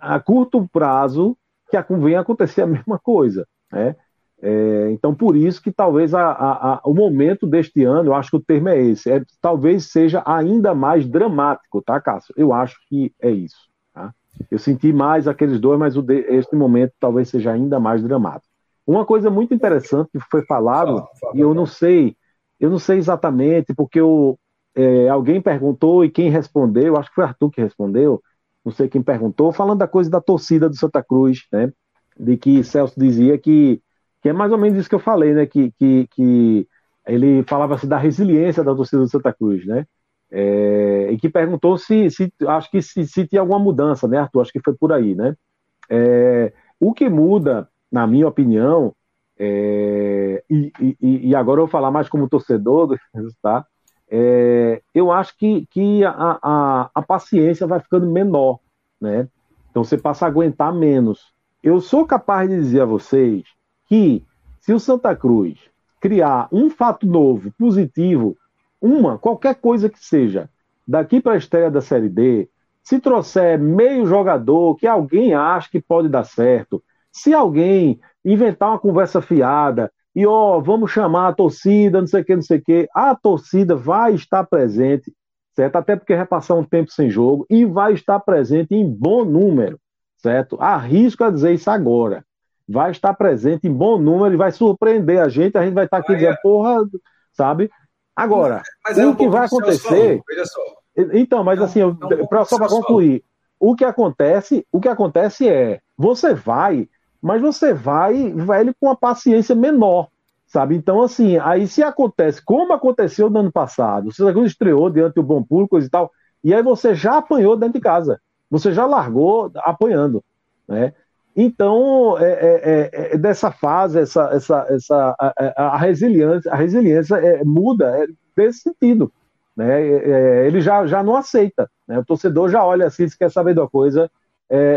a curto prazo que venha acontecer a *laughs* mesma coisa. Né? É, então, por isso que talvez a, a, a, o momento deste ano, eu acho que o termo é esse, é, talvez seja ainda mais dramático, tá, Cássio? Eu acho que é isso. Tá? Eu senti mais aqueles dois, mas de, este momento talvez seja ainda mais dramático. Uma coisa muito interessante que foi falado, fala, fala, e eu não sei, eu não sei exatamente, porque eu, é, alguém perguntou e quem respondeu, acho que foi Arthur que respondeu, não sei quem perguntou, falando da coisa da torcida do Santa Cruz, né? De que Celso dizia que que é mais ou menos isso que eu falei, né? Que, que, que ele falava assim, da resiliência da torcida do Santa Cruz, né? É, e que perguntou se, se acho que se, se tinha alguma mudança, né, Arthur? Acho que foi por aí, né? É, o que muda, na minha opinião, é, e, e, e, agora eu vou falar mais como torcedor, tá? É, eu acho que, que a, a, a paciência vai ficando menor, né? Então você passa a aguentar menos. Eu sou capaz de dizer a vocês que se o Santa Cruz criar um fato novo, positivo, uma, qualquer coisa que seja, daqui para a estreia da Série D, se trouxer meio jogador que alguém acha que pode dar certo, se alguém inventar uma conversa fiada e ó, vamos chamar a torcida, não sei o que, não sei o que, a torcida vai estar presente, certo? Até porque vai passar um tempo sem jogo e vai estar presente em bom número, certo? Arrisco a dizer isso agora vai estar presente em bom número e vai surpreender a gente. A gente vai estar aqui dizendo, porra, sabe? Agora, mas é o que vai acontecer. Então, mas assim, eu, pra, só para concluir, o que acontece, o que acontece é, você vai, mas você vai, vai com uma paciência menor, sabe? Então, assim, aí se acontece, como aconteceu no ano passado, você estreou diante do bom público e tal, e aí você já apanhou dentro de casa, você já largou apanhando, né? Então, é, é, é, é, dessa fase, essa, essa, essa, a, a resiliência, a resiliência é, muda é, desse sentido. Né? É, ele já, já não aceita. Né? O torcedor já olha assim, se quer saber de uma coisa,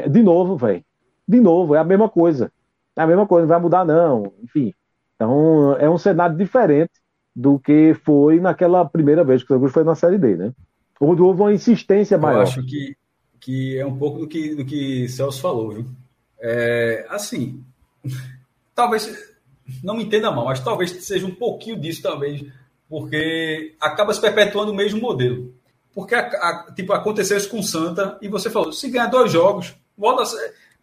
de novo, velho. De novo, é a mesma coisa. É a mesma coisa, não vai mudar, não. Enfim. Então, é um cenário diferente do que foi naquela primeira vez que o Santa foi na Série D, né? Onde houve uma insistência maior. Eu acho que, que é um pouco do que, do que Celso falou, viu? É, assim, *laughs* talvez, não me entenda mal, mas talvez seja um pouquinho disso também, porque acaba se perpetuando o mesmo modelo. Porque, a, a, tipo, aconteceu isso com o Santa e você falou, se ganhar dois jogos, volta,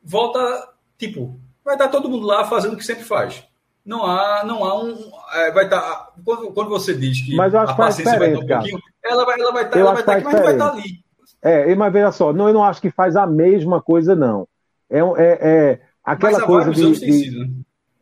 volta, tipo, vai estar todo mundo lá fazendo o que sempre faz. Não há, não há um. É, vai estar. Tá, quando, quando, você diz que a paciência vai estar um pouquinho, ela vai, ela vai estar, ela vai estar aqui, mas vai estar ali. É, mas veja só, não, eu não acho que faz a mesma coisa, não. É, é, é aquela coisa de, de... Sido, né?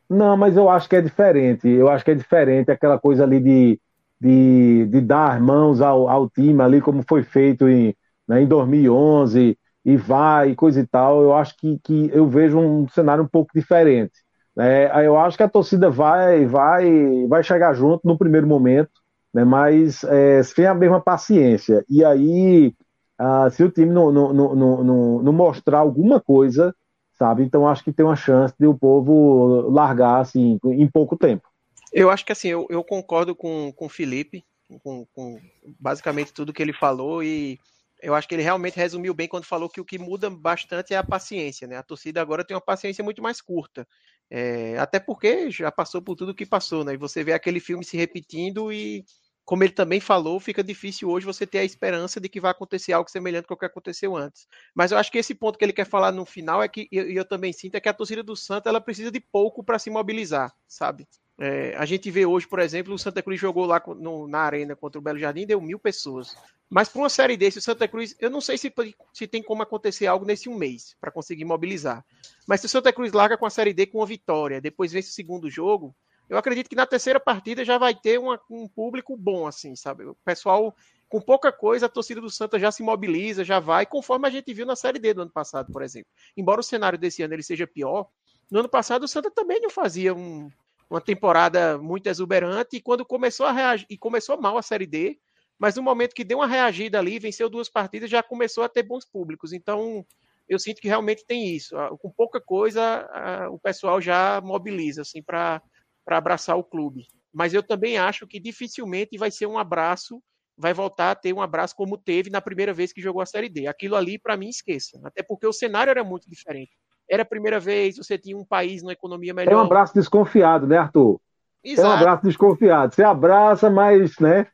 Não, mas eu acho que é diferente. Eu acho que é diferente aquela coisa ali de, de, de dar mãos ao, ao time ali, como foi feito em, né, em 2011, e vai, e coisa e tal. Eu acho que, que eu vejo um cenário um pouco diferente. É, eu acho que a torcida vai, vai, vai chegar junto no primeiro momento, né, mas é, sem a mesma paciência. E aí, ah, se o time não, não, não, não, não mostrar alguma coisa, sabe? Então acho que tem uma chance de o povo largar assim em pouco tempo. Eu acho que assim, eu, eu concordo com, com o Felipe, com, com basicamente tudo que ele falou, e eu acho que ele realmente resumiu bem quando falou que o que muda bastante é a paciência, né? A torcida agora tem uma paciência muito mais curta. É, até porque já passou por tudo que passou, né? E você vê aquele filme se repetindo e como ele também falou, fica difícil hoje você ter a esperança de que vai acontecer algo semelhante ao que aconteceu antes. Mas eu acho que esse ponto que ele quer falar no final é que, e eu, também sinto, é que a torcida do Santa ela precisa de pouco para se mobilizar, sabe? É, a gente vê hoje, por exemplo, o Santa Cruz jogou lá no, na arena contra o Belo Jardim, deu mil pessoas. Mas para uma série desse, o Santa Cruz, eu não sei se, se tem como acontecer algo nesse um mês para conseguir mobilizar. Mas se o Santa Cruz larga com a série D com uma vitória, depois vence o segundo jogo, eu acredito que na terceira partida já vai ter uma, um público bom, assim, sabe? O pessoal, com pouca coisa, a torcida do Santa já se mobiliza, já vai, conforme a gente viu na Série D do ano passado, por exemplo. Embora o cenário desse ano ele seja pior, no ano passado o Santa também não fazia um, uma temporada muito exuberante, e quando começou a reagir, e começou mal a Série D, mas no momento que deu uma reagida ali, venceu duas partidas, já começou a ter bons públicos. Então, eu sinto que realmente tem isso. Com pouca coisa, o pessoal já mobiliza, assim, para para abraçar o clube. Mas eu também acho que dificilmente vai ser um abraço vai voltar a ter um abraço como teve na primeira vez que jogou a Série D. Aquilo ali, para mim, esqueça. Até porque o cenário era muito diferente. Era a primeira vez, você tinha um país numa economia melhor. É um abraço desconfiado, né, Arthur? Exato. É um abraço desconfiado. Você abraça, mas, né?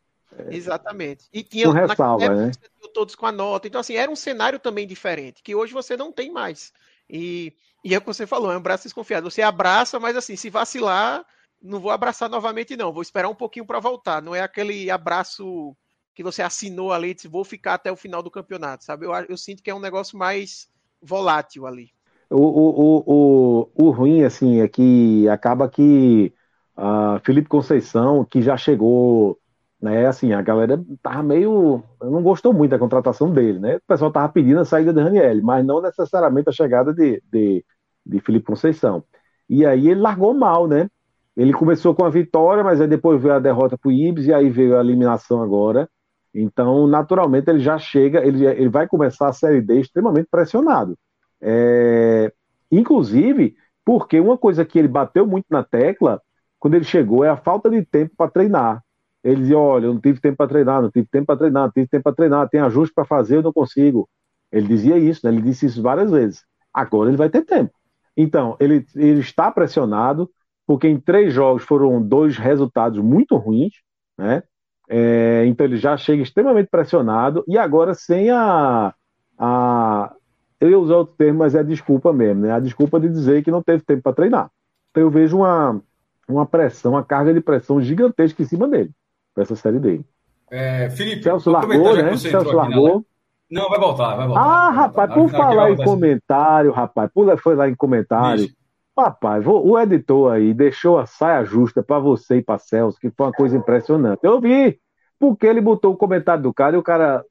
Exatamente. E tinha, ressalva, época, né? todos com a nota. Então, assim, era um cenário também diferente, que hoje você não tem mais. E, e é o que você falou, é um abraço desconfiado. Você abraça, mas assim, se vacilar, não vou abraçar novamente, não. Vou esperar um pouquinho para voltar. Não é aquele abraço que você assinou ali, disse, vou ficar até o final do campeonato, sabe? Eu, eu sinto que é um negócio mais volátil ali. O, o, o, o, ruim, assim, é que acaba que uh, Felipe Conceição, que já chegou, né, assim, a galera tava meio, não gostou muito da contratação dele, né? O pessoal tava pedindo a saída de Raniel, mas não necessariamente a chegada de, de, de Felipe Conceição. E aí ele largou mal, né? Ele começou com a vitória, mas aí depois veio a derrota para o Ibis e aí veio a eliminação agora. Então, naturalmente, ele já chega, ele, ele vai começar a Série D extremamente pressionado. É, inclusive, porque uma coisa que ele bateu muito na tecla quando ele chegou é a falta de tempo para treinar. Ele dizia: Olha, eu não tive tempo para treinar, não tive tempo para treinar, não tive tempo para treinar, tem ajuste para fazer, eu não consigo. Ele dizia isso, né? ele disse isso várias vezes. Agora ele vai ter tempo. Então, ele, ele está pressionado, porque em três jogos foram dois resultados muito ruins, né? É, então ele já chega extremamente pressionado e agora sem a, a eu ia usar outro termo, mas é a desculpa mesmo, né? A desculpa de dizer que não teve tempo para treinar. Então eu vejo uma, uma pressão, uma carga de pressão gigantesca em cima dele, para essa série dele. É, Felipe, Celso largou, né? Celso largou. Não, vai voltar, vai voltar. Ah, vai rapaz, por falar em comentário, rapaz, por, foi lá em comentário. Bicho. Rapaz, o editor aí deixou a saia justa para você e para Celso, que foi uma coisa impressionante. Eu vi, porque ele botou o comentário do cara e o cara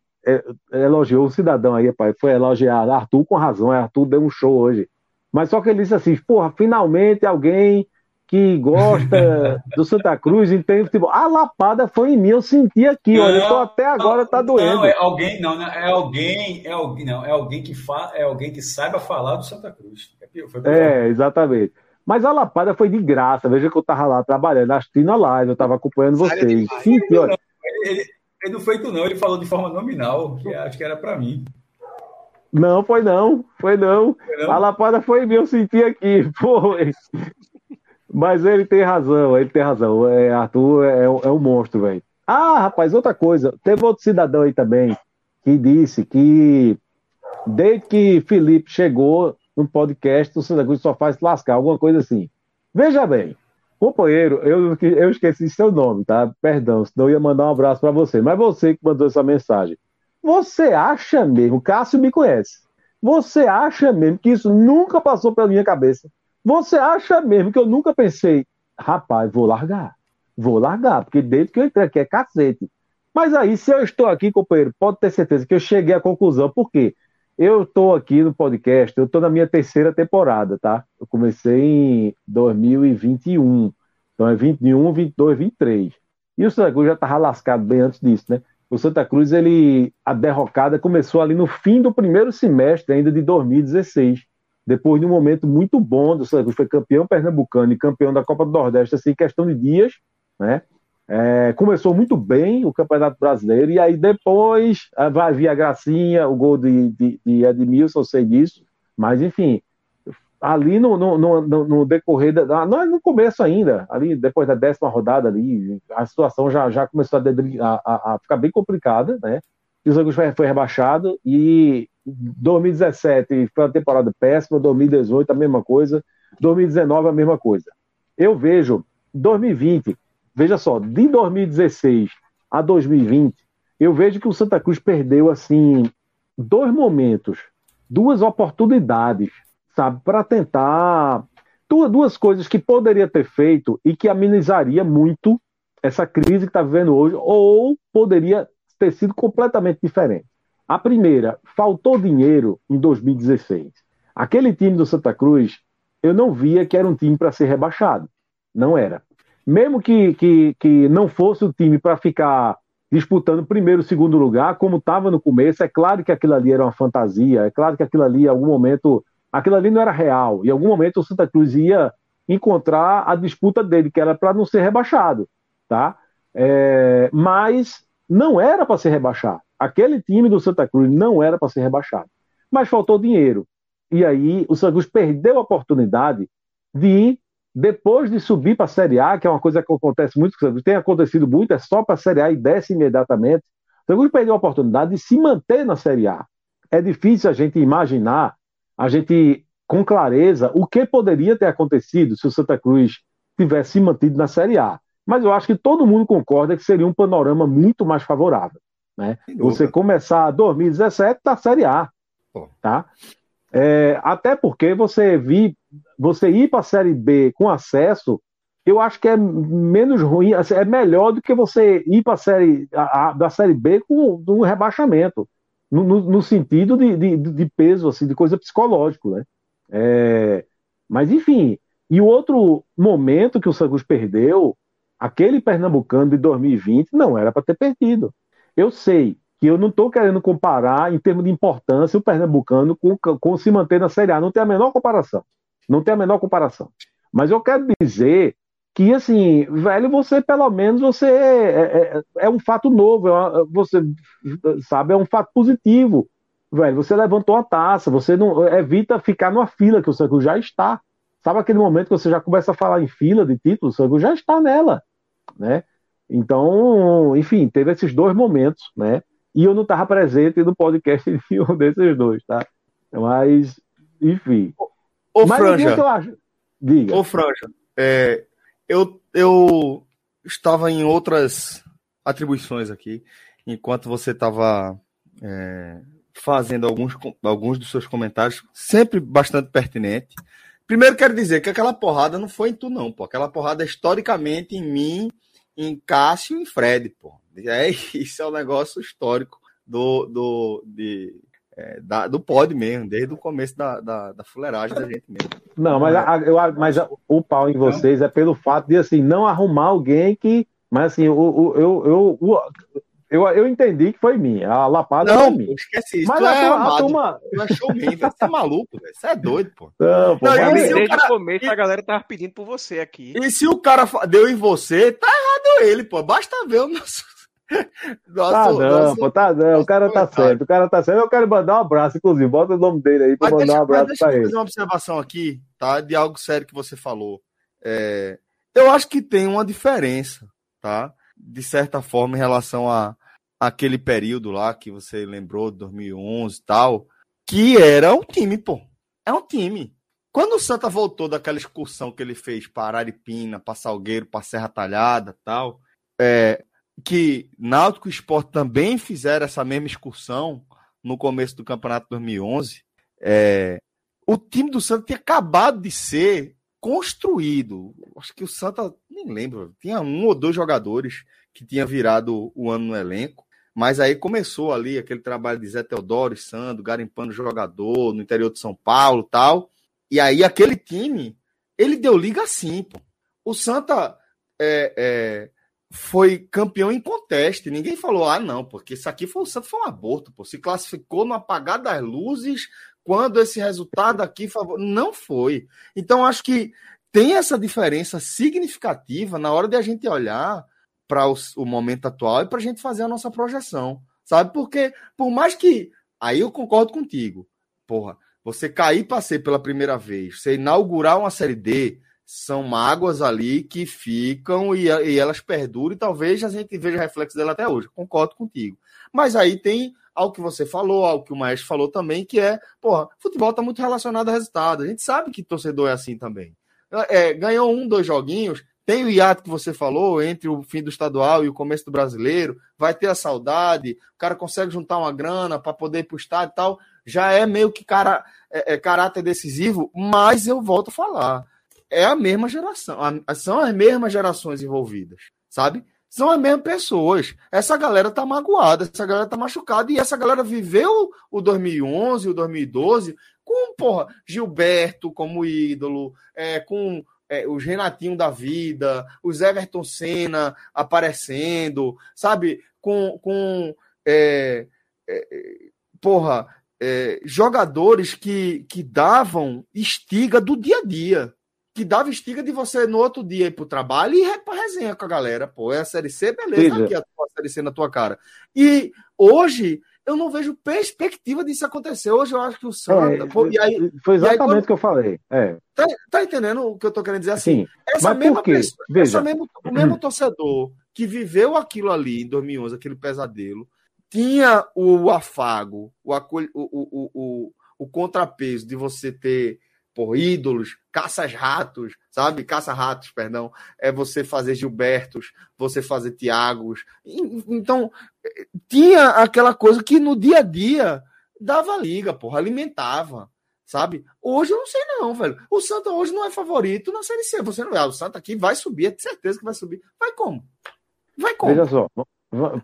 elogiou o cidadão aí, rapaz, foi elogiado. Arthur com razão, Arthur deu um show hoje. Mas só que ele disse assim, porra, finalmente alguém que gosta *laughs* do Santa Cruz, entende futebol. A lapada foi em mim, eu senti aqui, olha, então até agora tá doendo. Não, é alguém, não, não, é alguém, é alguém, não, é alguém que fa, é alguém que saiba falar do Santa Cruz. É, é exatamente. Mas a lapada foi de graça, veja que eu tava lá trabalhando, assistindo a live, eu tava acompanhando vocês. Senti, olha. Ele, ele não foi tu não, ele falou de forma nominal, que acho que era para mim. Não, foi não, foi não. Foi não. A lapada foi mim, eu senti aqui. *laughs* Foi. Mas ele tem razão, ele tem razão. É, Arthur é, é um monstro, velho. Ah, rapaz, outra coisa. Teve outro cidadão aí também que disse que desde que Felipe chegou no podcast, o Santa Cruz só faz lascar, alguma coisa assim. Veja bem, companheiro, eu, eu esqueci seu nome, tá? Perdão, senão eu ia mandar um abraço para você. Mas você que mandou essa mensagem. Você acha mesmo, Cássio me conhece, você acha mesmo que isso nunca passou pela minha cabeça? Você acha mesmo que eu nunca pensei, rapaz, vou largar, vou largar, porque desde que eu entrei aqui é cacete. Mas aí, se eu estou aqui, companheiro, pode ter certeza que eu cheguei à conclusão, por quê? Eu estou aqui no podcast, eu estou na minha terceira temporada, tá? Eu comecei em 2021, então é 21, 22, 23. E o Santa Cruz já estava lascado bem antes disso, né? O Santa Cruz, ele, a derrocada começou ali no fim do primeiro semestre ainda de 2016 depois de um momento muito bom do Santa Cruz, foi campeão pernambucano e campeão da Copa do Nordeste, assim, em questão de dias, né? É, começou muito bem o Campeonato Brasileiro, e aí depois ah, vai vir a gracinha, o gol de, de, de Edmilson, eu sei disso, mas enfim, ali no, no, no, no decorrer, da, não no começo ainda, ali depois da décima rodada ali, a situação já, já começou a, a, a ficar bem complicada, né? E o Santa Cruz foi rebaixado e 2017 foi uma temporada péssima, 2018 a mesma coisa, 2019 a mesma coisa. Eu vejo 2020, veja só, de 2016 a 2020, eu vejo que o Santa Cruz perdeu assim dois momentos, duas oportunidades, sabe, para tentar duas, duas coisas que poderia ter feito e que amenizaria muito essa crise que está vivendo hoje, ou poderia ter sido completamente diferente. A primeira, faltou dinheiro em 2016. Aquele time do Santa Cruz, eu não via que era um time para ser rebaixado. Não era. Mesmo que, que, que não fosse o time para ficar disputando primeiro segundo lugar, como estava no começo, é claro que aquilo ali era uma fantasia, é claro que aquilo ali, em algum momento, aquilo ali não era real. Em algum momento o Santa Cruz ia encontrar a disputa dele, que era para não ser rebaixado, tá? É, mas não era para se rebaixar. Aquele time do Santa Cruz não era para ser rebaixado. Mas faltou dinheiro. E aí o Santa Cruz perdeu a oportunidade de, depois de subir para a Série A, que é uma coisa que acontece muito, tem acontecido muito, é só para a Série A e desce imediatamente. O Santa Cruz perdeu a oportunidade de se manter na Série A. É difícil a gente imaginar, a gente com clareza, o que poderia ter acontecido se o Santa Cruz tivesse se mantido na Série A. Mas eu acho que todo mundo concorda que seria um panorama muito mais favorável. Né? Você começar 2017 da Série A. Tá? É, até porque você, vi, você ir para a Série B com acesso, eu acho que é menos ruim, assim, é melhor do que você ir para a Série a, da Série B com um rebaixamento. No, no, no sentido de, de, de, peso, assim, de coisa psicológica, né? É, mas enfim, e o outro momento que o Santos perdeu, aquele Pernambucano de 2020, não era para ter perdido. Eu sei que eu não estou querendo comparar, em termos de importância, o Pernambucano com, com se manter na Série A. Não tem a menor comparação. Não tem a menor comparação. Mas eu quero dizer que, assim, velho, você, pelo menos, você é, é, é um fato novo. É você, sabe, é um fato positivo. Velho, você levantou a taça, você não evita ficar numa fila que o Santos já está. Sabe aquele momento que você já começa a falar em fila de título? O Santos já está nela, né? Então, enfim, teve esses dois momentos, né? E eu não estava presente no podcast *laughs* nenhum desses dois, tá? Mas, enfim. Ô, Mas Franja. Que eu acho... Diga. Ô, Franja, é, eu, eu estava em outras atribuições aqui, enquanto você estava é, fazendo alguns, alguns dos seus comentários, sempre bastante pertinente. Primeiro, quero dizer que aquela porrada não foi em tu, não, pô. Aquela porrada é historicamente em mim em Cássio e em Fred, pô. É, *laughs* isso é um negócio histórico do, do, de, é, da, do pod mesmo, desde o começo da, da, da fuleiragem da gente mesmo. Não, mas, a, eu, mas a, o pau em vocês é pelo fato de assim, não arrumar alguém que. Mas assim, o, o, eu, eu, o, eu, eu entendi que foi minha. A lapada não, foi minha. esquece isso. Mas a, é a turma. Tu é showman, você é maluco, velho. Você é doido, pô. Não, pô não, mas desde o, cara... o começo e... a galera tava pedindo por você aqui. E se o cara deu em você, tá errado ele, pô. Basta ver o nosso. *laughs* Tá não, nosso... pô, tá não. O cara tá certo. O cara tá certo. Eu quero mandar um abraço, inclusive. Bota o nome dele aí pra mas mandar deixa, um abraço deixa pra eu ele. fazer uma observação aqui, tá? De algo sério que você falou. É... Eu acho que tem uma diferença, tá? De certa forma, em relação a aquele período lá que você lembrou, 2011 e tal, que era um time, pô. É um time. Quando o Santa voltou daquela excursão que ele fez para Aripina, para Salgueiro, para Serra Talhada tal, é, que Náutico e Sport também fizeram essa mesma excursão no começo do campeonato 2011, é, o time do Santa tinha acabado de ser construído. Acho que o Santa, nem lembro, tinha um ou dois jogadores que tinha virado o ano no elenco. Mas aí começou ali aquele trabalho de Zé Teodoro e Sandro, garimpando jogador no interior de São Paulo tal. E aí aquele time, ele deu liga assim, pô. O Santa é, é, foi campeão em conteste. Ninguém falou, ah, não, porque isso aqui foi o foi um aborto, pô. Se classificou no apagar das luzes quando esse resultado aqui favor... não foi. Então acho que tem essa diferença significativa na hora de a gente olhar para o, o, momento atual e para a gente fazer a nossa projeção, sabe? Porque, por mais que. Aí eu concordo contigo, porra. Você cair para ser pela primeira vez, você inaugurar uma série D, são mágoas ali que ficam e, e elas perduram e talvez a gente veja reflexo dela até hoje. Concordo contigo. Mas aí tem algo que você falou, algo que o Maestro falou também, que é, porra, futebol está muito relacionado a resultado. A gente sabe que torcedor é assim também. É, ganhou um, dois joguinhos, tem o hiato que você falou entre o fim do estadual e o começo do brasileiro, vai ter a saudade, o cara consegue juntar uma grana para poder ir para o estádio e tal, já é meio que cara, é, é, caráter decisivo, mas eu volto a falar, é a mesma geração, a, são as mesmas gerações envolvidas, sabe? São as mesmas pessoas. Essa galera tá magoada, essa galera tá machucada, e essa galera viveu o 2011, o 2012 com, porra, Gilberto como ídolo, é, com é, os Renatinho da vida, os Everton Senna aparecendo, sabe? Com, com é, é, porra, é, jogadores que, que davam estiga do dia a dia. Que dava estiga de você no outro dia ir pro trabalho e ir pra resenha com a galera. Pô, é a Série C, beleza, aqui a tua Série C na tua cara. E hoje eu não vejo perspectiva disso acontecer. Hoje eu acho que o Santa. É, pô, e aí, foi exatamente o que eu falei. É. Tá, tá, entendendo o que eu tô querendo dizer assim? Sim, essa mesma pessoa, essa mesmo, o mesmo torcedor que viveu aquilo ali em 2011, aquele pesadelo, tinha o afago, o, o, o, o, o contrapeso de você ter por ídolos, caças-ratos, sabe? Caça-ratos, perdão. É você fazer Gilbertos, você fazer Tiagos. Então, tinha aquela coisa que no dia a dia dava liga, porra, alimentava, sabe? Hoje eu não sei não, velho. O Santa hoje não é favorito na Série C. Você não é. O Santa aqui vai subir, é certeza que vai subir. Vai como? Vai como? Veja só,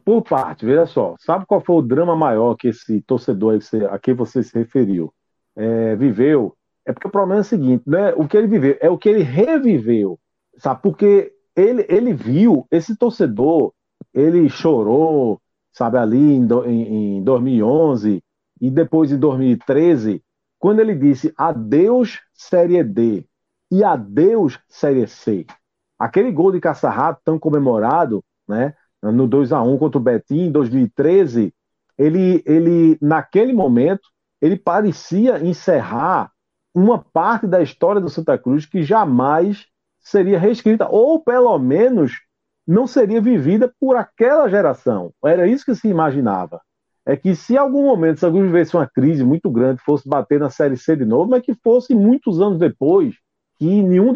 por parte, veja só. Sabe qual foi o drama maior que esse torcedor a que você se referiu? É, viveu é porque o problema é o seguinte, não é o que ele viveu, é o que ele reviveu, sabe? Porque ele, ele viu, esse torcedor, ele chorou, sabe, ali em, em, em 2011 e depois em 2013, quando ele disse adeus Série D e adeus Série C. Aquele gol de caça-rato tão comemorado, né, no 2 a 1 contra o Betim em 2013, ele, ele naquele momento, ele parecia encerrar uma parte da história do Santa Cruz que jamais seria reescrita, ou pelo menos não seria vivida por aquela geração. Era isso que se imaginava. É que se em algum momento Santa Cruz vivesse uma crise muito grande, fosse bater na Série C de novo, mas que fosse muitos anos depois, que nenhum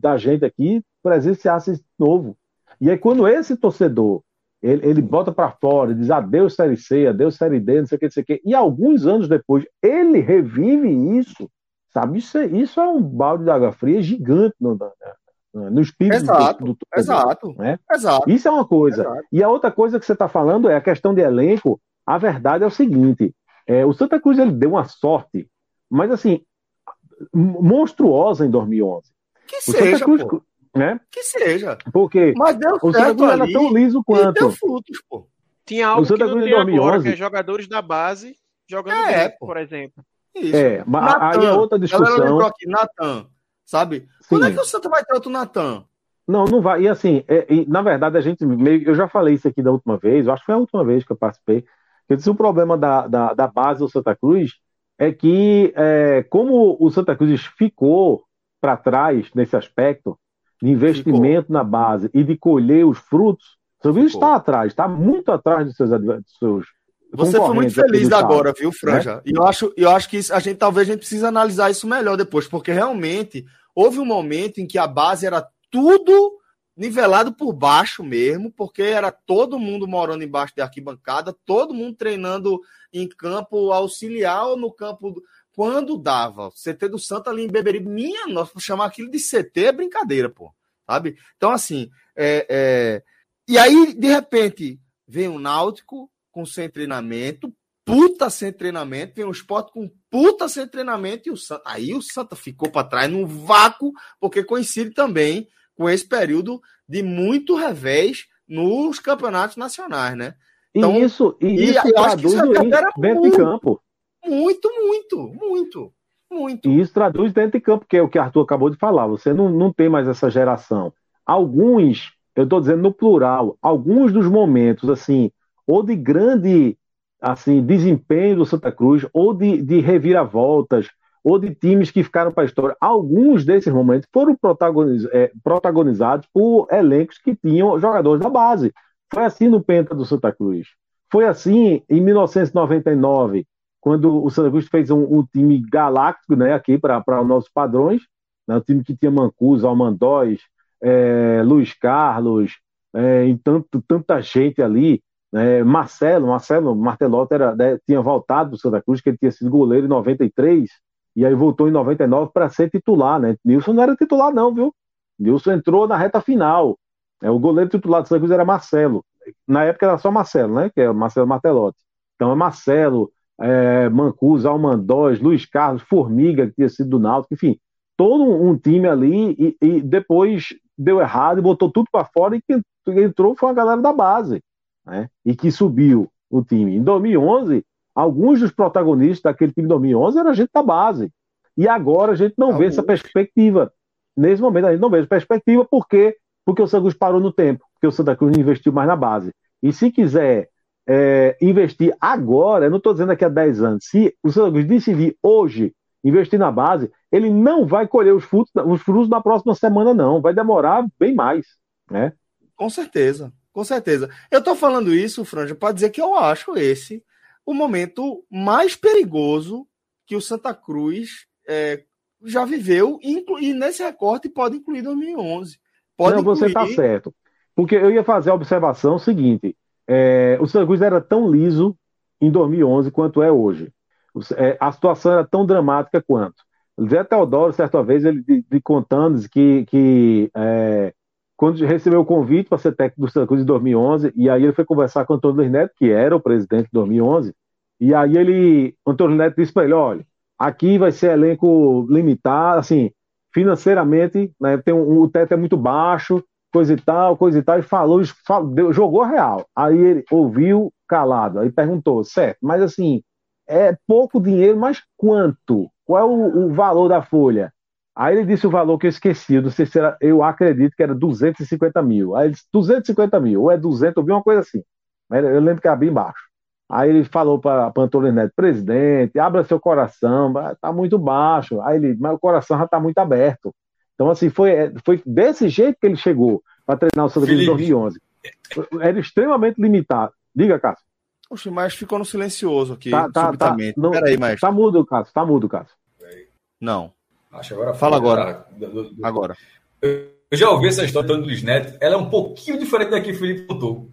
da gente aqui presenciasse de novo. E aí quando esse torcedor ele, ele bota para fora, diz adeus Série C, adeus Série D, não sei o que, não sei o que, e alguns anos depois ele revive isso, Sabe? Isso é, isso é um balde de água fria gigante no, no espírito exato, do, do exato, né? exato. Isso é uma coisa. Exato. E a outra coisa que você está falando é a questão de elenco. A verdade é o seguinte: é, o Santa Cruz ele deu uma sorte, mas assim, monstruosa em 2011. Que o seja, Santa Cruz, pô. Né? Que seja. Porque mas deu o Santa Cruz era tão liso quanto. deu frutos, pô. Tinha algo o Santa Cruz que não tem 2011, agora, que é jogadores da base jogando é, bem, por exemplo. Isso. É, mas Nathan, aí é outra discussão. aqui, Natan, sabe? Sim. Quando é que o Santa vai ter outro Natan? Não, não vai. E assim, é, e, na verdade, a gente meio. Eu já falei isso aqui da última vez, eu acho que foi a última vez que eu participei. Eu disse o problema da, da, da base do Santa Cruz é que, é, como o Santa Cruz ficou para trás nesse aspecto de investimento ficou. na base e de colher os frutos, o Santa Cruz está atrás, está muito atrás dos seus, dos seus você foi muito feliz agora, viu, Franja? Né? E eu acho, eu acho que isso, a gente talvez a gente precisa analisar isso melhor depois, porque realmente houve um momento em que a base era tudo nivelado por baixo mesmo, porque era todo mundo morando embaixo de arquibancada, todo mundo treinando em campo auxiliar ou no campo quando dava. CT do Santa ali em Beberibe, minha nossa, chamar aquilo de CT é brincadeira, pô. Sabe? Então, assim, é, é... e aí, de repente, vem o Náutico, com sem treinamento, puta sem treinamento, vem o esporte com puta sem treinamento, e o Santa, aí o Santa ficou para trás num vácuo, porque coincide também com esse período de muito revés nos campeonatos nacionais, né? Então, e isso, e, e isso traduz isso dentro de campo. Muito, muito, muito, muito. E isso traduz dentro de campo, que é o que Arthur acabou de falar. Você não, não tem mais essa geração. Alguns, eu estou dizendo no plural, alguns dos momentos, assim, ou de grande assim desempenho do Santa Cruz, ou de, de reviravoltas, ou de times que ficaram para a história. Alguns desses momentos foram protagoniz, é, protagonizados por elencos que tinham jogadores da base. Foi assim no Penta do Santa Cruz. Foi assim em 1999, quando o Santa Cruz fez um, um time galáctico né, aqui para os nossos padrões, né, um time que tinha Mancuso, Almandóis, é, Luiz Carlos, é, e tanto, tanta gente ali. É, Marcelo, Marcelo Martelotti era, né, tinha voltado do Santa Cruz, que ele tinha sido goleiro em 93, e aí voltou em 99 para ser titular, né? Nilson não era titular, não, viu? Nilson entrou na reta final. É, o goleiro titular do Santa Cruz era Marcelo. Na época era só Marcelo, né? Que é Marcelo Martelotti. Então é Marcelo, é, Mancuso, Almandóis, Luiz Carlos, Formiga, que tinha sido do Náutico, enfim, todo um time ali e, e depois deu errado e botou tudo para fora e quem entrou foi a galera da base né? e que subiu o time. Em 2011, alguns dos protagonistas daquele time de 2011 eram gente da base. E agora a gente não vê essa perspectiva. nesse momento, a gente não vejo perspectiva, por quê? Porque o Cruz parou no tempo, porque o Santa Cruz não investiu mais na base. E se quiser é, investir agora, eu não estou dizendo daqui a 10 anos, se o Santa Cruz decidir hoje investir na base, ele não vai colher os frutos, os frutos na próxima semana, não. Vai demorar bem mais. Né? Com certeza, com certeza. Eu estou falando isso, Franja, para dizer que eu acho esse o momento mais perigoso que o Santa Cruz é, já viveu, e nesse recorte pode incluir 2011. Pode não, incluir... você está certo. Porque eu ia fazer a observação seguinte: é, o Santa Cruz era tão liso em 2011 quanto é hoje. É, a situação era tão dramática quanto. Zé Teodoro, certa vez, ele de, de contando que, que é, quando recebeu o convite para ser técnico do Santa Cruz em 2011, e aí ele foi conversar com o Antônio Luiz Neto, que era o presidente de 2011, e aí ele, Antônio Neto disse para ele, olha, aqui vai ser elenco limitado, assim, financeiramente, né, tem um, o teto é muito baixo, coisa e tal, coisa e tal, e falou, falou jogou real. Aí ele ouviu calado, aí perguntou, certo, mas assim, é pouco dinheiro, mas quanto? Qual é o, o valor da folha? Aí ele disse o valor que eu esqueci, eu, não sei se era, eu acredito que era 250 mil. Aí ele disse 250 mil, ou é 200, eu vi uma coisa assim. Eu lembro que era bem baixo. Aí ele falou para Antônio Neto, presidente, abra seu coração, tá muito baixo. Aí ele, mas o coração já tá muito aberto. Então, assim, foi, é, foi desse jeito que ele chegou para treinar o Santa Cruz em 2011. Era extremamente limitado. Diga, Cássio. Oxe, mas ficou no silencioso aqui, tá, tá, subitamente. Tá, não, Peraí. Tá mudo, Cássio, tá mudo, Cássio. Não. Acho agora Fala agora. Agora. Eu já ouvi essa história do Luiz Neto. Ela é um pouquinho diferente da que o Felipe contou,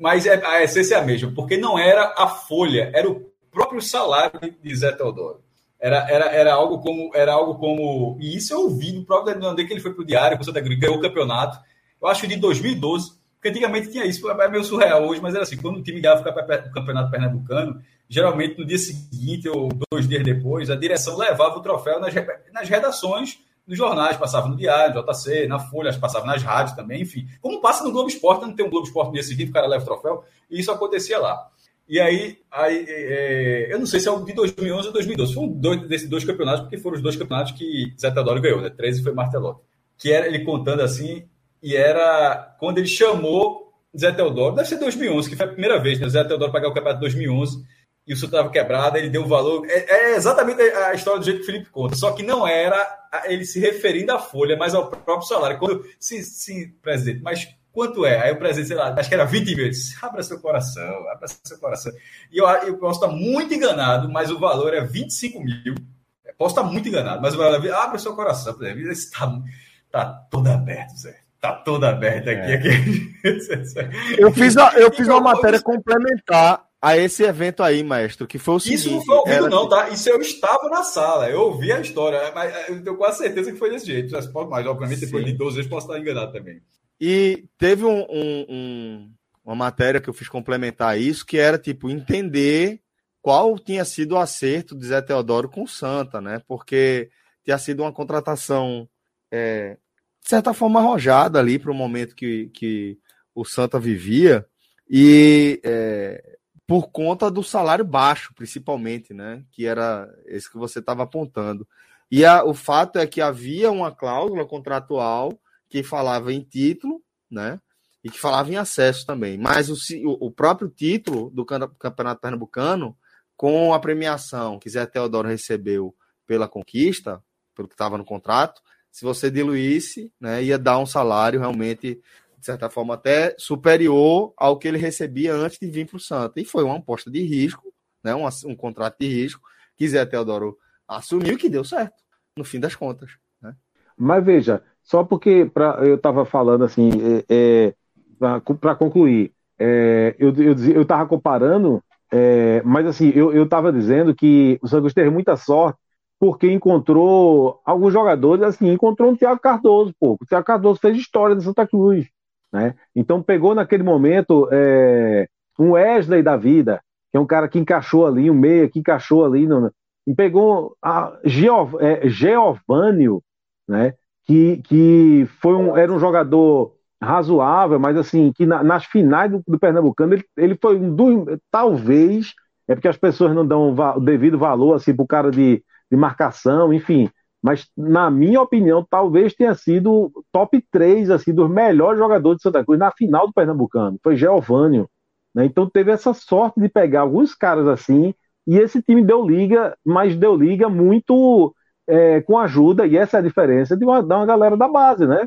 mas é, a essência é a mesma, porque não era a folha, era o próprio salário de Zé Teodoro. Era, era, era algo como era algo como e isso eu ouvi no próprio Daniel que ele foi para o Diário, o Santa Cruz ganhou o campeonato. Eu acho que de 2012 porque antigamente tinha isso, é meio surreal hoje, mas era assim, quando o time ganhava o campeonato pernambucano, geralmente no dia seguinte ou dois dias depois, a direção levava o troféu nas, nas redações dos jornais, passava no Diário, no JC, na Folha, passava nas rádios também, enfim. Como passa no Globo Esporte, não tem um Globo Esporte no dia seguinte, o cara leva o troféu, e isso acontecia lá. E aí, aí é, eu não sei se é o de 2011 ou 2012, foi um dois, desses dois campeonatos, porque foram os dois campeonatos que Zé Teodoro ganhou, né? 13 foi Martelotti. Que era ele contando assim, e era quando ele chamou Zé Teodoro, deve ser 2011, que foi a primeira vez, né? Zé Teodoro pagar o campeonato de 2011 e o Sul estava quebrado, ele deu um valor. É, é, exatamente a história do jeito que o Felipe conta, só que não era ele se referindo à folha, mas ao próprio salário. Quando, sim, sim, presidente, mas quanto é? Aí o presidente, sei lá, acho que era 20 mil. Disse, abra seu coração, abra seu coração. E eu, eu posso estar muito enganado, mas o valor é 25 mil. Posso estar muito enganado, mas o valor é. Abra seu coração, presidente. Está tá todo aberto, Zé. Tá toda aberta aqui. É. aqui. eu fiz, a, eu fiz uma matéria complementar a esse evento aí, maestro, que foi o seguinte... Isso não foi ao vivo, não, tá? Isso eu estava na sala, eu ouvi a história, mas eu tenho quase certeza que foi desse jeito. Mas, obviamente, depois Sim. de 12 vezes, posso estar enganado também. E teve um, um, um, uma matéria que eu fiz complementar isso, que era, tipo, entender qual tinha sido o acerto de Zé Teodoro com o Santa, né? Porque tinha sido uma contratação é, de certa forma, arrojada ali para o momento que, que o Santa vivia, e é, por conta do salário baixo, principalmente, né? Que era esse que você estava apontando. E a, o fato é que havia uma cláusula contratual que falava em título, né? E que falava em acesso também. Mas o, o próprio título do Campeonato Pernambucano, com a premiação que Zé Teodoro recebeu pela conquista, pelo que estava no contrato, se você diluísse, né, ia dar um salário realmente, de certa forma, até superior ao que ele recebia antes de vir para o Santa. E foi uma aposta de risco, né, um, um contrato de risco, que Zé Teodoro assumiu que deu certo, no fim das contas. Né? Mas veja, só porque pra, eu estava falando assim, é, é, para concluir, é, eu estava comparando, é, mas assim, eu estava dizendo que o Santos teve muita sorte porque encontrou alguns jogadores, assim, encontrou um Thiago Cardoso, pô. O Thiago Cardoso fez história de Santa Cruz, né? Então pegou naquele momento é, um Wesley da vida, que é um cara que encaixou ali, um meia que encaixou ali, no, e pegou a Geov, é, Geovânio, né? Que, que foi um, era um jogador razoável, mas assim, que na, nas finais do, do Pernambucano ele, ele foi um dos, talvez, é porque as pessoas não dão o devido valor assim pro cara de de marcação, enfim. mas na minha opinião, talvez tenha sido top 3 assim, dos melhores jogadores de Santa Cruz na final do Pernambucano. Foi Geovânio. Né? Então teve essa sorte de pegar alguns caras assim, e esse time deu liga, mas deu liga muito é, com ajuda, e essa é a diferença de uma, de uma galera da base, né?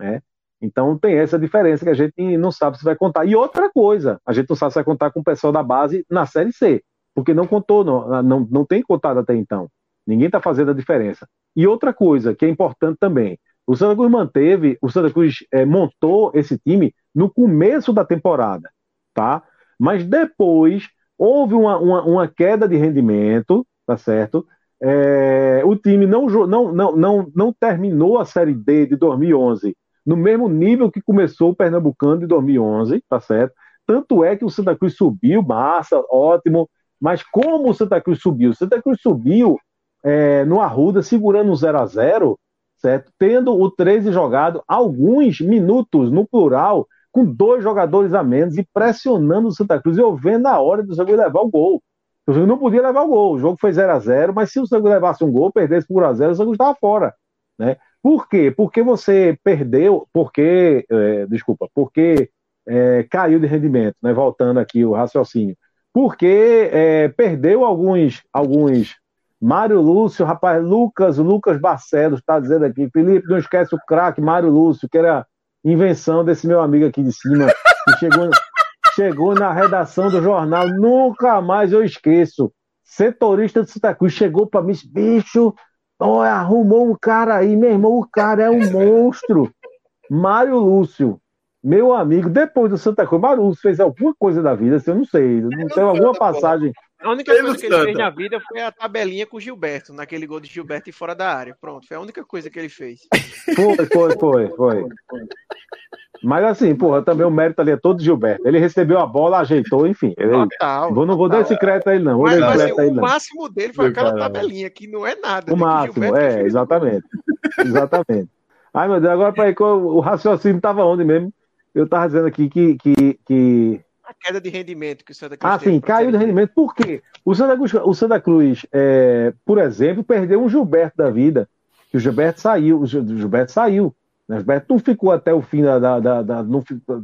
É. Então tem essa diferença que a gente não sabe se vai contar. E outra coisa, a gente não sabe se vai contar com o pessoal da base na Série C, porque não contou, não, não, não tem contado até então. Ninguém está fazendo a diferença. E outra coisa que é importante também, o Santa Cruz manteve, o Santa Cruz é, montou esse time no começo da temporada, tá? Mas depois houve uma, uma, uma queda de rendimento, tá certo? É, o time não, não, não, não, não terminou a Série D de 2011 no mesmo nível que começou o Pernambucano de 2011, tá certo? Tanto é que o Santa Cruz subiu, massa, ótimo, mas como o Santa Cruz subiu? O Santa Cruz subiu é, no Arruda, segurando um 0 a 0 certo? Tendo o 13 jogado alguns minutos no plural, com dois jogadores a menos e pressionando o Santa Cruz. Eu vendo a hora do Santa levar o gol. O Santa não podia levar o gol. O jogo foi 0 a 0 mas se o Santa Cruz levasse um gol, perdesse por 1 a 0 o Santa estava fora. Né? Por quê? Porque você perdeu, porque, é, desculpa, porque é, caiu de rendimento, né? voltando aqui o raciocínio. Porque é, perdeu alguns, alguns. Mário Lúcio, rapaz, Lucas, Lucas Barcelos está dizendo aqui, Felipe, não esquece o craque Mário Lúcio, que era invenção desse meu amigo aqui de cima, que chegou, chegou na redação do jornal, nunca mais eu esqueço. Setorista de Santa Cruz chegou para mim, bicho, Oh, arrumou um cara aí, meu irmão, o cara é um monstro. Mário Lúcio, meu amigo, depois do Santa Cruz, Mário Lúcio fez alguma coisa da vida, assim, eu não sei, não tem alguma passagem. A única coisa que ele fez na vida foi a tabelinha com o Gilberto, naquele gol de Gilberto e fora da área. Pronto, foi a única coisa que ele fez. Foi, foi, foi, foi. Mas assim, porra, também o mérito ali é todo de Gilberto. Ele recebeu a bola, ajeitou, enfim. Ele, total, vou, não vou dar esse crédito a ele, não. Mas, mas assim, o não. máximo dele foi aquela tabelinha, que não é nada. O né, máximo, é, exatamente. exatamente. Ai, meu Deus, agora para o raciocínio estava onde mesmo? Eu estava dizendo aqui que, que, que. A queda de rendimento que o Santa Cruz. Ah, sim, caiu de rendimento. Por quê? O Santa Cruz, o Santa Cruz é, por exemplo, perdeu um Gilberto da vida. Que o Gilberto saiu, o Gilberto saiu. Né? não ficou até o fim da, da, da, da,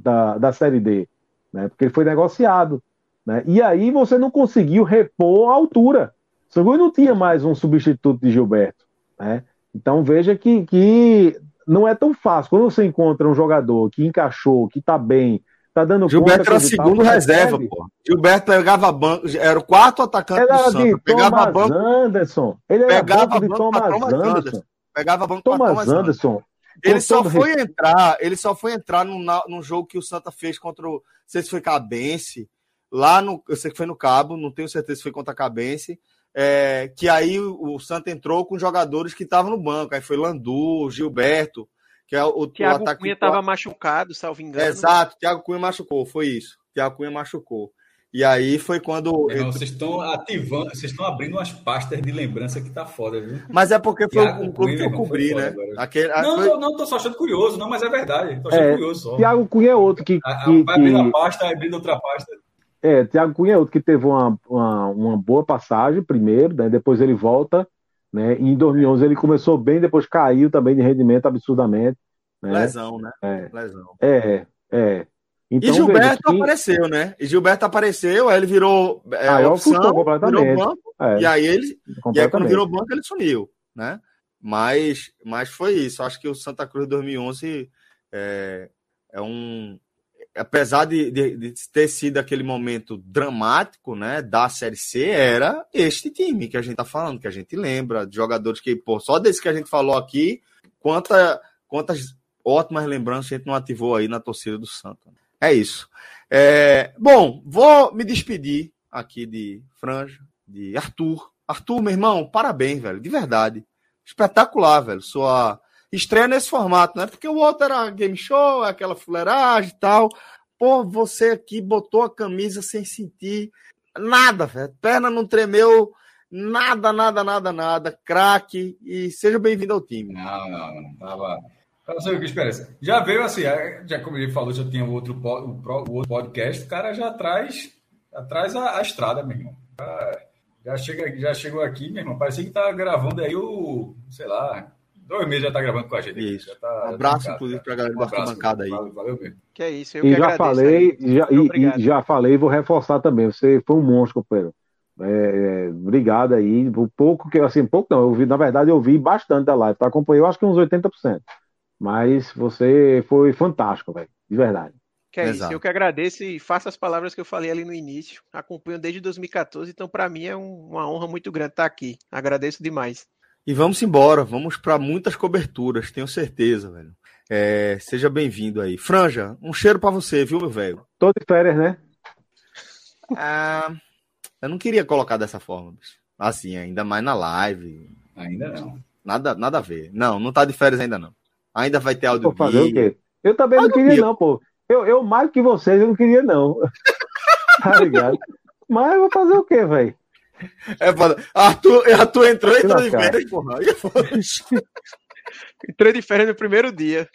da, da Série D, né? porque ele foi negociado. Né? E aí você não conseguiu repor a altura. O São não tinha mais um substituto de Gilberto. Né? Então veja que, que não é tão fácil. Quando você encontra um jogador que encaixou, que está bem, tá dando Gilberto era segundo reserva, pô. Gilberto pegava banco, era o quarto atacante era do Santa. Pegava Thomas banco. Anderson. Ele era pegava banco de Thomas, Thomas Anderson. Anderson. Pegava banco Thomas, Thomas Anderson. Anderson. Ele só foi entrar, ele só foi entrar num, num jogo que o Santa fez contra o. Não sei se foi Cabense. Lá no. Eu sei que foi no Cabo, não tenho certeza se foi contra Cabense. É, que aí o, o Santa entrou com jogadores que estavam no banco. Aí foi Landu, Gilberto, que é o, o Thiago ataque. Cunha estava machucado, salvo engano. Exato, Thiago Cunha machucou, foi isso. Thiago Cunha machucou. E aí foi quando. Não, vocês estão ativando, vocês estão abrindo umas pastas de lembrança que tá foda, viu? Mas é porque foi Thiago um clube que eu cobri, né? Aquele, não, foi... não, tô só achando curioso, não, mas é verdade. Tô achando é, curioso só. Thiago Cunha é outro que. que vai abrindo que... a pasta, abrindo outra pasta. É, Thiago Cunha é outro que teve uma, uma, uma boa passagem primeiro, né? depois ele volta, né? E em 2011 ele começou bem, depois caiu também de rendimento absurdamente. Né? Lesão, né? É, Lesão. É, é. Então, e Gilberto que... apareceu, né? E Gilberto apareceu, aí ele virou é, aí opção, completamente. virou banco, é, e aí ele e aí quando virou banco ele sumiu, né? Mas, mas foi isso. Acho que o Santa Cruz 2011 é, é um apesar de, de, de, ter sido aquele momento dramático, né, da Série C, era este time que a gente tá falando, que a gente lembra, de jogadores que, pô, só desse que a gente falou aqui, quanta, quantas ótimas lembranças a gente não ativou aí na torcida do Santa. É isso. É, bom, vou me despedir aqui de Franja, de Arthur. Arthur, meu irmão, parabéns, velho, de verdade. Espetacular, velho. Sua estreia nesse formato, né? Porque o outro era game show, aquela fuleiragem e tal. Pô, você aqui botou a camisa sem sentir nada, velho. Perna não tremeu, nada, nada, nada, nada. Craque e seja bem-vindo ao time. Não, não, não. Tava. Para saber o que espera. Já veio assim, é, já como ele falou, já tinha outro, o outro podcast, o cara já traz, já traz a, a estrada, meu irmão. Já, chega, já chegou aqui, meu irmão. Parecia que tá gravando aí o, sei lá, dois meses já tá gravando com a gente. Isso. Já tá, um abraço, inclusive, pra galera um da bancada aí. Valeu, valeu mesmo. Que é isso, eu e que já falei, já, e, e, já falei, vou reforçar também. Você foi um monstro, companheiro. É, é, obrigado aí. O pouco que, assim, pouco não, eu vi, na verdade, eu vi bastante da live, tá? Acompanhei, eu acho que uns 80%. Mas você foi fantástico, velho, de verdade. Que é Exato. isso, eu que agradeço e faço as palavras que eu falei ali no início. Acompanho desde 2014, então para mim é um, uma honra muito grande estar aqui. Agradeço demais. E vamos embora, vamos para muitas coberturas, tenho certeza, velho. É, seja bem-vindo aí. Franja, um cheiro para você, viu, meu velho? Tô de férias, né? Ah, eu não queria colocar dessa forma, bicho. Assim, ainda mais na live. Ainda não. Nada, nada a ver. Não, não tá de férias ainda não. Ainda vai ter áudio. Vou fazer o quê? Eu também não queria, não, pô. Eu, eu mais que vocês, eu não queria, não. *laughs* tá ligado? Mas eu vou fazer o quê, velho? É foda. Arthur, Arthur entrou, entrou de férias, porra. *laughs* Entrei de férias no primeiro dia.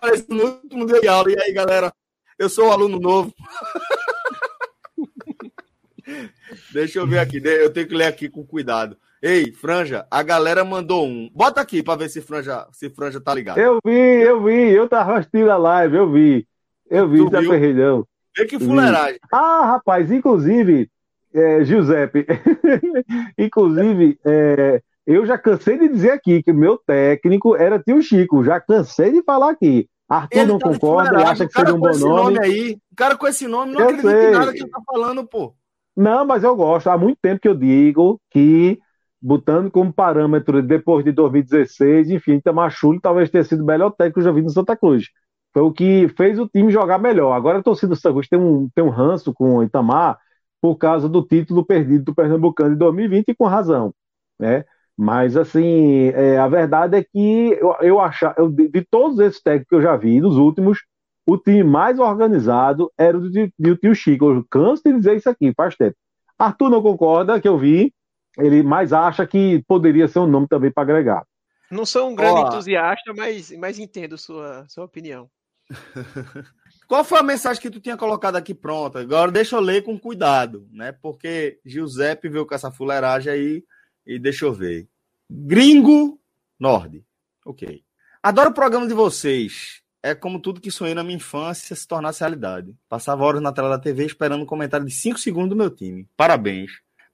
Parece no último dia de aula. E aí, galera? Eu sou um aluno novo. *laughs* Deixa eu ver aqui. Eu tenho que ler aqui com cuidado. Ei, Franja, a galera mandou um. Bota aqui para ver se Franja, se Franja tá ligado. Eu vi, eu vi. Eu tava assistindo a live, eu vi. Eu vi, tá ferrilhão. Vê que fuleiragem. Ah, rapaz, inclusive, é, Giuseppe, *laughs* inclusive, é, eu já cansei de dizer aqui que o meu técnico era tio Chico. Já cansei de falar aqui. Arthur ele não tá concorda e acha que seria um bom nome. nome aí, o cara com esse nome não eu acredita sei. em nada que ele tá falando, pô. Não, mas eu gosto. Há muito tempo que eu digo que, botando como parâmetro depois de 2016, enfim, Itamar Chuli talvez tenha sido o melhor técnico que eu já vi no Santa Cruz. Foi o que fez o time jogar melhor. Agora a torcida do Santa Cruz tem um, tem um ranço com o Itamar por causa do título perdido do Pernambucano em 2020 e com razão, né? Mas, assim, é, a verdade é que eu, eu achar, eu, de, de, todos esses técnicos que eu já vi, dos últimos, o time mais organizado era o do, do tio Chico. Eu canso de dizer isso aqui, faz tempo. Arthur não concorda, que eu vi, ele mais acha que poderia ser um nome também para agregar. Não sou um grande oh. entusiasta, mas, mas entendo sua, sua opinião. *laughs* Qual foi a mensagem que tu tinha colocado aqui pronta? Agora deixa eu ler com cuidado, né? Porque Giuseppe veio com essa fuleiragem aí e deixa eu ver. Gringo Nord. Ok. Adoro o programa de vocês. É como tudo que sonhei na minha infância se tornasse realidade. Passava horas na tela da TV esperando um comentário de 5 segundos do meu time. Parabéns.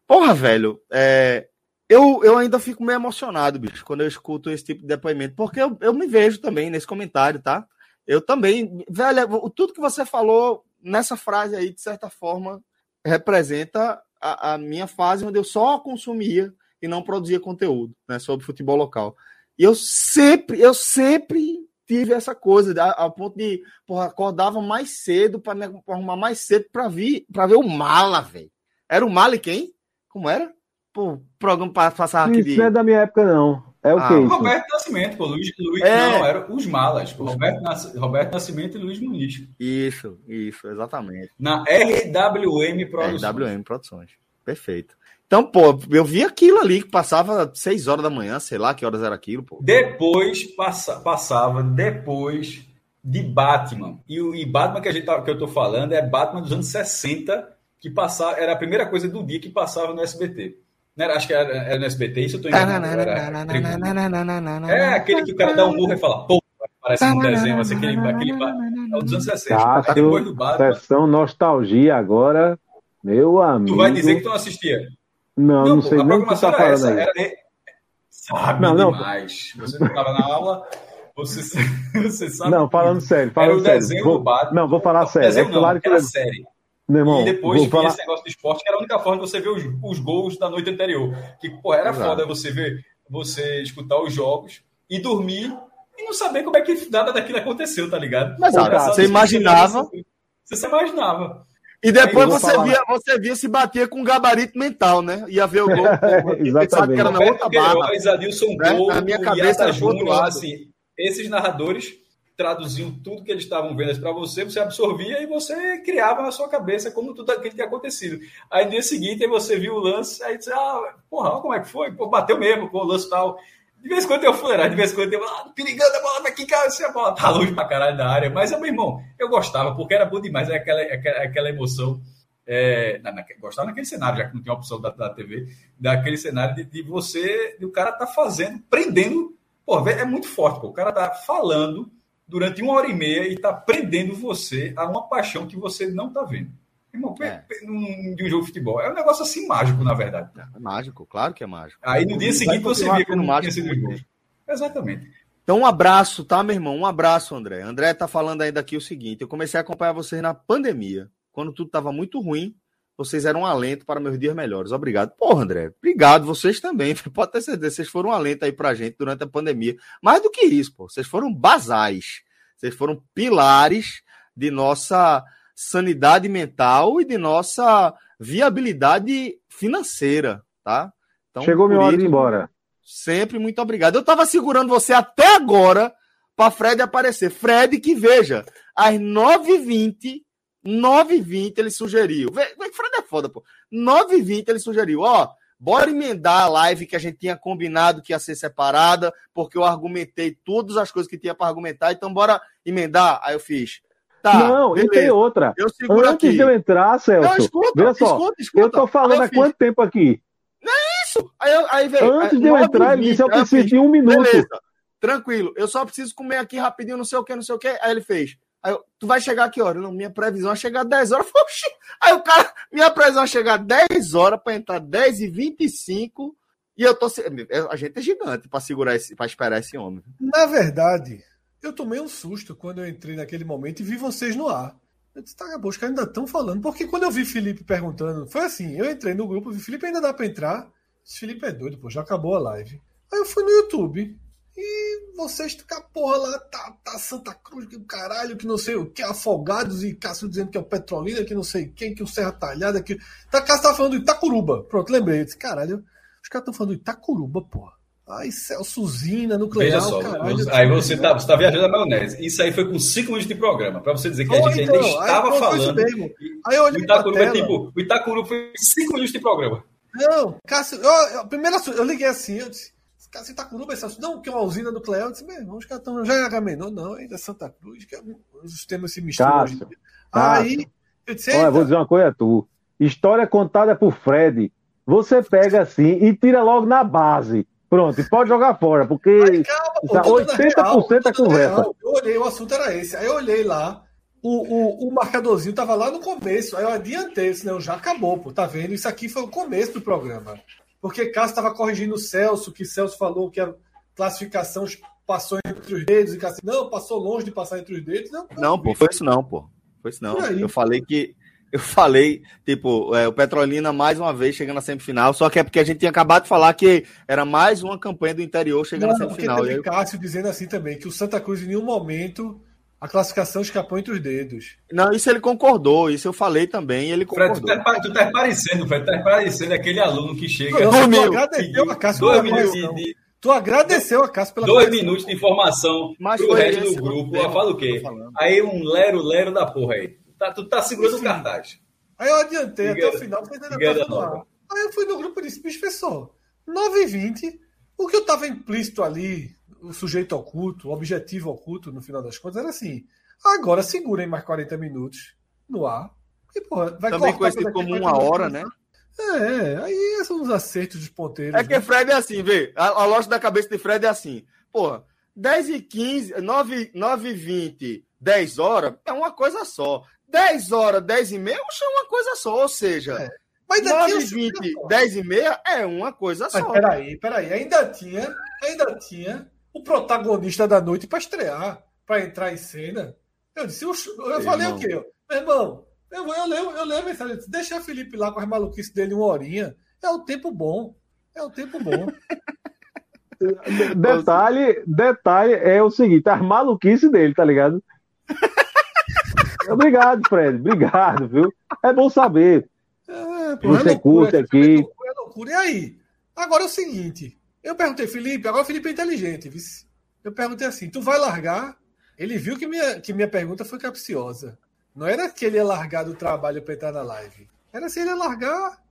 Porra, velho, é... eu, eu ainda fico meio emocionado, bicho, quando eu escuto esse tipo de depoimento, porque eu, eu me vejo também nesse comentário, tá? Eu também, velho, tudo que você falou nessa frase aí, de certa forma, representa a, a minha fase onde eu só consumia e não produzia conteúdo né, sobre futebol local. E eu sempre, eu sempre tive essa coisa, ao ponto de, porra, acordava mais cedo para me arrumar mais cedo para vir, para ver o Mala, velho. Era o Mala e quem? Como era? Pô, programa para passar aqui Isso de... não é da minha época, não. É o ah, quê? Roberto Nascimento, pô. Luiz, Luiz é... não, era os malas. Pô. Roberto, Nas... Roberto Nascimento e Luiz Muniz. Isso, isso, exatamente. Na RWM Produções. RWM Produções. Perfeito. Então, pô, eu vi aquilo ali que passava 6 horas da manhã, sei lá que horas era aquilo, pô. Depois passa, passava, depois de Batman. E o e Batman que, a gente tá, que eu tô falando é Batman dos anos 60, que passava, era a primeira coisa do dia que passava no SBT. Era, acho que era, era no SBT, isso eu tô enganando. Era, é aquele que o cara dá um burro e fala, pô, parece um desenho, assim, aquele, aquele é o dos anos 60. Cássio, depois do Batman. Sessão nostalgia agora, meu amigo. Tu vai dizer que tu não assistia? Não, não, não sei nem o que tá falando aí. Era, sabe não, não. demais. Você não estava na aula, você, você sabe. Não, falando sério, falando era o sério. desenho vou. Não, vou falar sério. Desenho, é claro não, que era série. Meu irmão, e depois falar... esse negócio de esporte, que era a única forma de você ver os, os gols da noite anterior. Que, pô, era Exato. foda você ver, você escutar os jogos e dormir e não saber como é que nada daquilo aconteceu, tá ligado? Mas, pô, cara, você imaginava. Você, você imaginava. E depois você via, você via se bater com gabarito mental, né? Ia ver o gol. *laughs* Exatamente. Que era na outra barra. Adilson né? Na minha cabeça Júnior, assim, esses narradores traduziam tudo que eles estavam vendo para você, você absorvia e você criava na sua cabeça como tudo aquilo tinha acontecido. Aí no dia seguinte aí você viu o lance, aí disse, ah, porra, como é que foi? Pô, bateu mesmo, pô, o lance tal. De vez em quando eu fuleiragem, de vez em quando eu ah, perigando a bola vai quicar, se a bola tá longe pra caralho da área. Mas, meu irmão, eu gostava, porque era bom demais, é aquela, aquela, aquela emoção. é, na, gostar naquele cenário, já que não tem opção da, da TV, daquele cenário de, de você, de o cara tá fazendo, prendendo. Pô, é muito forte, pô. O cara tá falando durante uma hora e meia e tá prendendo você a uma paixão que você não tá vendo. Irmão, é. de um jogo de futebol. É um negócio assim mágico, na verdade. É mágico, claro que é mágico. Aí no dia seguinte você vê como mágico tinha sido Exatamente. Então, um abraço, tá, meu irmão? Um abraço, André. André tá falando ainda aqui o seguinte: eu comecei a acompanhar vocês na pandemia quando tudo estava muito ruim, vocês eram um alento para meus dias melhores. Obrigado. Porra, André, obrigado. Vocês também. *laughs* Pode ter certeza, vocês foram um alento aí pra gente durante a pandemia. Mais do que isso, pô, vocês foram basais. Vocês foram pilares de nossa sanidade mental e de nossa viabilidade financeira, tá? Então, Chegou minha hora de ir embora. Sempre muito obrigado. Eu tava segurando você até agora para Fred aparecer. Fred, que veja, às 9h20 9h20 ele sugeriu. Fred é foda, pô. 9h20 ele sugeriu, ó, bora emendar a live que a gente tinha combinado que ia ser separada, porque eu argumentei todas as coisas que tinha para argumentar, então bora emendar. Aí eu fiz. Tá, não, beleza. e tem outra. Eu seguro Antes aqui. de eu entrar, Celso, não, escuta, veja só, escuta, escuta. eu tô falando há quanto tempo aqui? Não é isso! Aí, aí veio, Antes de eu entrar, ele disse, eu preciso de um minuto. Beleza, tranquilo, eu só preciso comer aqui rapidinho, não sei o que, não sei o que. Aí ele fez, Aí eu, tu vai chegar que hora? Não, minha previsão é chegar 10 horas. *laughs* Oxi. Aí o cara, minha previsão é chegar 10 horas para entrar 10 e 25 e eu tô. A gente é gigante para segurar esse, para esperar esse homem. Na verdade, eu tomei um susto quando eu entrei naquele momento e vi vocês no ar. Eu disse, tá, os caras ainda estão falando. Porque quando eu vi Felipe perguntando, foi assim: eu entrei no grupo, vi Felipe ainda dá para entrar. Esse Felipe é doido, pô, já acabou a live. Aí eu fui no YouTube. E vocês com a porra lá, tá, tá Santa Cruz, que o caralho, que não sei o que, Afogados e Cássio dizendo que é o Petrolina, que não sei quem, que o Serra Talhada, que. Tá, Cássio tá falando do Itacuruba. Pronto, lembrei. Eu disse, caralho, os caras estão falando do Itacuruba, porra. Ai, Celso Zina, nuclear, só, caralho. Aí você tá, você tá viajando a maionese. Isso aí foi com 5 minutos de programa, pra você dizer que a gente então, ainda estava aí, falando. Aí eu olhei o Itacuruba, é tipo, o Itacuruba foi 5 minutos de programa. Não, Cássio, eu, eu, primeiro eu liguei assim, eu disse, Cara, você tá com Uruba, não, que é uma usina nuclear. Eu disse, meu irmão, os caras estão. Já é Agamenon, não, ainda é Santa Cruz, que é, os temas se misturam. Cássio, Aí, eu disse, Olha, vou dizer uma coisa a tu. História contada por Fred. Você pega assim e tira logo na base. Pronto, e pode jogar fora, porque aí, calma, pô, 80% é conversa. Real. Eu olhei, o assunto era esse. Aí eu olhei lá, o, o, o marcadorzinho tava lá no começo. Aí eu adiantei, senão já acabou, pô. Tá vendo? Isso aqui foi o começo do programa porque Cássio estava corrigindo o Celso, que Celso falou que a classificação passou entre os dedos, e Cássio, não, passou longe de passar entre os dedos. Não, não pô, foi isso não, pô. Foi isso não. Eu falei que. Eu falei, tipo, é, o Petrolina mais uma vez chegando na semifinal, só que é porque a gente tinha acabado de falar que era mais uma campanha do interior chegando não, na semifinal. Porque teve Cássio dizendo assim também, que o Santa Cruz em nenhum momento a classificação escapou entre os dedos. Não, isso ele concordou, isso eu falei também, ele concordou. Fred, tu tá, tu tá parecendo, Fred, tá parecendo aquele aluno que chega... Eu, tu agradeceu a Cássio dois minutos de, Tu agradeceu a Cássio pela Dois minutos de informação Mas pro resto do grupo. Eu falo o quê? Aí um lero-lero da porra aí. Tá, tu tá segurando o cartaz. Aí eu adiantei até o final, mas ainda tá Aí eu fui no grupo e disse, bicho, pessoal, 9h20, o que eu tava implícito ali o sujeito oculto, o objetivo oculto, no final das contas, era assim: agora segurem mais 40 minutos no ar. E, porra, vai Também conhecido como uma hora, né? É, aí são os acertos dos ponteiros. É que né? Fred é assim, vê. A, a loja da cabeça de Fred é assim. Porra, 10 e 15, 9, 9 e 20, 10 horas é uma coisa só. 10 horas, 10 e meia é uma coisa só. Ou seja, é. Mas 9 e 20, 10 e meia é uma coisa só. Mas peraí, peraí. Ainda tinha, ainda tinha o protagonista da noite para estrear, para entrar em cena. Eu disse, eu, eu falei irmão. o quê? Meu irmão, eu, eu, leio, eu leio a mensagem, deixa o Felipe lá com as maluquices dele uma horinha. É o tempo bom. É o tempo bom. *laughs* detalhe, detalhe é o seguinte, as maluquices dele, tá ligado? *laughs* Obrigado, Fred. Obrigado, viu? É bom saber. É, pô, Você é curte aqui. É loucura, é loucura. E aí? Agora é o seguinte. Eu perguntei, Felipe, agora o Felipe é inteligente. Vice. Eu perguntei assim: tu vai largar? Ele viu que minha, que minha pergunta foi capciosa. Não era que ele ia largar do trabalho para entrar na live. Era se ele ia largar.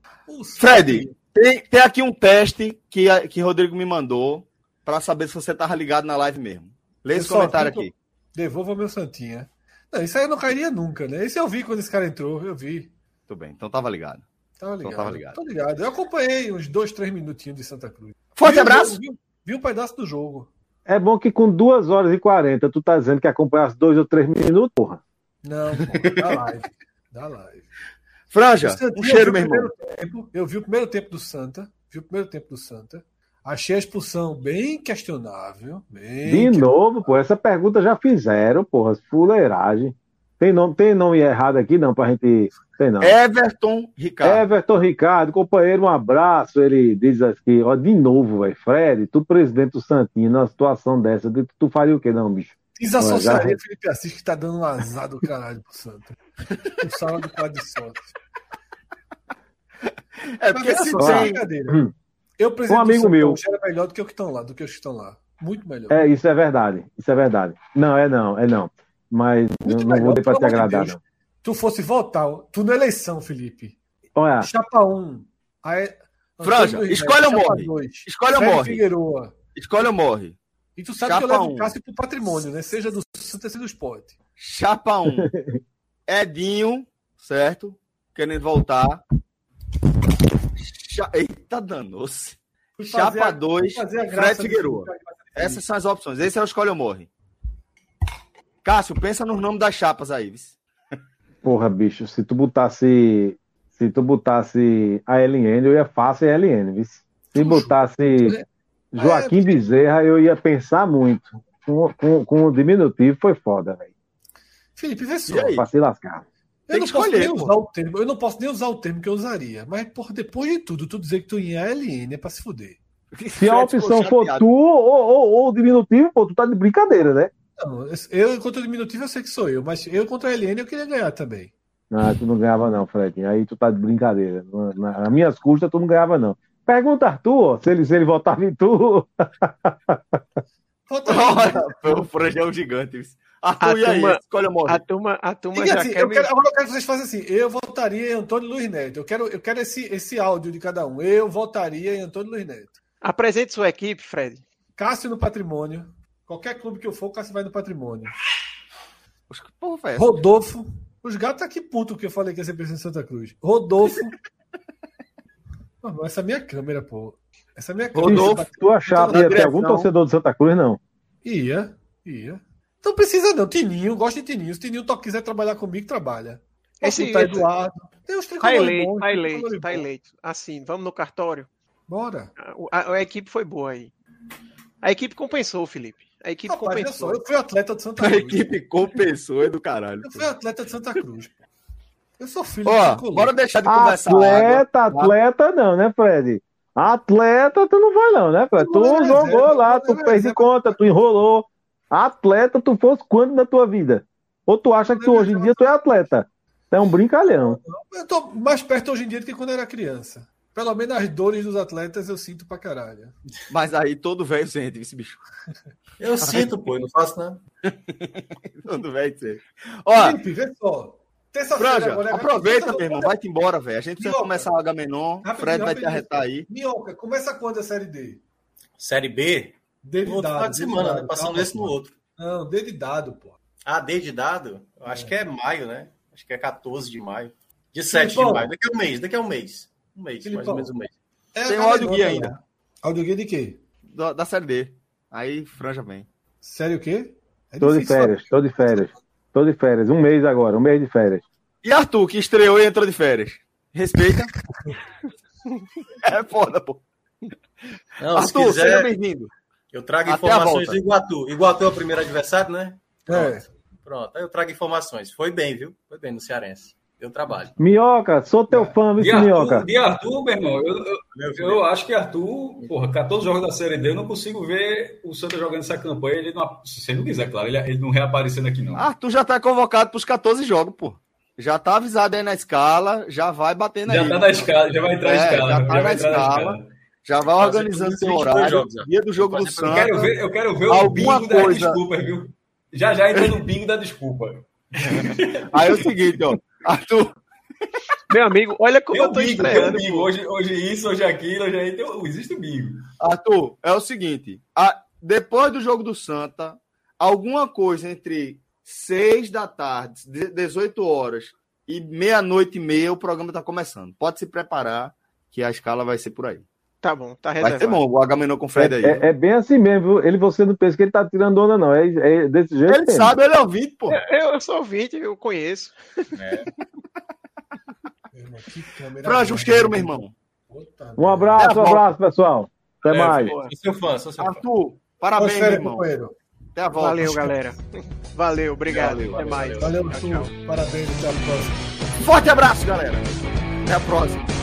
Fred, tem, tem aqui um teste que, que Rodrigo me mandou para saber se você tava ligado na live mesmo. Lê esse comentário aqui. Devolva meu Santinha. Não, isso aí eu não cairia nunca, né? Esse eu vi quando esse cara entrou, eu vi. Muito bem, então tava ligado. Tava ligado. Então, tava ligado. Tô ligado. Eu acompanhei uns dois, três minutinhos de Santa Cruz. Forte vi abraço! vi, vi, um pedaço do jogo. É bom que com duas horas e quarenta tu tá dizendo que acompanhasse dois ou três minutos, porra. Não, porra, da live. Da live. Franja, o cheiro, meu irmão. Tempo, eu vi o primeiro tempo do Santa. Vi o primeiro tempo do Santa. Achei a expulsão bem questionável. Bem de novo, pô, essa pergunta já fizeram, porra, fuleiragem. Tem nome, tem nome errado aqui, não, pra gente. Tem não. Everton Ricardo. Everton Ricardo, companheiro, um abraço. Ele diz aqui, ó, de novo, velho. Fred, tu presidente do Santinho, numa situação dessa, tu faria o quê, não, bicho? Desassociaria já... Felipe Assis, que tá dando um azar do caralho pro Santa. O sala do quadro de sorte. É porque se tem. Hum. Eu, presidente um amigo meu. era melhor do que os que estão lá, do que os que estão lá. Muito melhor. É, isso é verdade. Isso é verdade. Não, é não, é não mas Muito não, não vou ter para te agradar. Tu fosse votar, tu na eleição, Felipe. Olha. Chapa 1. Aí, Franja, escolhe ou morre. Dois, escolhe ou morre. Figueroa. Escolhe ou morre. E tu sabe Chapa que eu levo um. o Cássio pro patrimônio, né? Seja do Santa, seja do esporte. Chapa 1. *laughs* Edinho, certo? Querendo voltar. Cha... Eita, danou-se. Chapa 2, Fred Figueroa. Essas são as opções. Esse é o escolhe ou morre. Cássio, pensa nos nomes das chapas aí. Porra, bicho, se tu botasse. Se tu botasse a LN, eu ia fácil a LN, viu? Se botasse Joaquim Bezerra, eu ia pensar muito. Com, com, com o diminutivo foi foda, velho. Felipe, vê só. Pra se lascar. Eu não, escolher, posso nem usar o termo, eu não posso nem usar o termo que eu usaria. Mas, porra, depois de tudo, tu dizer que tu ia LN é pra se fuder. *laughs* Se a opção for tu ou, ou, ou o diminutivo, pô, tu tá de brincadeira, né? Não, eu contra o diminutivo eu sei que sou eu, mas eu contra a LN eu queria ganhar também. Ah, tu não ganhava não, Fred. Aí tu tá de brincadeira. Na, minhas custas tu não ganhava não. Pergunta Arthur, se ele, se ele votava em tu. O Fred é um gigante. Arthur, a e turma, aí? Escolha a turma, a turma já assim, quer eu quero, Agora eu quero que vocês façam assim. Eu votaria em Antônio Luiz Neto. Eu quero, eu quero esse, esse áudio de cada um. Eu votaria em Antônio Luiz Neto. Apresente sua equipe, Fred. Cássio no patrimônio. Qualquer clube que eu for, o Cássio vai no patrimônio. Porra, Rodolfo. Os gatos tá aqui puto que eu falei que ia ser presidente de Santa Cruz. Rodolfo. *laughs* Mano, essa é minha câmera, pô. Essa é minha câmera. Rodolfo, tu achava que ia ter algum torcedor de Santa Cruz, não? Ia, ia. Não precisa não. Tininho, gosta de Tininho. Se Tininho quiser trabalhar comigo, trabalha. Esse tá Eduardo. Tem os tá eleito, tá eleito, tá eleito. Assim, vamos no cartório? Bora. A, a, a equipe foi boa aí. A equipe compensou, Felipe. A equipe Rapaz, compensou. Só, eu fui atleta de Santa Cruz. A equipe compensou, é do caralho. Eu fui atleta de Santa Cruz. Eu sou filho Ó, de Bora deixar de conversar. Atleta, atleta não, né, Fred? Atleta tu não vai não, né, Fred? Tu jogou reserva, lá, tu fez de conta, tu enrolou. Atleta tu fosse quando na tua vida? Ou tu acha que tu, hoje em dia tu é atleta? Tu é um brincalhão. Eu tô mais perto hoje em dia do que quando eu era criança. Pelo menos as dores dos atletas eu sinto pra caralho. Mas aí todo velho sente esse bicho. Eu sinto, pô, eu não faço nada. *laughs* todo velho sente. Ó, Felipe, vê só. Franja, agora, é aproveita, meu irmão. Vai-te embora, velho. A gente precisa começar o Agamenon. Fred vai te arretar aí. Minhoca, começa quando a Série D? Série B? D de dado. de semana, né? Passando esse no outro. Não, D de dado, pô. Ah, D de dado? Eu acho é. que é maio, né? Acho que é 14 de maio. De 7 de maio. Daqui a um mês, daqui a um mês. Um mês, mais ou menos um mês. É, Tem o áudio guia ainda. Áudio guia de quê? Da, da série D. Aí franja vem. Sério o quê? É tô de férias, tô de férias. Tô de férias. Um mês agora, um mês de férias. E Arthur, que estreou e entrou de férias? Respeita. *laughs* é foda, pô. Não, Arthur, quiser, seja bem-vindo. Eu trago Até informações do Iguatu. Iguatu é o primeiro adversário, né? É. Pronto. Pronto, aí eu trago informações. Foi bem, viu? Foi bem no Cearense eu trabalho. Minhoca, sou teu fã, viu, Minhoca? De Arthur, meu irmão, eu, eu, eu, acho que Arthur, porra, 14 jogos da Série D, eu não consigo ver o Santa jogando essa campanha. Ele não, se você não quiser, claro, ele, ele não reaparecendo aqui, não. Arthur já tá convocado para os 14 jogos, pô. Já tá avisado aí na escala, já vai batendo já aí. Já tá na escala, já vai entrar é, na escala. Já tá já na, escala, Já vai organizando seu horário. Jogos, dia do jogo do Santa. Eu quero ver, eu quero ver o bingo coisa... das desculpas, viu? Já já entra no bingo da desculpa. *laughs* aí é o seguinte, ó. Arthur, meu amigo, olha como tem eu tô bingo, estreando. Bingo. Hoje, hoje isso, hoje aquilo, hoje aí, tem, existe o bingo. Arthur, é o seguinte, a, depois do jogo do Santa, alguma coisa entre 6 da tarde, 18 horas e meia-noite e meia o programa está começando. Pode se preparar que a escala vai ser por aí. Tá bom, tá reservado. Vai ser bom, o Agamenon com o Fred aí. É, é, bem assim mesmo, ele você não pensa que ele tá tirando onda, não. É, é desse jeito. Ele mesmo. sabe, ele é ouvinte, pô. Eu, eu sou ouvinte, eu conheço. É. Pra *laughs* Justeiro, meu irmão. Um abraço, um abraço, pessoal. Até é, mais. Sou seu fã, sou seu Arthur, parabéns, meu irmão. Companheiro. Até a volta. Valeu, galera. Valeu, obrigado. Valeu, até mais. Valeu, Arthur. Parabéns, até a próxima. Forte abraço, galera. Até a próxima.